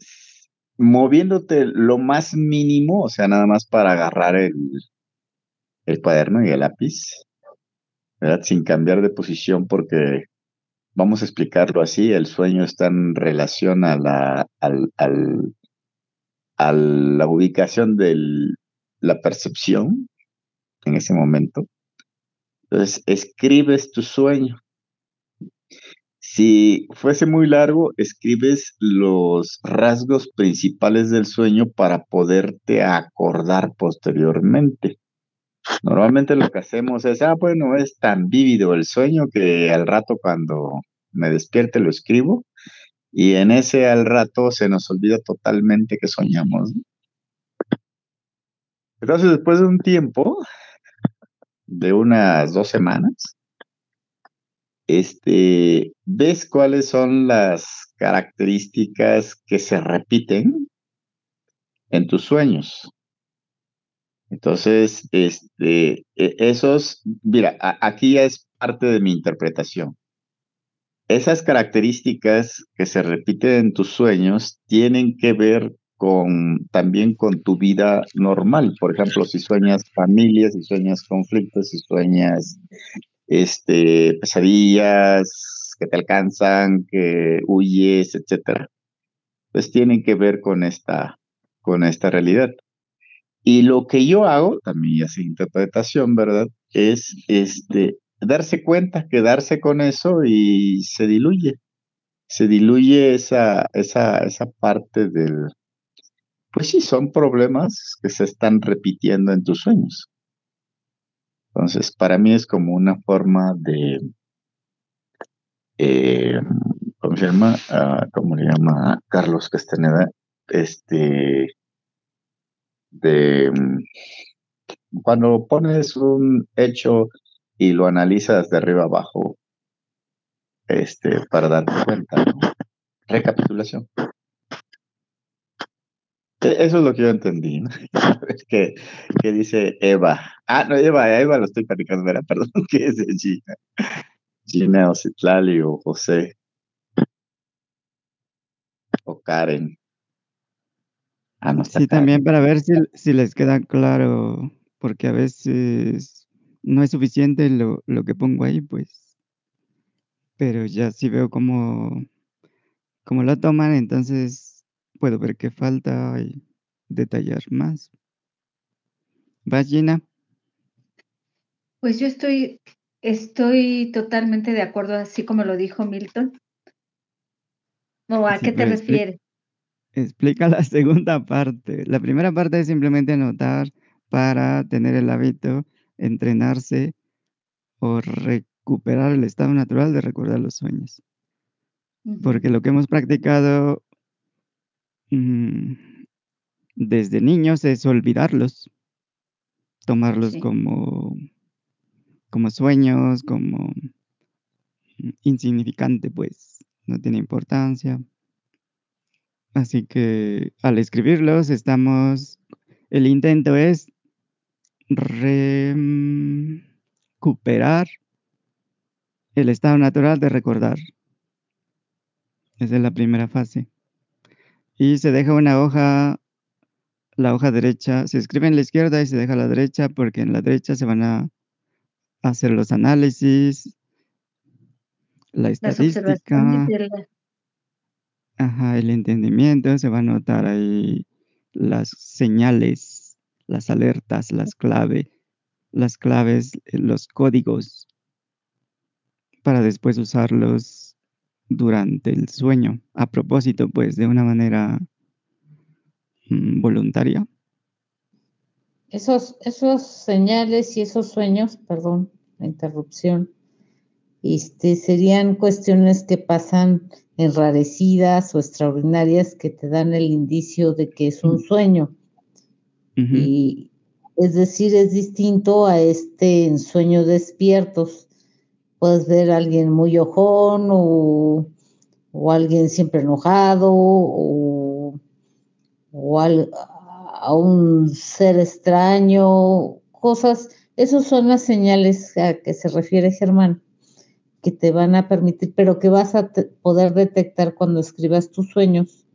Speaker 1: moviéndote lo más mínimo, o sea, nada más para agarrar el, el cuaderno y el lápiz, ¿verdad? Sin cambiar de posición porque vamos a explicarlo así, el sueño está en relación a la, al, al, a la ubicación de la percepción en ese momento. Entonces, escribes tu sueño. Si fuese muy largo, escribes los rasgos principales del sueño para poderte acordar posteriormente. Normalmente lo que hacemos es, ah, bueno, es tan vívido el sueño que al rato cuando me despierte lo escribo y en ese al rato se nos olvida totalmente que soñamos. Entonces, después de un tiempo, de unas dos semanas, este, ves cuáles son las características que se repiten en tus sueños. Entonces, este, e, esos, mira, aquí ya es parte de mi interpretación. Esas características que se repiten en tus sueños tienen que ver con también con tu vida normal. Por ejemplo, si sueñas familia, si sueñas conflictos, si sueñas este, pesadillas que te alcanzan, que huyes, etcétera. Pues tienen que ver con esta, con esta realidad. Y lo que yo hago, también es interpretación, ¿verdad? Es este, darse cuenta, quedarse con eso y se diluye. Se diluye esa, esa, esa parte del, pues sí, son problemas que se están repitiendo en tus sueños. Entonces, para mí es como una forma de, eh, ¿cómo se? Uh, ¿Cómo le llama Carlos Castaneda? Este, de cuando pones un hecho y lo analizas de arriba abajo, este, para darte cuenta, ¿no? Recapitulación. E, eso es lo que yo entendí, ¿no? que, que dice Eva. Ah, no, Eva, Eva lo estoy platicando, ¿verdad? Perdón, ¿qué es Gina? Gina o Citlali o José. O Karen.
Speaker 2: Ah, no está sí, Karen. también para ver si, si, les queda claro, porque a veces no es suficiente lo, lo que pongo ahí, pues. Pero ya sí veo cómo, cómo lo toman, entonces puedo ver qué falta y detallar más. ¿Vas, Gina?
Speaker 4: Pues yo estoy, estoy totalmente de acuerdo, así como lo dijo Milton. ¿O a
Speaker 2: Sí,
Speaker 4: qué te refieres?
Speaker 2: Explica la segunda parte. La primera parte es simplemente anotar para tener el hábito, entrenarse o recuperar el estado natural de recordar los sueños. Porque lo que hemos practicado mm, desde niños es olvidarlos, tomarlos
Speaker 4: Sí.
Speaker 2: como, como sueños, como mm, insignificante, pues no tiene importancia. Así que al escribirlos estamos, el intento es recuperar el estado natural de recordar. Esa es la primera fase. Y se deja una hoja, la hoja derecha, se escribe en la izquierda y se deja a la derecha porque en la derecha se van a hacer los análisis, la estadística, ajá, el entendimiento, se va a notar ahí las señales, las alertas, las claves, las claves, eh, los códigos, para después usarlos durante el sueño. A propósito, pues, de una manera mm, voluntaria.
Speaker 3: Esos, esos señales y esos sueños, perdón, la interrupción, este, serían cuestiones que pasan enrarecidas o extraordinarias que te dan el indicio de que es un sueño. Y es decir, es distinto a este en sueños despiertos. Puedes ver a alguien muy ojón o, o alguien siempre enojado o, o a un ser extraño, cosas. Esas son las señales a que se refiere Germán, que te van a permitir, pero que vas a poder detectar cuando escribas tus sueños.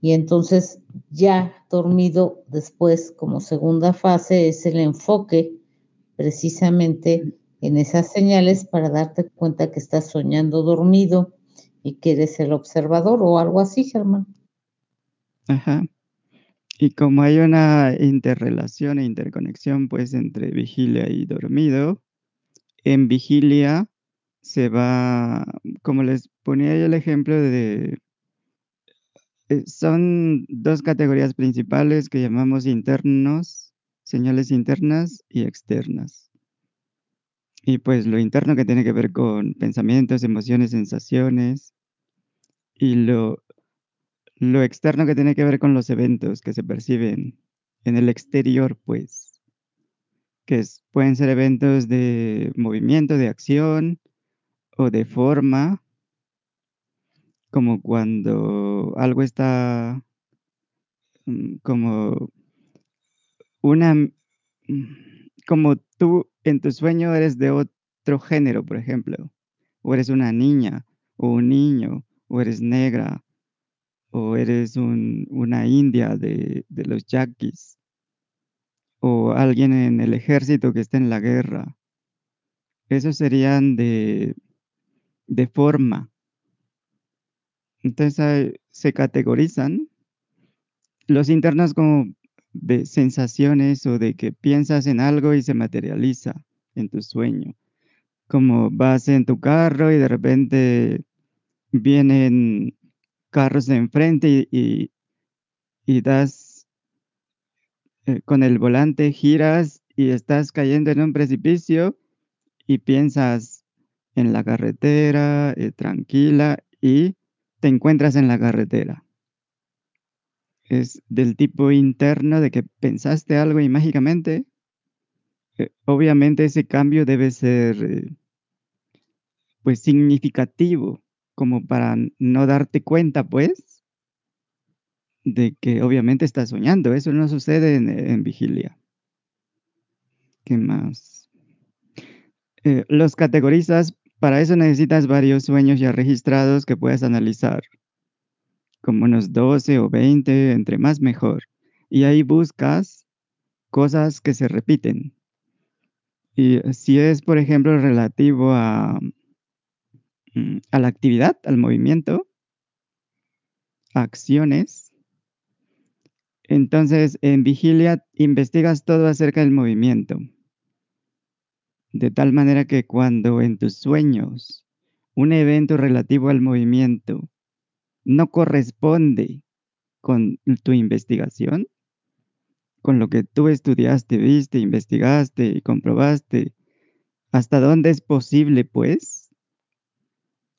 Speaker 3: Y entonces ya dormido después, como segunda fase, es el enfoque precisamente en esas señales para darte cuenta que estás soñando dormido y que eres el observador o algo así, Germán.
Speaker 2: Ajá. Y como hay una interrelación e interconexión, pues, entre vigilia y dormido, en vigilia se va, como les ponía yo el ejemplo de, eh, son dos categorías principales que llamamos internos, señales internas y externas. Y pues lo interno que tiene que ver con pensamientos, emociones, sensaciones, y lo, lo externo que tiene que ver con los eventos que se perciben en el exterior, pues, que pueden ser eventos de movimiento, de acción o de forma, como cuando algo está mm, como una, mm, como tú en tu sueño eres de otro género, por ejemplo, o eres una niña o un niño, o eres negra, o eres un- una india de, los yaquis, o alguien en el ejército que está en la guerra. Esos serían de, de forma. Entonces se categorizan los internos como de sensaciones o de que piensas en algo y se materializa en tu sueño. Como vas en tu carro y de repente vienen carros de enfrente y, y- das eh, con el volante, giras y estás cayendo en un precipicio y piensas en la carretera, eh, tranquila, y te encuentras en la carretera. Es del tipo interno de que pensaste algo y mágicamente, eh, obviamente ese cambio debe ser eh, pues significativo, como para no darte cuenta, pues, de que obviamente estás soñando. Eso no sucede en, en vigilia. ¿Qué más? Eh, los categorizas, para eso necesitas varios sueños ya registrados que puedas analizar, como unos 12 o 20, entre más mejor. Y ahí buscas cosas que se repiten. Y si es, por ejemplo, relativo a, mm, a la actividad, al movimiento, acciones, entonces en vigilia investigas todo acerca del movimiento. De tal manera que cuando en tus sueños un evento relativo al movimiento no corresponde con tu investigación, con lo que tú estudiaste, viste, investigaste y comprobaste, hasta dónde es posible, pues,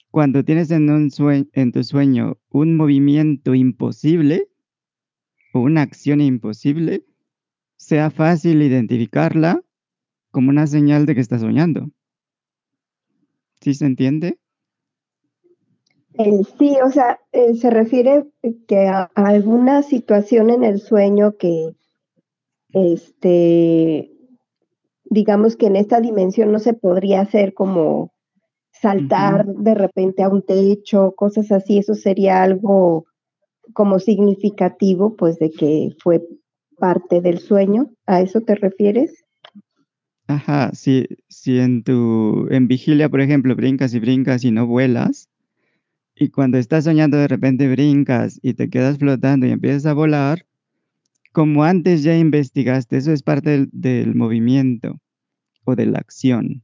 Speaker 2: cuando tienes en, un sue- en tu sueño un movimiento imposible o una acción imposible, sea fácil identificarla como una señal de que estás soñando. ¿Sí se entiende?
Speaker 7: Eh, sí, o sea, eh, se refiere que a, a alguna situación en el sueño que, este, digamos que en esta dimensión no se podría hacer como saltar de repente a un techo, cosas así, eso sería algo como significativo, pues de que fue parte del sueño. ¿A eso te refieres?
Speaker 2: Ajá, si, si en tu, en vigilia, por ejemplo, brincas y brincas y no vuelas, y cuando estás soñando de repente brincas y te quedas flotando y empiezas a volar, como antes ya investigaste, eso es parte del, movimiento o de la acción.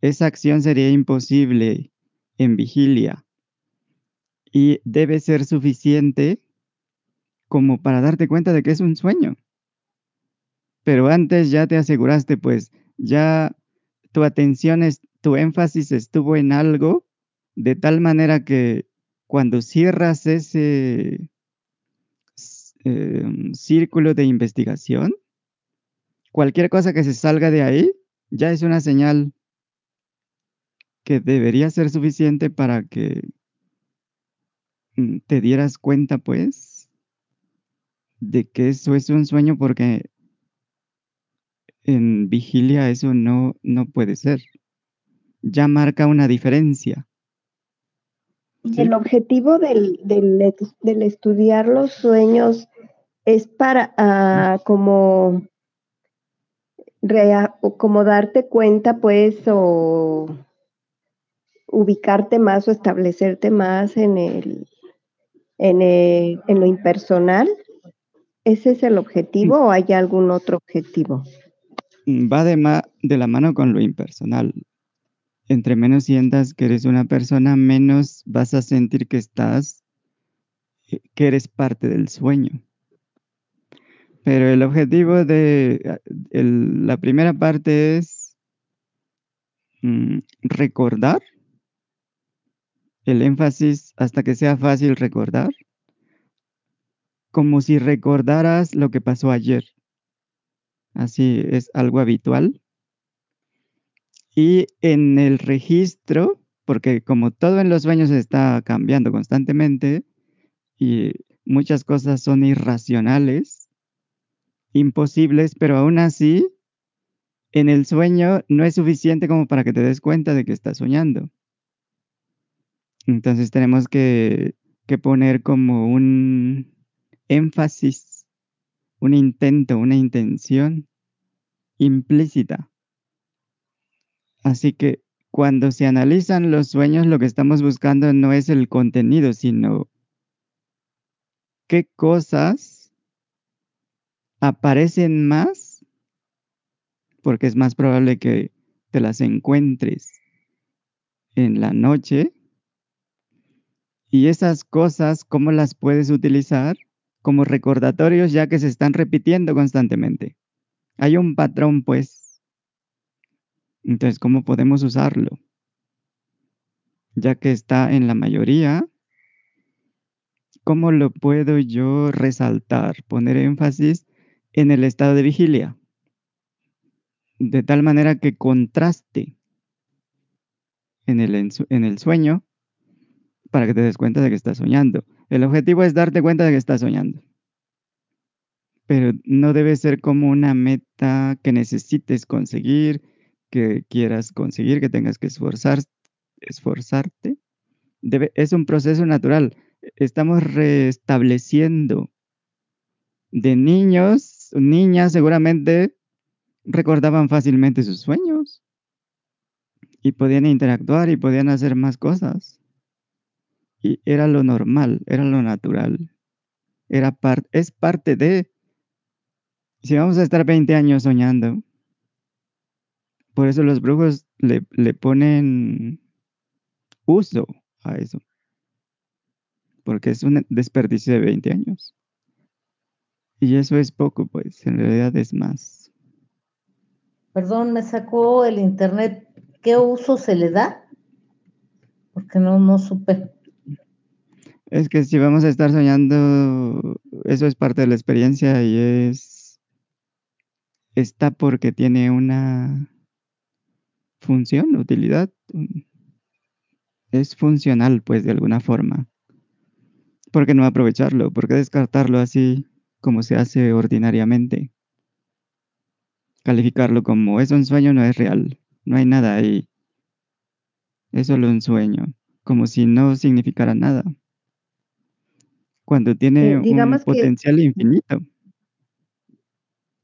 Speaker 2: Esa acción sería imposible en vigilia y debe ser suficiente como para darte cuenta de que es un sueño. Pero antes ya te aseguraste, pues ya tu atención, es, tu énfasis estuvo en algo de tal manera que cuando cierras ese eh, círculo de investigación, cualquier cosa que se salga de ahí ya es una señal que debería ser suficiente para que mm, te dieras cuenta, pues, de que eso es un sueño porque en vigilia eso no, no puede ser. Ya marca una diferencia.
Speaker 7: ¿Sí? El objetivo del, del, del, estudiar los sueños es para uh, como, rea, como darte cuenta, pues, o ubicarte más o establecerte más en el, en, el, en lo impersonal. ¿Ese es el objetivo o hay algún otro objetivo?
Speaker 2: Va de, ma de la mano con lo impersonal. Entre menos sientas que eres una persona, menos vas a sentir que estás, eh, que eres parte del sueño. Pero el objetivo de el, la primera parte es mm, recordar el énfasis hasta que sea fácil recordar, como si recordaras lo que pasó ayer. Así es algo habitual. Y en el registro, porque como todo en los sueños está cambiando constantemente y muchas cosas son irracionales, imposibles, pero aún así, en el sueño no es suficiente como para que te des cuenta de que estás soñando. Entonces tenemos que, que poner como un énfasis, un intento, una intención implícita. Así que cuando se analizan los sueños, lo que estamos buscando no es el contenido, sino qué cosas aparecen más, porque es más probable que te las encuentres en la noche y esas cosas, ¿cómo las puedes utilizar? Como recordatorios ya que se están repitiendo constantemente. Hay un patrón, pues. Entonces, ¿cómo podemos usarlo? Ya que está en la mayoría, ¿cómo lo puedo yo resaltar? Poner énfasis en el estado de vigilia. De tal manera que contraste en el, en el sueño para que te des cuenta de que estás soñando. El objetivo es darte cuenta de que estás soñando. Pero no debe ser como una meta que necesites conseguir, que quieras conseguir, que tengas que esforzar, esforzarte. Es un proceso natural. Estamos restableciendo. De niños, niñas seguramente recordaban fácilmente sus sueños y podían interactuar y podían hacer más cosas. Y era lo normal, era lo natural. Era par es parte de... Si vamos a estar 20 años soñando, por eso los brujos le, le ponen uso a eso. Porque es un desperdicio de 20 años. Y eso es poco, pues, en realidad es más.
Speaker 3: Perdón, me sacó el internet. ¿Qué uso se le da? Porque no, no supe.
Speaker 2: Es que si vamos a estar soñando, eso es parte de la experiencia y es. Está porque tiene una función, utilidad. Es funcional, pues, de alguna forma. ¿Por qué no aprovecharlo? ¿Por qué descartarlo así como se hace ordinariamente? Calificarlo como es un sueño no es real, no hay nada ahí. Es solo un sueño, como si no significara nada cuando tiene
Speaker 7: Eh,
Speaker 2: un potencial infinito.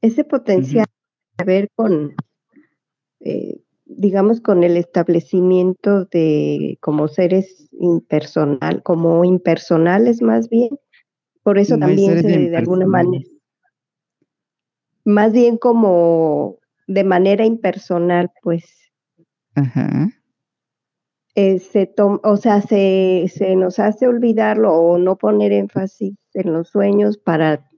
Speaker 7: Ese potencial tiene que ver con, eh, digamos, con el establecimiento de como seres impersonal, como impersonales más bien. Por eso
Speaker 2: No
Speaker 7: también se, de alguna manera, más bien como de manera impersonal, pues
Speaker 2: Ajá.
Speaker 7: eh, se tom- o sea, se, se nos hace olvidarlo o no poner énfasis en los sueños para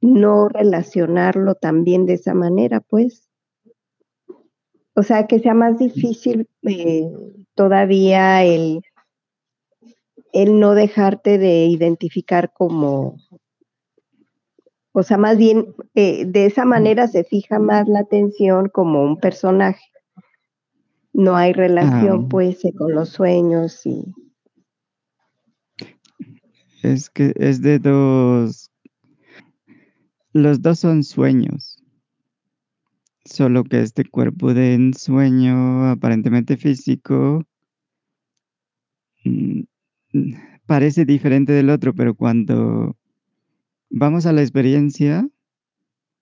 Speaker 7: no relacionarlo también de esa manera, pues. O sea, que sea más difícil eh, todavía el, el no dejarte de identificar como, o sea, más bien eh, de esa manera se fija más la atención como un personaje. No hay relación,
Speaker 2: Ah,
Speaker 7: pues, eh, con los sueños y
Speaker 2: es que es de dos. Los dos son sueños. Solo que este cuerpo de ensueño aparentemente físico mm, mm, parece diferente del otro, pero cuando vamos a la experiencia,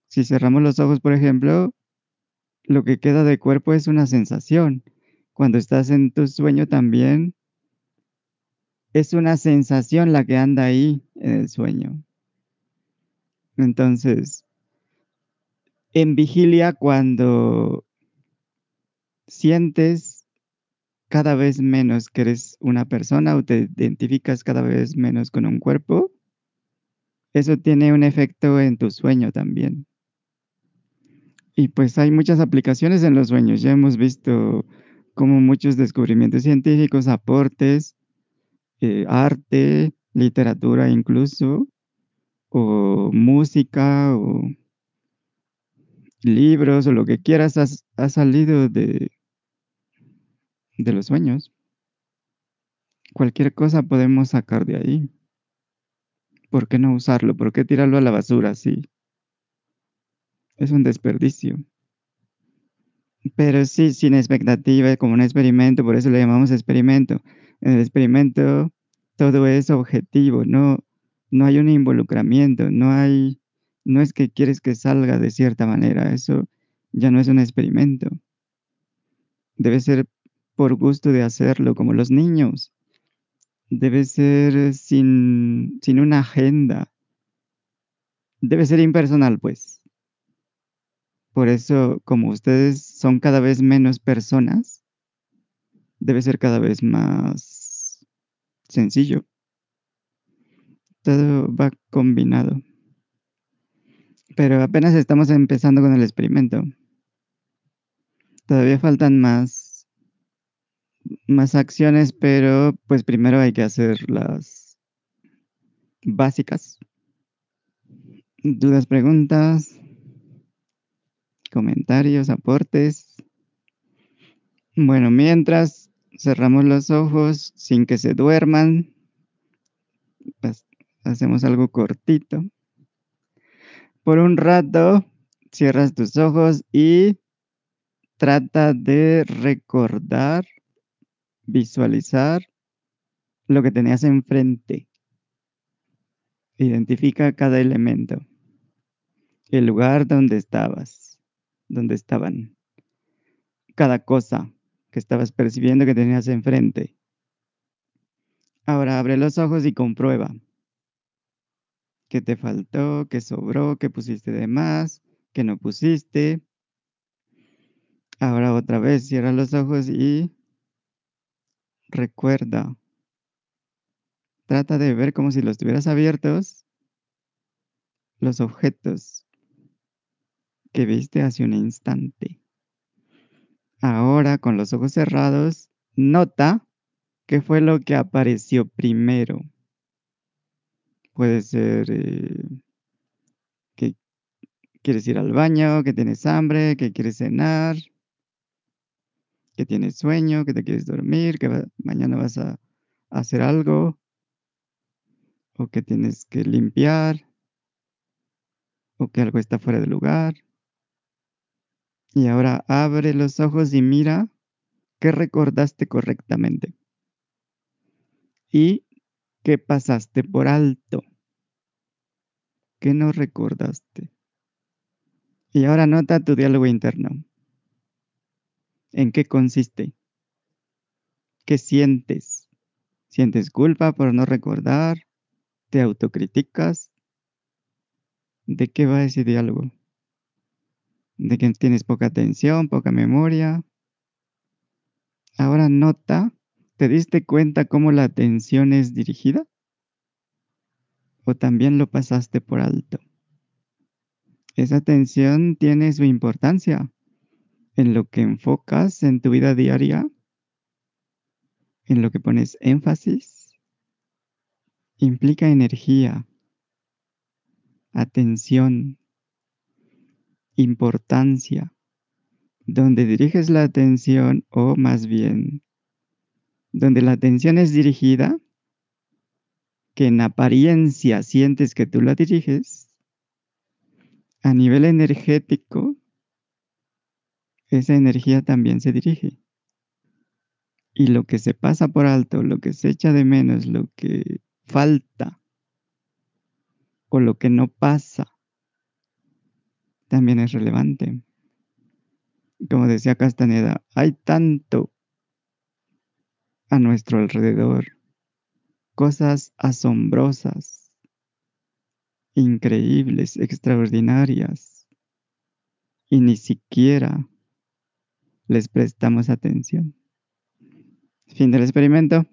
Speaker 2: si cerramos los ojos, por ejemplo, lo que queda de cuerpo es una sensación. Cuando estás en tu sueño también es una sensación la que anda ahí en el sueño. Entonces, en vigilia, cuando sientes cada vez menos que eres una persona o te identificas cada vez menos con un cuerpo, eso tiene un efecto en tu sueño también. Y pues hay muchas aplicaciones en los sueños. Ya hemos visto como muchos descubrimientos científicos, aportes, eh, arte, literatura incluso, o música, o libros, o lo que quieras, has- ha salido de, de los sueños. Cualquier cosa podemos sacar de ahí. ¿Por qué no usarlo? ¿Por qué tirarlo a la basura así? Es un desperdicio. Pero sí, sin expectativa, como un experimento, por eso le llamamos experimento. En el experimento todo es objetivo, no, no hay un involucramiento, no hay, no es que quieres que salga de cierta manera, eso ya no es un experimento. Debe ser por gusto de hacerlo, como los niños. Debe ser sin, sin una agenda. Debe ser impersonal, pues. Por eso, como ustedes son cada vez menos personas, debe ser cada vez más sencillo. Todo va combinado. Pero apenas estamos empezando con el experimento. Todavía faltan más, más acciones, pero pues primero hay que hacer las básicas. Dudas, preguntas, comentarios, aportes. Bueno, mientras cerramos los ojos sin que se duerman, pues, hacemos algo cortito. Por un rato, cierras tus ojos y trata de recordar, visualizar lo que tenías enfrente. Identifica cada elemento, el lugar donde estabas, donde estaban, cada cosa que estabas percibiendo que tenías enfrente. Ahora abre los ojos y comprueba qué te faltó, qué sobró, qué pusiste de más, qué no pusiste. Ahora otra vez cierra los ojos y recuerda. Trata de ver como si los tuvieras abiertos los objetos que viste hace un instante. Ahora con los ojos cerrados, nota qué fue lo que apareció primero. Puede ser eh, que quieres ir al baño, que tienes hambre, que quieres cenar, que tienes sueño, que te quieres dormir, que mañana vas a hacer algo, o que tienes que limpiar, o que algo está fuera de lugar. Y ahora abre los ojos y mira qué recordaste correctamente y qué pasaste por alto, qué no recordaste. Y ahora nota tu diálogo interno. ¿En qué consiste? ¿Qué sientes? ¿Sientes culpa por no recordar? ¿Te autocriticas? ¿De qué va ese diálogo? ¿De que tienes poca atención, poca memoria? Ahora nota, ¿te diste cuenta cómo la atención es dirigida? ¿O también lo pasaste por alto? Esa atención tiene su importancia en lo que enfocas en tu vida diaria, en lo que pones énfasis, implica energía, atención, importancia, donde diriges la atención o más bien donde la atención es dirigida, que en apariencia sientes que tú la diriges, a nivel energético, esa energía también se dirige. Y lo que se pasa por alto, lo que se echa de menos, lo que falta o lo que no pasa, también es relevante. Como decía Castaneda, hay tanto a nuestro alrededor, cosas asombrosas, increíbles, extraordinarias, y ni siquiera les prestamos atención. Fin del experimento.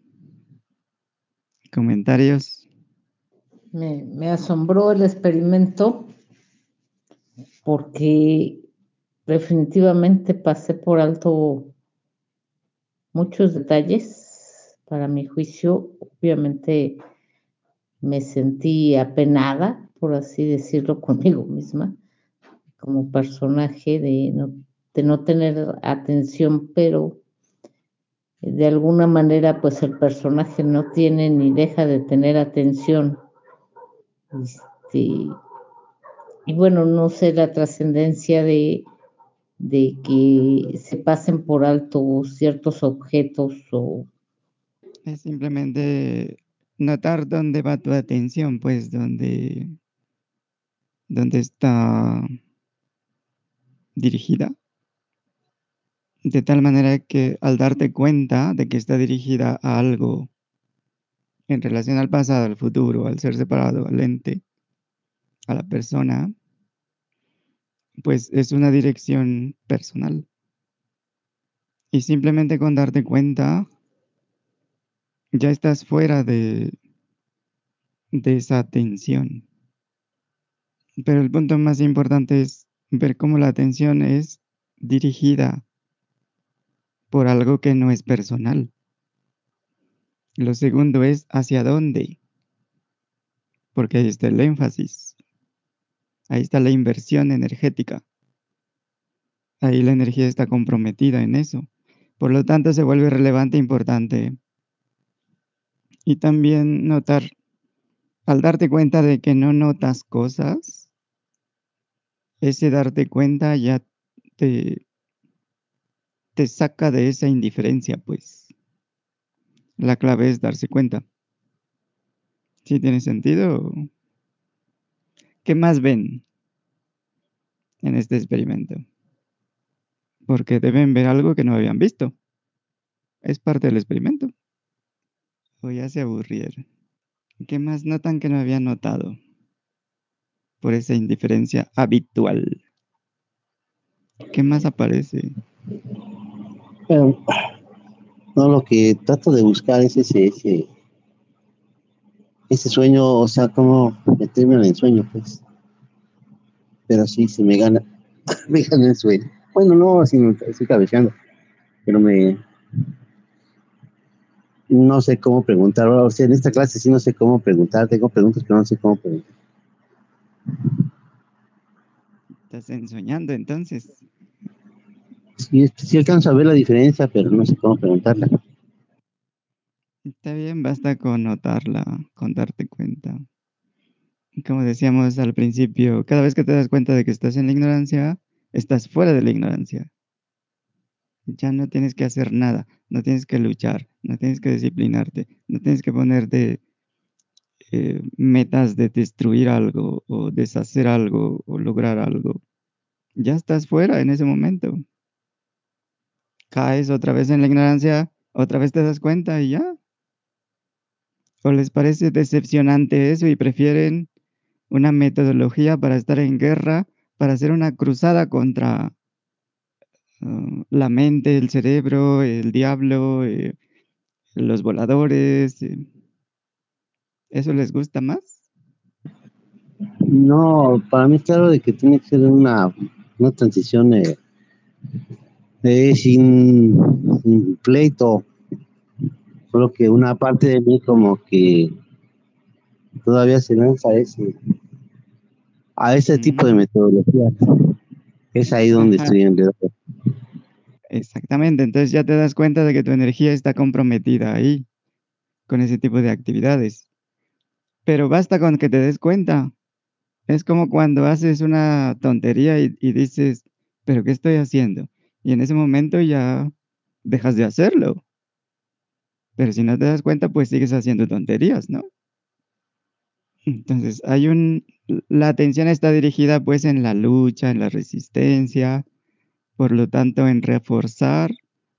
Speaker 2: Comentarios.
Speaker 3: Me, me asombró el experimento porque definitivamente pasé por alto muchos detalles. Para mi juicio, obviamente me sentí apenada, por así decirlo, conmigo misma, como personaje de no, tener atención, pero de alguna manera pues el personaje no tiene ni deja de tener atención. Este, y bueno, no sé la trascendencia de, de que se pasen por alto ciertos objetos o...
Speaker 2: Es simplemente notar dónde va tu atención, pues dónde, dónde está dirigida. De tal manera que al darte cuenta de que está dirigida a algo en relación al pasado, al futuro, al ser separado, al ente, a la persona, pues es una dirección personal. Y simplemente con darte cuenta, ya estás fuera de, esa atención. Pero el punto más importante es ver cómo la atención es dirigida por algo que no es personal. Lo segundo es hacia dónde, porque ahí está el énfasis. Ahí está la inversión energética. Ahí la energía está comprometida en eso. Por lo tanto, se vuelve relevante e importante. Y también notar, al darte cuenta de que no notas cosas, ese darte cuenta ya te, te saca de esa indiferencia, pues. La clave es darse cuenta. ¿Sí tiene sentido? ¿Qué más ven en este experimento? Porque deben ver algo que no habían visto. Es parte del experimento. O ya se aburrieron. ¿Qué más notan que no habían notado? Por esa indiferencia habitual. ¿Qué más aparece?
Speaker 5: Pero, no, lo que trato de buscar es ese, ese, ese sueño, o sea, como meterme en el sueño, pues. Pero sí, se me gana, me gana el sueño. Bueno, no, me estoy cabeceando, pero me, no sé cómo preguntar. O sea, en esta clase sí no sé cómo preguntar. Tengo preguntas, pero no sé cómo preguntar.
Speaker 2: Estás ensoñando entonces.
Speaker 5: Sí, sí alcanzo a ver la diferencia, pero no sé cómo preguntarla.
Speaker 2: Está bien, basta con notarla, con darte cuenta. Como decíamos al principio, cada vez que te das cuenta de que estás en la ignorancia, estás fuera de la ignorancia. Ya no tienes que hacer nada, no tienes que luchar, no tienes que disciplinarte, no tienes que ponerte eh, metas de destruir algo o deshacer algo o lograr algo. Ya estás fuera en ese momento. caes otra vez en la ignorancia, otra vez te das cuenta y ya. ¿O les parece decepcionante eso y prefieren una metodología para estar en guerra, para hacer una cruzada contra uh, la mente, el cerebro, el diablo, eh, los voladores? eh? ¿Eso les gusta más?
Speaker 5: No, para mí es claro de que tiene que ser una, una transición eh, sin, sin pleito. Solo que una parte de mí como que todavía se lanza a ese, a ese tipo de
Speaker 2: Mm,
Speaker 5: metodología. Es ahí donde
Speaker 2: Ajá,
Speaker 5: estoy enredado.
Speaker 2: exactamente. Entonces ya te das cuenta de que tu energía está comprometida ahí con ese tipo de actividades. Pero basta con que te des cuenta. Es como cuando haces una tontería y, y dices, ¿pero qué estoy haciendo? Y en ese momento ya dejas de hacerlo. Pero si no te das cuenta, pues sigues haciendo tonterías, ¿no? Entonces, hay un, la atención está dirigida pues en la lucha, en la resistencia, por lo tanto en reforzar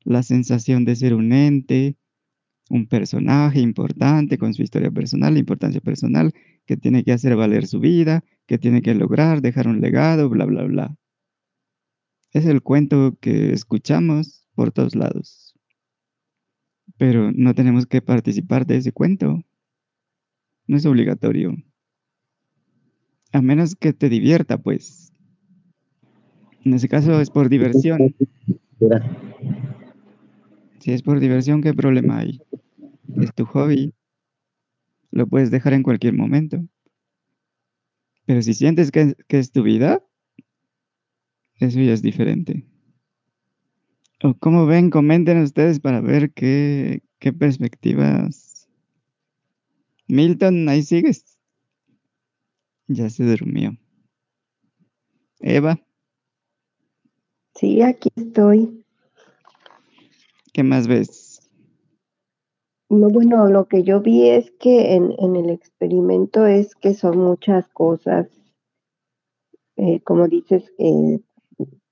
Speaker 2: la sensación de ser un ente, un personaje importante con su historia personal, importancia personal, que tiene que hacer valer su vida, que tiene que lograr, dejar un legado, bla, bla, bla. Es el cuento que escuchamos por todos lados, pero no tenemos que participar de ese cuento, no es obligatorio, a menos que te divierta, pues. En ese caso es por diversión. Si es por diversión, ¿qué problema hay? Es tu hobby, lo puedes dejar en cualquier momento. Pero si sientes que, que es tu vida, eso ya es diferente. O cómo ven, comenten ustedes para ver qué, qué perspectivas. Milton, ahí sigues. Ya se durmió. Eva,
Speaker 7: Sí, aquí estoy.
Speaker 2: ¿qué más ves?
Speaker 7: No, bueno, lo que yo vi es que en, en el experimento es que son muchas cosas, eh, como dices, eh,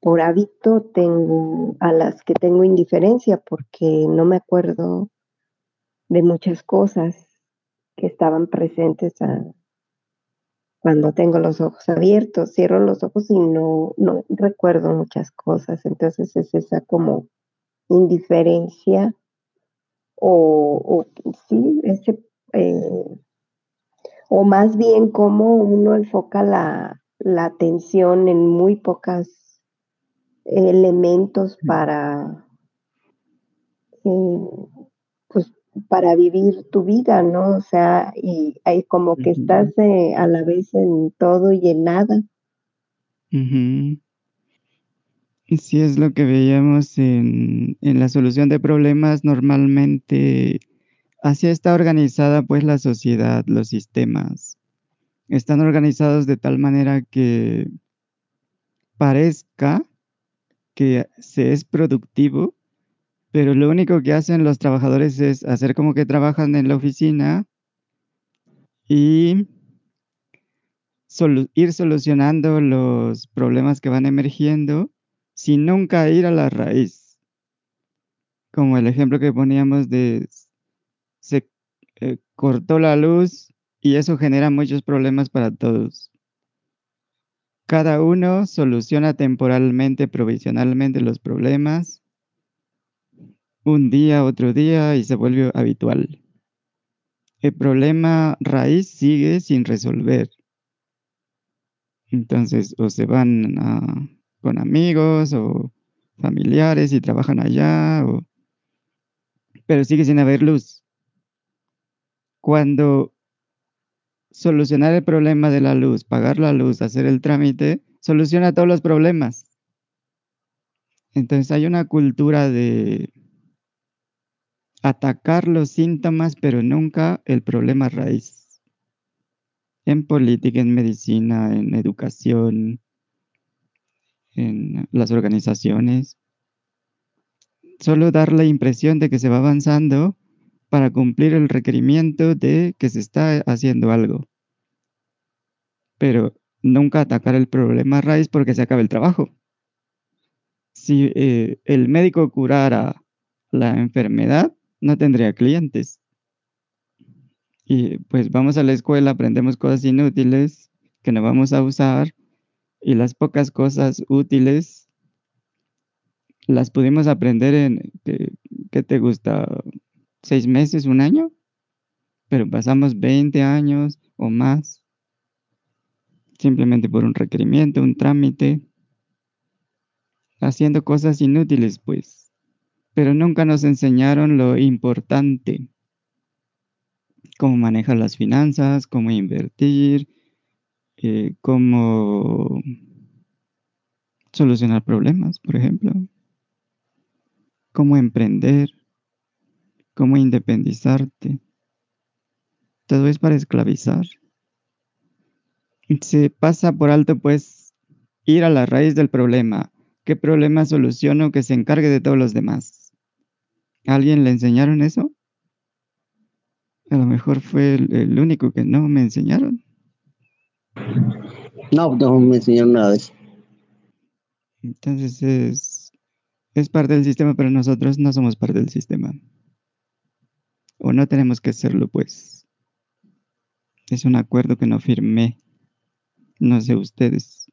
Speaker 7: por hábito tengo a las que tengo indiferencia porque no me acuerdo de muchas cosas que estaban presentes a- cuando tengo los ojos abiertos. Cierro los ojos y no, no recuerdo muchas cosas. Entonces es esa como indiferencia o, o sí, ese, eh, o más bien cómo uno enfoca la, la atención en muy pocos elementos para, eh, para vivir tu vida, ¿no? O sea, y hay como que estás eh, a la vez en todo y en nada.
Speaker 2: Sí, es lo que veíamos en, en la solución de problemas. Normalmente, así está organizada pues la sociedad, los sistemas. Están organizados de tal manera que parezca que se es productivo, pero lo único que hacen los trabajadores es hacer como que trabajan en la oficina y ir solucionando los problemas que van emergiendo sin nunca ir a la raíz. Como el ejemplo que poníamos de se eh, cortó la luz y eso genera muchos problemas para todos. Cada uno soluciona temporalmente, provisionalmente los problemas, un día, otro día y se vuelve habitual. El problema raíz sigue sin resolver. Entonces, o se van con amigos o familiares y trabajan allá, pero sigue sin haber luz. Cuando solucionar el problema de la luz, pagar la luz, hacer el trámite, soluciona todos los problemas. Entonces hay una cultura de atacar los síntomas, pero nunca el problema raíz. En política, en medicina, en educación, en las organizaciones. Solo dar la impresión de que se va avanzando para cumplir el requerimiento de que se está haciendo algo. Pero nunca atacar el problema raíz porque se acaba el trabajo. si eh, el médico curara la enfermedad, no tendría clientes. Y pues vamos a la escuela, aprendemos cosas inútiles que no vamos a usar y las pocas cosas útiles las pudimos aprender en, ¿qué, te gusta? ¿Seis meses, un año? Pero pasamos 20 años o más simplemente por un requerimiento, un trámite, haciendo cosas inútiles, pues. Pero nunca nos enseñaron lo importante, cómo manejar las finanzas, cómo invertir, eh, cómo solucionar problemas, por ejemplo, cómo emprender, cómo independizarte. Todo es para esclavizar. Se pasa por alto, pues, ir a la raíz del problema. ¿Qué problema soluciono que se encargue de todos los demás? ¿A ¿Alguien le enseñaron eso? A lo mejor fue el, el único que no me enseñaron.
Speaker 5: No, no me enseñaron nada de eso.
Speaker 2: Entonces es, es parte del sistema, pero nosotros no somos parte del sistema. O no tenemos que serlo, pues. Es un acuerdo que no firmé. No sé ustedes.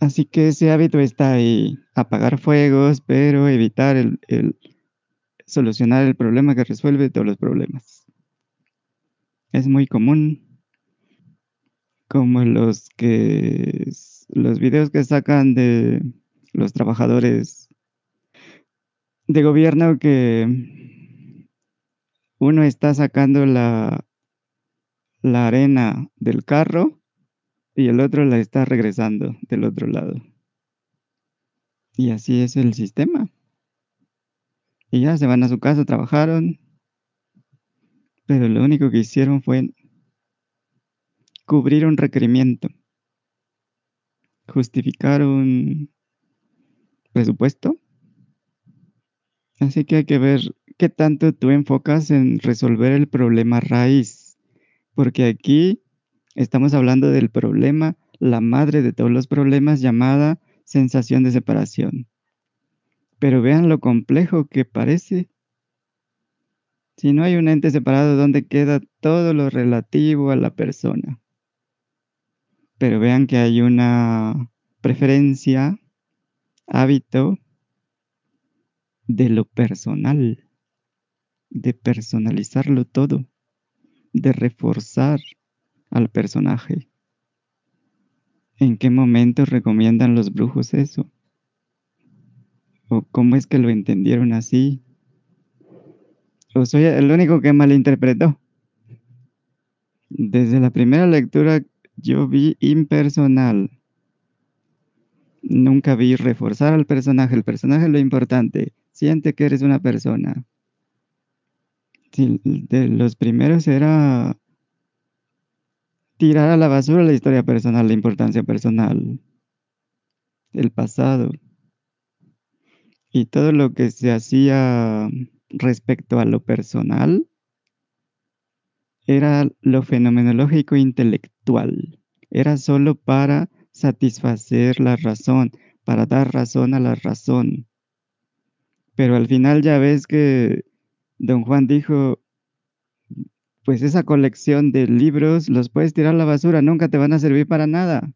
Speaker 2: Así que ese hábito está ahí. Apagar fuegos, pero evitar el, solucionar el problema que resuelve todos los problemas. Es muy común. Como los que los videos que sacan de los trabajadores de gobierno que uno está sacando la, la arena del carro y el otro la está regresando del otro lado. Y así es el sistema. Y ya se van a su casa, trabajaron, pero lo único que hicieron fue cubrir un requerimiento, justificar un presupuesto. Así que hay que ver qué tanto tú enfocas en resolver el problema raíz, porque aquí estamos hablando del problema, la madre de todos los problemas llamada sensación de separación. Pero vean lo complejo que parece. Si no hay un ente separado, ¿dónde queda todo lo relativo a la persona? Pero vean que hay una preferencia, hábito de lo personal, de personalizarlo todo, de reforzar al personaje. ¿En qué momento recomiendan los brujos eso? ¿O cómo es que lo entendieron así? ¿O soy el único que malinterpretó? Desde la primera lectura yo vi impersonal. Nunca vi reforzar al personaje. El personaje es lo importante. Siente que eres una persona. De los primeros era tirar a la basura la historia personal, la importancia personal, el pasado y todo lo que se hacía respecto a lo personal era lo fenomenológico intelectual. Era solo para satisfacer la razón, para dar razón a la razón. Pero al final ya ves que don Juan dijo, pues esa colección de libros los puedes tirar a la basura, nunca te van a servir para nada.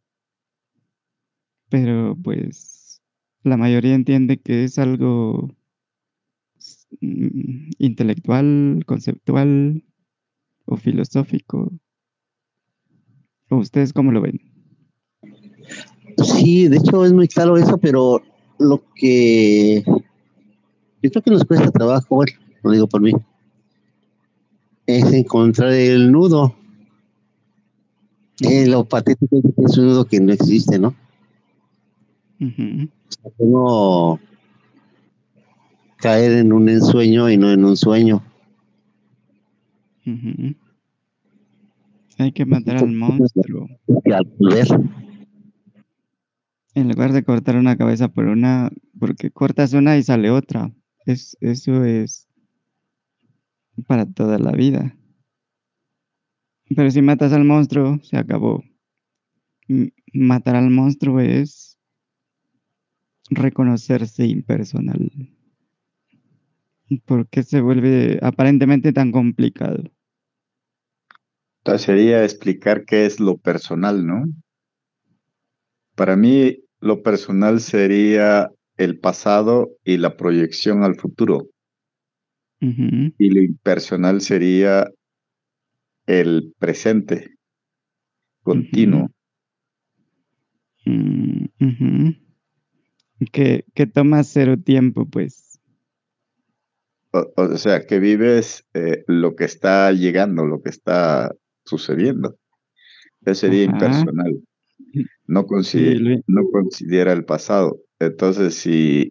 Speaker 2: Pero pues la mayoría entiende que es algo mm, intelectual, conceptual o filosófico. ¿O ustedes cómo lo ven?
Speaker 5: Sí, de hecho es muy claro eso, pero lo que yo creo que nos cuesta trabajo, bueno, lo digo por mí, es encontrar el nudo. Eh, lo patético es que es un nudo que no existe, ¿no? Uno caer en un ensueño y no en un sueño.
Speaker 2: Hay que matar al monstruo.
Speaker 5: Que al volver,
Speaker 2: En lugar de cortar una cabeza por una, porque cortas una y sale otra. Es, eso es para toda la vida. Pero si matas al monstruo, se acabó. Matar al monstruo es reconocerse impersonal? ¿Por qué se vuelve aparentemente tan complicado?
Speaker 1: Entonces sería explicar qué es lo personal, ¿no? Para mí, lo personal sería el pasado y la proyección al futuro. Y lo impersonal sería el presente continuo.
Speaker 2: Que, que toma cero tiempo, pues.
Speaker 1: O, o sea, que vives eh, lo que está llegando, lo que está sucediendo. Eso sería
Speaker 2: Ajá.
Speaker 1: impersonal. No,
Speaker 2: Sí,
Speaker 1: consider-
Speaker 2: lo-
Speaker 1: no considera el pasado. Entonces, si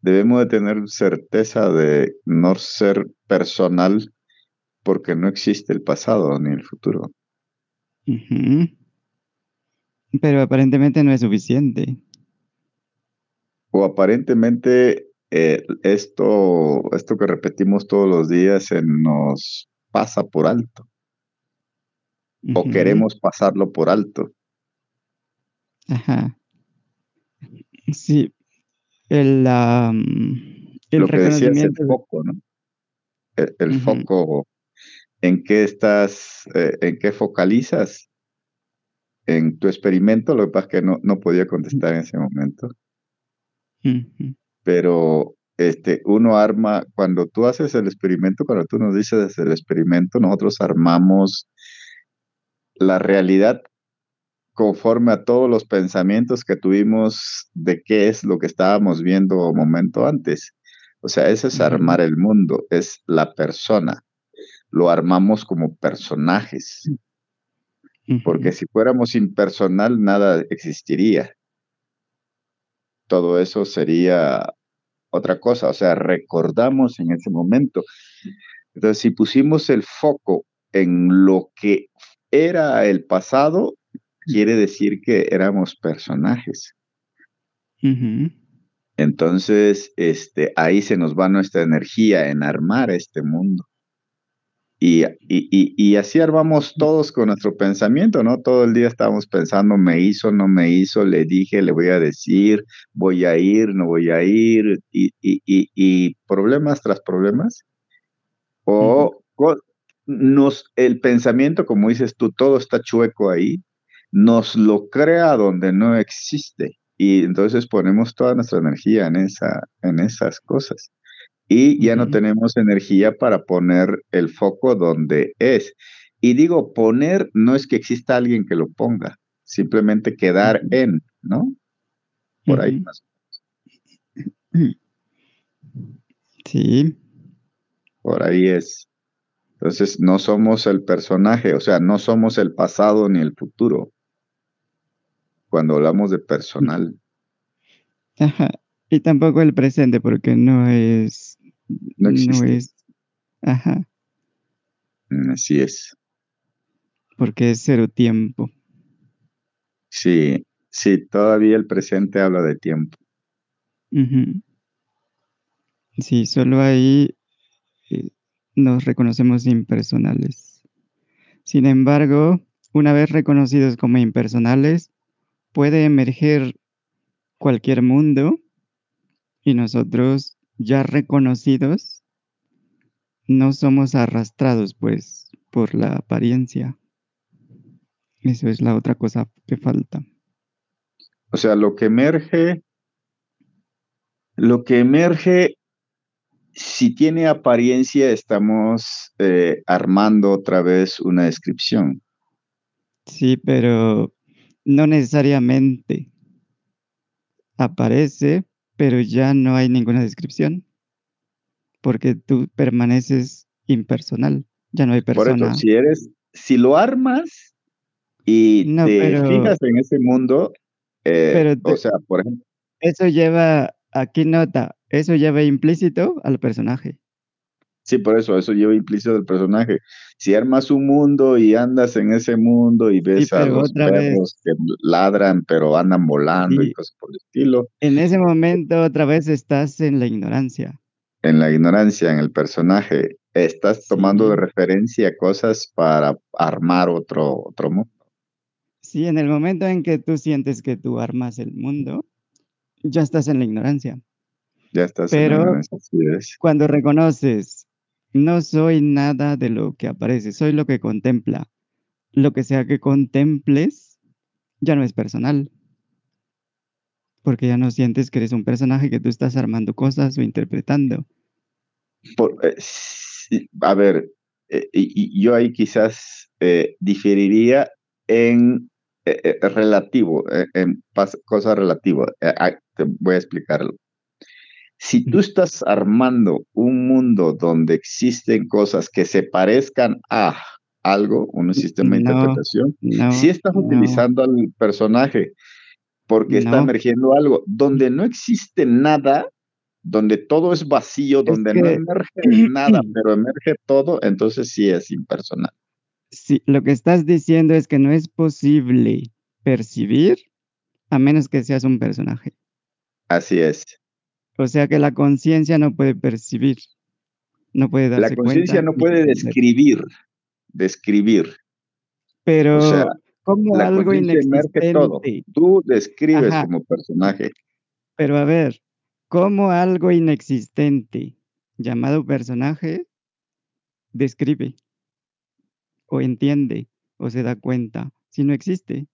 Speaker 1: debemos de tener certeza de no ser personal porque no existe el pasado ni el futuro.
Speaker 2: Pero aparentemente no es suficiente.
Speaker 1: O aparentemente eh, esto, esto que repetimos todos los días se nos pasa por alto o queremos pasarlo por alto.
Speaker 2: Ajá. Sí, el, am, el
Speaker 1: Lo que decías, el foco, ¿no? El, foco, ¿en qué estás, eh, en qué focalizas? En tu experimento, lo que pasa es que no, no podía contestar en ese momento, pero este, uno arma, cuando tú haces el experimento, cuando tú nos dices el experimento, nosotros armamos la realidad conforme a todos los pensamientos que tuvimos de qué es lo que estábamos viendo un momento antes. O sea, eso es armar el mundo, es la persona. Lo armamos como personajes, porque si fuéramos impersonal, nada existiría. Todo eso sería otra cosa, o sea, recordamos en ese momento. Entonces, si pusimos el foco en lo que era el pasado, quiere decir que éramos personajes. Entonces, este, ahí se nos va nuestra energía en armar este mundo. Y, y, y, y así armamos todos con nuestro pensamiento, ¿no? Todo el día estábamos pensando, me hizo, no me hizo, le dije, le voy a decir, voy a ir, no voy a ir, y, y, y, y problemas tras problemas. O nos, el pensamiento, como dices tú, todo está chueco ahí, nos lo crea donde no existe. Y entonces ponemos toda nuestra energía en, esa, en esas cosas. Y ya no tenemos energía para poner el foco donde es. Y digo, poner no es que exista alguien que lo ponga, simplemente quedar en, ¿no? Por ahí
Speaker 2: ujú.
Speaker 1: más.
Speaker 2: Sí,
Speaker 1: Por ahí es. Entonces, no somos el personaje, o sea, no somos el pasado ni el futuro. Cuando hablamos de personal,
Speaker 2: ajá. Y tampoco el presente, porque no es,
Speaker 1: no
Speaker 2: no
Speaker 1: existe.
Speaker 2: es, ajá,
Speaker 1: Mm, Así es.
Speaker 2: porque es cero tiempo.
Speaker 1: Sí, sí, todavía el presente habla de tiempo.
Speaker 2: Sí, solo ahí eh, nos reconocemos impersonales. Sin embargo, una vez reconocidos como impersonales, puede emerger cualquier mundo y nosotros ya reconocidos no somos arrastrados pues por la apariencia. Eso es la otra cosa que falta.
Speaker 1: O sea, lo que emerge, lo que emerge, si tiene apariencia, estamos eh, armando otra vez una descripción.
Speaker 2: Sí, pero no necesariamente aparece, pero ya no hay ninguna descripción, porque tú permaneces impersonal, ya no hay
Speaker 1: Por eso,
Speaker 2: persona.
Speaker 1: si eres, si lo armas y
Speaker 2: No,
Speaker 1: te
Speaker 2: pero,
Speaker 1: fijas en ese mundo, eh,
Speaker 2: pero
Speaker 1: o
Speaker 2: te-
Speaker 1: sea, por ejemplo,
Speaker 2: eso lleva, aquí nota, eso lleva implícito al personaje.
Speaker 1: Sí, por eso, eso lleva implícito del personaje. Si armas un mundo y andas en ese mundo y
Speaker 2: Sí,
Speaker 1: ves a
Speaker 2: pero
Speaker 1: los
Speaker 2: vez,
Speaker 1: perros que ladran, pero andan volando y cosas por el estilo,
Speaker 2: en ese momento otra vez estás en la ignorancia.
Speaker 1: en la ignorancia, en el personaje, estás tomando de referencia cosas para armar otro, otro mundo.
Speaker 2: sí, en el momento en que tú sientes que tú armas el mundo, ya estás en la ignorancia.
Speaker 1: Ya estás en
Speaker 2: Pero-
Speaker 1: la ignorancia, es.
Speaker 2: Cuando reconoces, no soy nada de lo que aparece, soy lo que contempla. Lo que sea que contemples ya no es personal. Porque ya no sientes que eres un personaje que tú estás armando cosas o interpretando.
Speaker 1: Por- eh, a ver, eh, y, yo ahí quizás eh, diferiría en relativo, en pas- cosa relativa. Eh, ah, te voy a explicarlo. Si tú estás armando un mundo donde existen cosas que se parezcan a algo, un sistema de
Speaker 2: No,
Speaker 1: interpretación,
Speaker 2: No,
Speaker 1: si estás
Speaker 2: no,
Speaker 1: utilizando al personaje porque está emergiendo algo, donde no existe nada, donde todo es vacío, donde no emerge nada, pero emerge todo, entonces sí es impersonal.
Speaker 2: Sí, lo que estás diciendo es que no es posible percibir a menos que seas un personaje.
Speaker 1: Así es.
Speaker 2: O sea que la conciencia no puede percibir, no puede darse
Speaker 1: La conciencia no puede describir, describir.
Speaker 2: Pero
Speaker 1: o sea,
Speaker 2: como
Speaker 1: La
Speaker 2: algo
Speaker 1: todo.
Speaker 2: inexistente.
Speaker 1: Tú describes
Speaker 2: Ajá.
Speaker 1: como personaje.
Speaker 2: Pero a ver, como algo inexistente llamado personaje describe o entiende o se da cuenta si no existe.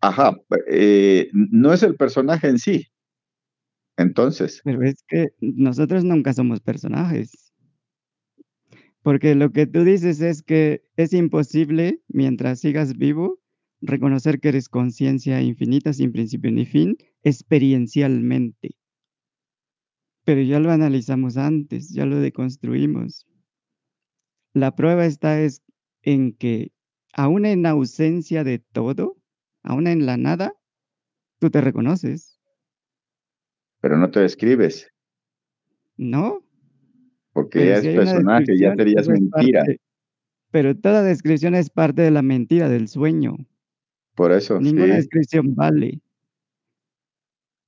Speaker 1: Ajá, eh, no es el personaje en sí. Entonces,
Speaker 2: Pero es que nosotros nunca somos personajes. Porque lo que tú dices es que es imposible, mientras sigas vivo, reconocer que eres conciencia infinita sin principio ni fin, experiencialmente. Pero ya lo analizamos antes, ya lo deconstruimos. La prueba está es en que, aún en ausencia de todo, aún en la nada, tú te reconoces,
Speaker 1: pero no te describes,
Speaker 2: ¿no?
Speaker 1: porque
Speaker 2: Pero
Speaker 1: ya
Speaker 2: si
Speaker 1: es personaje, ya serías mentira.
Speaker 2: parte- pero toda descripción es parte de la mentira, del sueño.
Speaker 1: Por eso,
Speaker 2: Ninguna
Speaker 1: sí.
Speaker 2: descripción vale.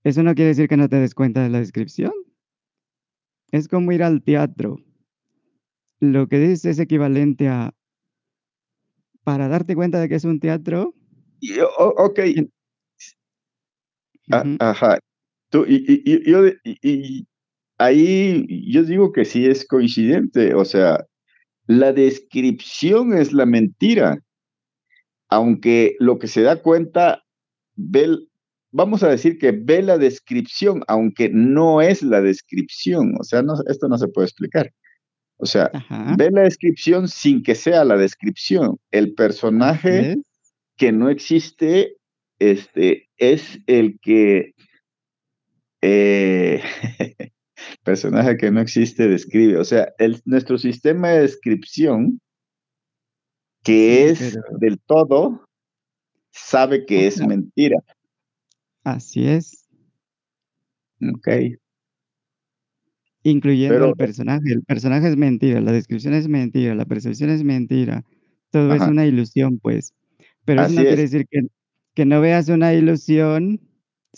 Speaker 2: Eso no quiere decir que no te des cuenta de la descripción. Es como ir al teatro. Lo que dices es equivalente a, para darte cuenta de que es un teatro,
Speaker 1: Y, ok,
Speaker 2: Bien.
Speaker 1: a-
Speaker 2: ujú,
Speaker 1: ajá. Tú, y, y- yo, y- ahí yo digo que sí es coincidente, o sea, la descripción es la mentira, aunque lo que se da cuenta, ve, vamos a decir que ve la descripción, aunque no es la descripción, o sea, no, esto no se puede explicar. O sea,
Speaker 2: ajá,
Speaker 1: ve la descripción sin que sea la descripción. El personaje que no existe este, es el que eh, personaje que no existe describe. O sea, el, nuestro sistema de descripción, que
Speaker 2: Sí,
Speaker 1: es
Speaker 2: pero-
Speaker 1: del todo, sabe que es mentira.
Speaker 2: Así es,
Speaker 1: Ok.
Speaker 2: incluyendo
Speaker 1: Pero-
Speaker 2: al personaje. El personaje es mentira, la descripción es mentira, la percepción es mentira. Todo es una ilusión, pues. Pero eso no quiere
Speaker 1: es.
Speaker 2: decir que, que no veas una ilusión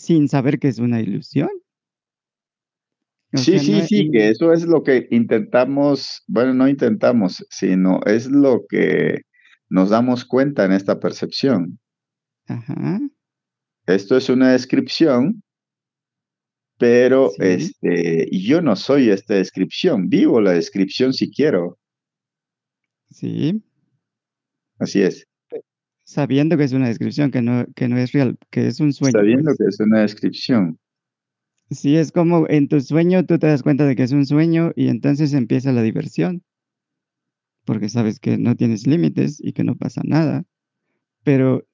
Speaker 2: sin saber que es una ilusión. O
Speaker 1: Sí,
Speaker 2: sea,
Speaker 1: sí,
Speaker 2: no
Speaker 1: sí, que eso es lo que intentamos, bueno, no intentamos, sino es lo que nos damos cuenta en esta percepción.
Speaker 2: Ajá,
Speaker 1: Esto es una descripción, pero
Speaker 2: Sí.
Speaker 1: este, yo no soy esta descripción, vivo la descripción si quiero,
Speaker 2: sí.
Speaker 1: así es,
Speaker 2: Sabiendo que es una descripción, que no, que no es real, que es un sueño.
Speaker 1: sabiendo
Speaker 2: pues.
Speaker 1: que es una descripción.
Speaker 2: Sí, es como en tu sueño tú te das cuenta de que es un sueño y entonces empieza la diversión. Porque sabes que no tienes límites y que no pasa nada. Pero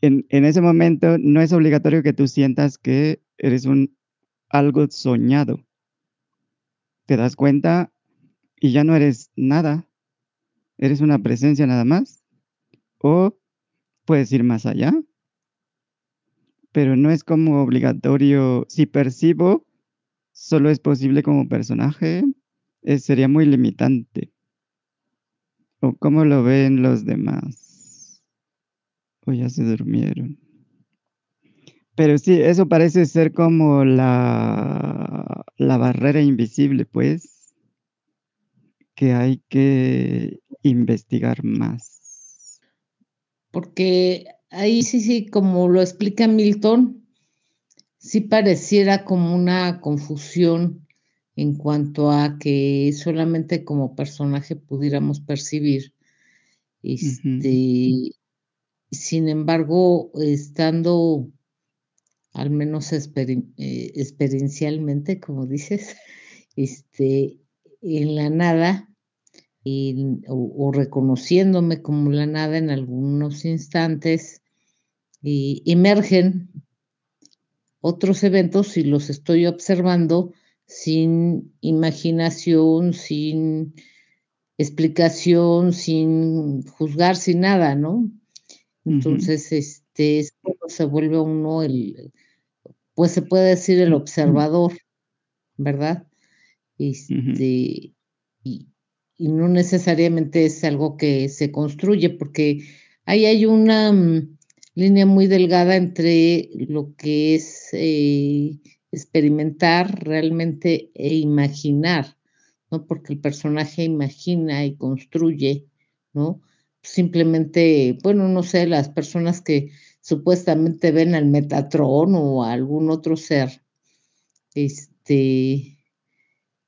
Speaker 2: en, en ese momento no es obligatorio que tú sientas que eres un algo soñado. Te das cuenta y ya no eres nada. Eres una presencia nada más. O puedes ir más allá. Pero no es como obligatorio. Si percibo, solo es posible como personaje. eh, sería muy limitante. ¿O cómo lo ven los demás? O ya se durmieron. Pero sí, eso parece ser como la, la barrera invisible, pues, que hay que investigar más.
Speaker 3: Porque ahí sí, sí, como lo explica Milton, sí pareciera como una confusión en cuanto a que solamente como personaje pudiéramos percibir. Este, Sin embargo, estando al menos eh, experiencialmente, como dices, este, en la nada o, reconociéndome como la nada en algunos instantes, y emergen otros eventos y los estoy observando sin imaginación, sin explicación, sin juzgar, sin nada, ¿no? Entonces, este, se vuelve uno el, pues se puede decir el observador, ¿verdad? Este, y, no necesariamente es algo que se construye, porque ahí hay una mm, línea muy delgada entre lo que es eh, experimentar realmente e imaginar, ¿no? Porque el personaje imagina y construye, ¿no? Simplemente, bueno, no sé, las personas que supuestamente ven al Metatron o a algún otro ser, este,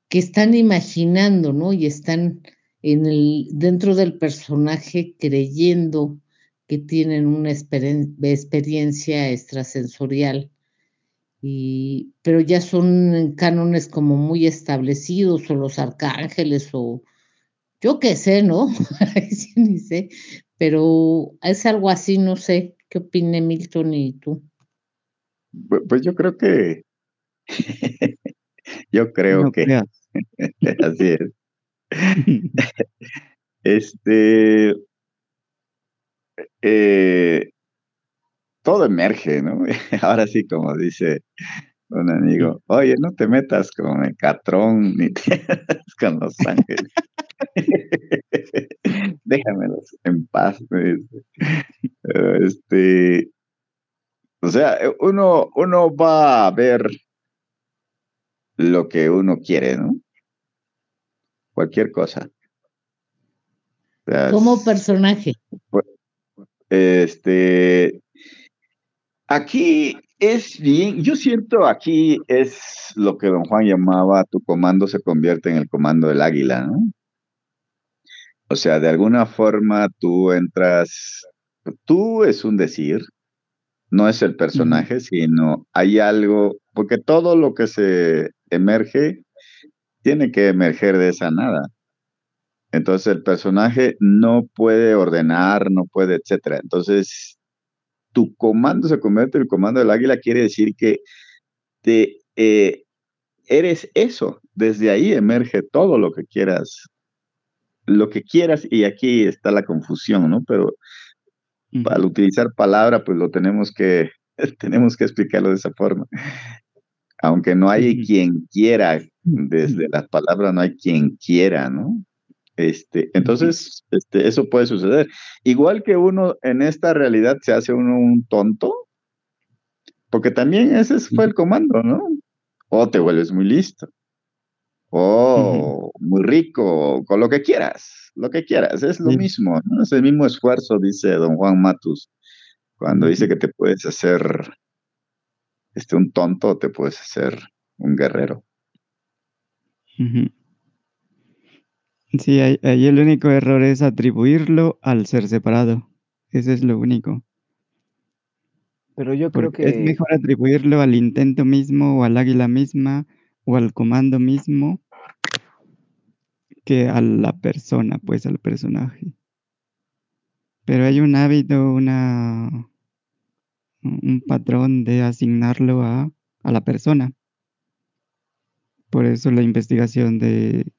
Speaker 3: que están imaginando, ¿no? Y están en el, dentro del personaje creyendo que tienen una experiencia extrasensorial y, pero ya son cánones como muy establecidos, o los arcángeles, o yo qué sé, ¿no? Ni sé, pero es algo así, no sé, ¿qué opine Milton y tú?
Speaker 1: Pues yo creo que, yo creo que, así es. este, eh, todo emerge, ¿no? Ahora sí, como dice un amigo, oye, no te metas con el catrón ni te con los ángeles. Déjamelos en paz. Este, o sea, uno, uno va a ver lo que uno quiere, ¿no? Cualquier cosa.
Speaker 3: Como personaje.
Speaker 1: Este, Aquí es bien, yo siento aquí es lo que don Juan llamaba tu comando se convierte en el comando del águila, ¿no? O sea, de alguna forma tú entras, tú es un decir, no es el personaje, sino hay algo, porque todo lo que se emerge tiene que emerger de esa nada. Entonces el personaje no puede ordenar, no puede, etcétera. Entonces tu comando se convierte en el comando del águila, quiere decir que te, eh, eres eso. Desde ahí emerge todo lo que quieras, lo que quieras, y aquí está la confusión, ¿no? Pero al utilizar palabra, pues lo tenemos que, tenemos que explicarlo de esa forma. Aunque no hay quien quiera, desde las palabras no hay quien quiera, ¿no? Este, entonces, este, eso puede suceder. Igual que uno en esta realidad se hace uno un tonto, porque también ese fue el comando, ¿no? O te vuelves muy listo, o muy rico, con lo que quieras, lo que quieras, es lo mismo, ¿no? Es el mismo esfuerzo, dice don Juan Matus, cuando dice que te puedes hacer este, un tonto o te puedes hacer un guerrero.
Speaker 2: Sí, ahí, el único error es atribuirlo al ser separado. Ese es lo único.
Speaker 8: Pero yo creo que...
Speaker 2: Es mejor atribuirlo al intento mismo o al águila misma o al comando mismo que a la persona, pues al personaje. Pero hay un hábito, una, un patrón de asignarlo a, a la persona. Por eso la investigación de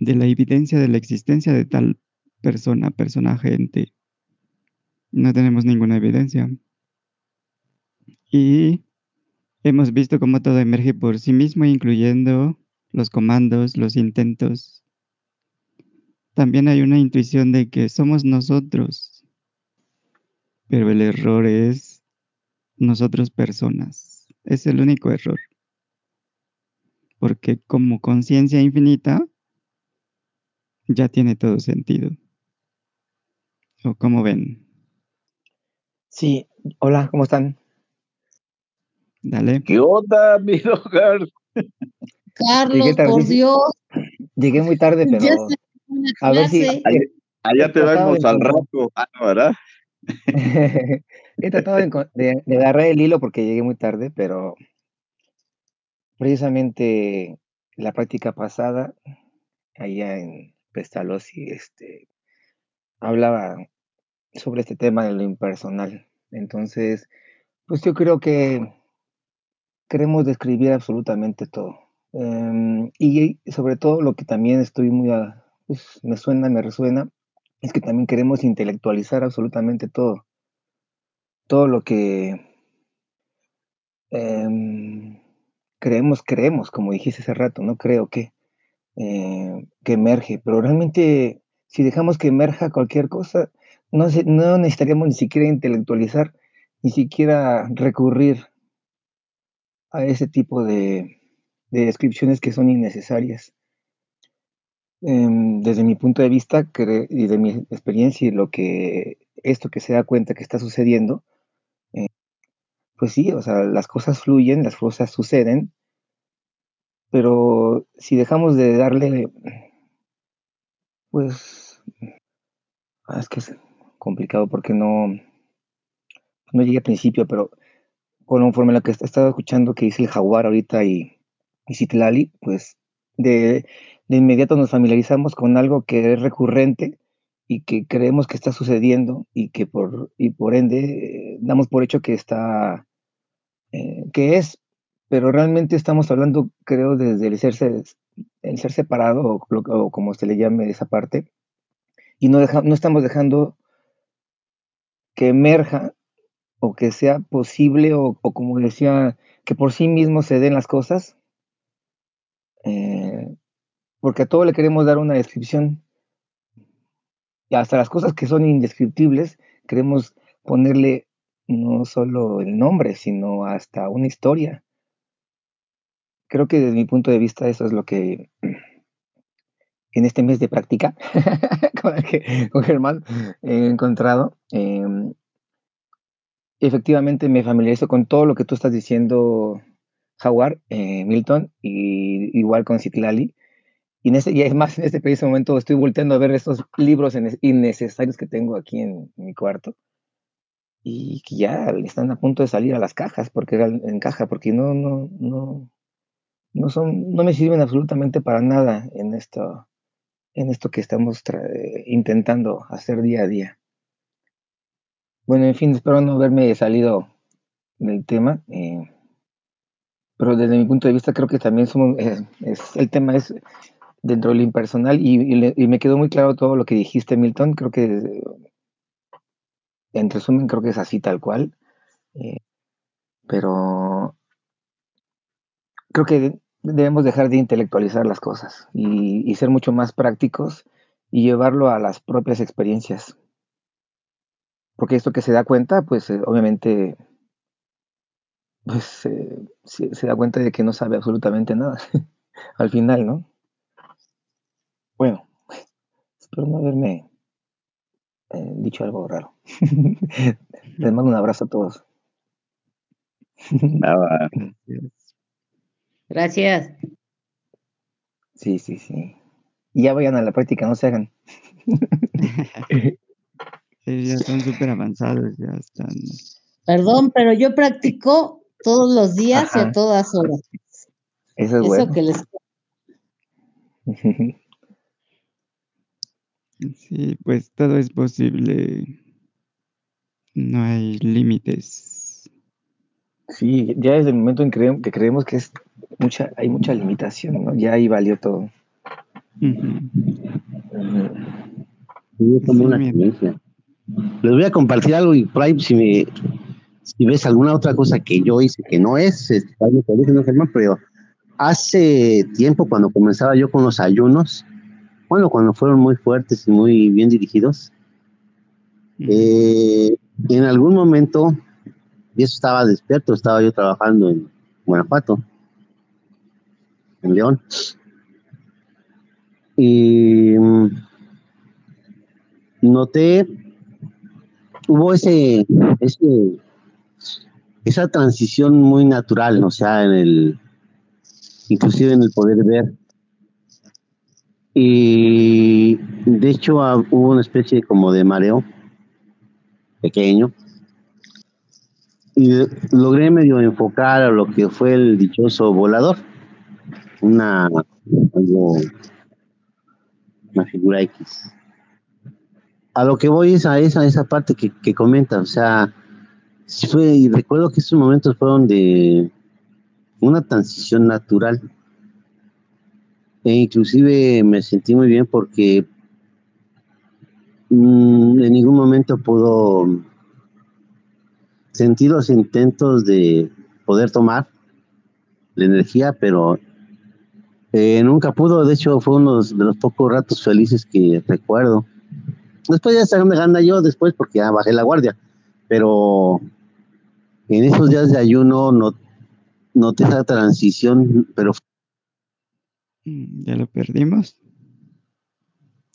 Speaker 2: de la evidencia de la existencia de tal persona, personaje, ente. No tenemos ninguna evidencia. Y hemos visto cómo todo emerge por sí mismo, incluyendo los comandos, los intentos. También hay una intuición de que somos nosotros, pero el error es nosotros personas. Es el único error. Porque como conciencia infinita, ya tiene todo sentido. ¿O cómo ven?
Speaker 8: Sí, hola, ¿cómo están?
Speaker 2: Dale.
Speaker 1: ¿Qué onda, mi hogar?
Speaker 3: Carlos,
Speaker 8: Llegué
Speaker 3: por. Dios.
Speaker 8: Llegué muy tarde,
Speaker 3: Ya
Speaker 8: pero a ver si.
Speaker 1: Allá, allá te vemos al rato, ah, no, ¿verdad?
Speaker 8: he tratado de, agarrar el hilo porque llegué muy tarde, pero precisamente la práctica pasada, allá en Pestalozzi, este, hablaba sobre este tema de lo impersonal. Entonces, pues yo creo que queremos describir absolutamente todo. Em, y sobre todo lo que también estoy muy, a- pues, me suena, me resuena, es que también queremos intelectualizar absolutamente todo. Todo lo que em, creemos, creemos, como dijiste hace rato, no creo que, eh, que emerge, pero realmente si dejamos que emerja cualquier cosa, no, se- no necesitaríamos ni siquiera intelectualizar, ni siquiera recurrir a ese tipo de, de descripciones que son innecesarias. Em, desde mi punto de vista y de mi experiencia y lo que esto que se da cuenta que está sucediendo, eh, pues sí, o sea, las cosas fluyen, las cosas suceden, pero si dejamos de darle, pues, ah, es que es complicado porque no, no llegué al principio, pero conforme a lo que he estado escuchando que dice el jaguar ahorita y, y Citlali, pues de, de inmediato nos familiarizamos con algo que es recurrente y que creemos que está sucediendo y que por, y por ende eh, damos por hecho que está, eh, que es, pero realmente estamos hablando, creo, desde el ser, se- el ser separado o como se le llame esa parte, y no, deja- no estamos dejando que emerja o que sea posible o, o como decía, que por sí mismo se den las cosas, eh, porque a todo le queremos dar una descripción y hasta las cosas que son indescriptibles queremos ponerle no solo el nombre, sino hasta una historia. Creo que desde mi punto de vista eso es lo que en este mes de práctica con, el que- con Germán he encontrado. Eh, efectivamente me familiarizo con todo lo que tú estás diciendo, Jaguar, eh, Milton, y igual con Citlali. Y, en ese, y es más, en este preciso momento estoy volteando a ver estos libros en- innecesarios que tengo aquí en, mi cuarto y que ya están a punto de salir a las cajas, porque en caja, porque no, no, no, no son, no me sirven absolutamente para nada en esto, en esto que estamos intentando hacer día a día. Bueno, en fin, espero no haberme salido del tema, eh, pero desde mi punto de vista creo que también somos, eh, es, el tema es dentro de lo impersonal y, y y me quedó muy claro todo lo que dijiste, Milton. Creo que, en resumen, creo que es así tal cual. eh, pero creo que debemos dejar de intelectualizar las cosas y, ser mucho más prácticos y llevarlo a las propias experiencias. Porque esto que se da cuenta, pues eh, obviamente pues, eh, se da cuenta de que no sabe absolutamente nada al final, ¿no? Bueno, espero no haberme eh, dicho algo raro. Les mando un abrazo a todos.
Speaker 1: Nada.
Speaker 2: Gracias.
Speaker 3: Gracias.
Speaker 8: Sí, sí, sí. Y ya vayan a la práctica, no se hagan.
Speaker 2: Sí, ya están súper avanzados, ya están.
Speaker 3: Perdón, pero yo practico todos los días y a todas horas.
Speaker 8: Eso es
Speaker 3: Eso
Speaker 8: bueno.
Speaker 3: que les
Speaker 2: Sí, pues todo es posible. No hay límites.
Speaker 8: Sí, ya desde el momento en que creemos que, creemos que es mucha, hay mucha limitación, ¿no? Ya ahí valió todo.
Speaker 5: Tomé
Speaker 2: Sí,
Speaker 5: una experiencia. Les voy a compartir algo y por ahí si, me, si ves alguna otra cosa que yo hice que no es, este, corrigen, ¿no, Germán? pero hace tiempo cuando comenzaba yo con los ayunos, bueno, cuando fueron muy fuertes y muy bien dirigidos, eh, en algún momento, y eso estaba despierto, estaba yo trabajando en Guanajuato, en León, y mm, noté, hubo ese, ese, esa transición muy natural, o sea, en el, inclusive en el poder ver. Y de hecho ah, hubo una especie como de mareo pequeño. Y logré medio enfocar a lo que fue el dichoso volador. Una, algo, una figura X. A lo que voy es a esa, esa parte que, que comenta, o sea, fue, recuerdo que esos momentos fueron de una transición natural. E inclusive me sentí muy bien porque mm, en ningún momento pudo sentir los intentos de poder tomar la energía, pero eh, nunca pudo. De hecho, fue uno de los pocos ratos felices que recuerdo. Después ya me gana yo después porque ya bajé la guardia. Pero en esos días de ayuno no noté esa transición, pero
Speaker 2: ¿Ya lo perdimos?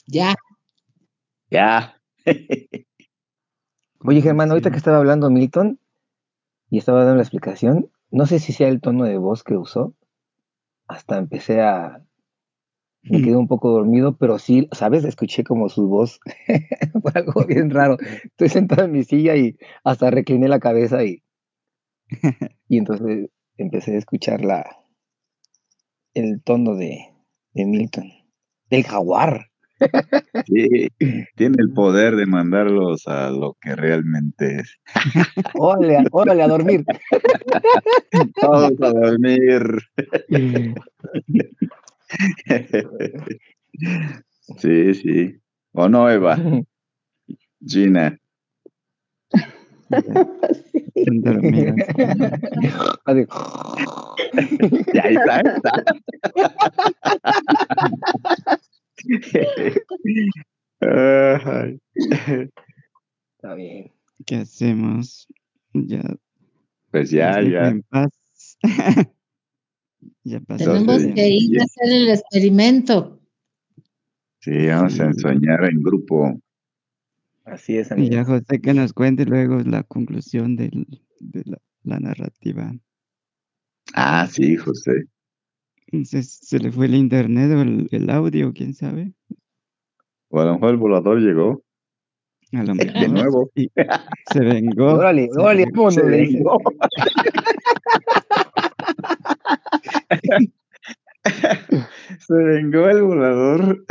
Speaker 3: Ya.
Speaker 1: Ya.
Speaker 8: Oye, Germán, ahorita que estaba hablando Milton y estaba dando la explicación, no sé si sea el tono de voz que usó. Hasta empecé a. Me quedé un poco dormido, pero sí, ¿sabes? Escuché como su voz. Fue algo bien raro. Estoy sentado en mi silla y hasta recliné la cabeza y. Y entonces empecé a escuchar la, el tono de, de Milton. Del jaguar.
Speaker 1: Sí, tiene el poder de mandarlos a lo que realmente es.
Speaker 8: Órale, a- órale a dormir.
Speaker 1: Todos a dormir. Sí, sí. ¿O no, Eva? Gina.
Speaker 2: Están dormidos.
Speaker 8: Así.
Speaker 1: Y ahí está, ahí está. Ay.
Speaker 8: Está bien.
Speaker 2: ¿Qué hacemos? Ya.
Speaker 1: Pues ya,
Speaker 2: dejo
Speaker 1: ya.
Speaker 2: En paz. ya pasó.
Speaker 3: Tenemos que ir a hacer el experimento.
Speaker 1: Sí, vamos a ensoñar en grupo.
Speaker 8: Así es,
Speaker 2: Y
Speaker 8: amigo.
Speaker 2: ya José que nos cuente luego la conclusión del- de la, la narrativa.
Speaker 1: Ah, sí, José.
Speaker 2: Entonces, ¿se le fue el internet o el, el audio? ¿Quién sabe?
Speaker 1: O a lo mejor el volador llegó
Speaker 2: A lo
Speaker 1: de
Speaker 2: mejor.
Speaker 1: nuevo.
Speaker 2: Y se vengó.
Speaker 8: Órale,
Speaker 2: se
Speaker 8: órale,
Speaker 1: Se vengó. Se vengó el volador.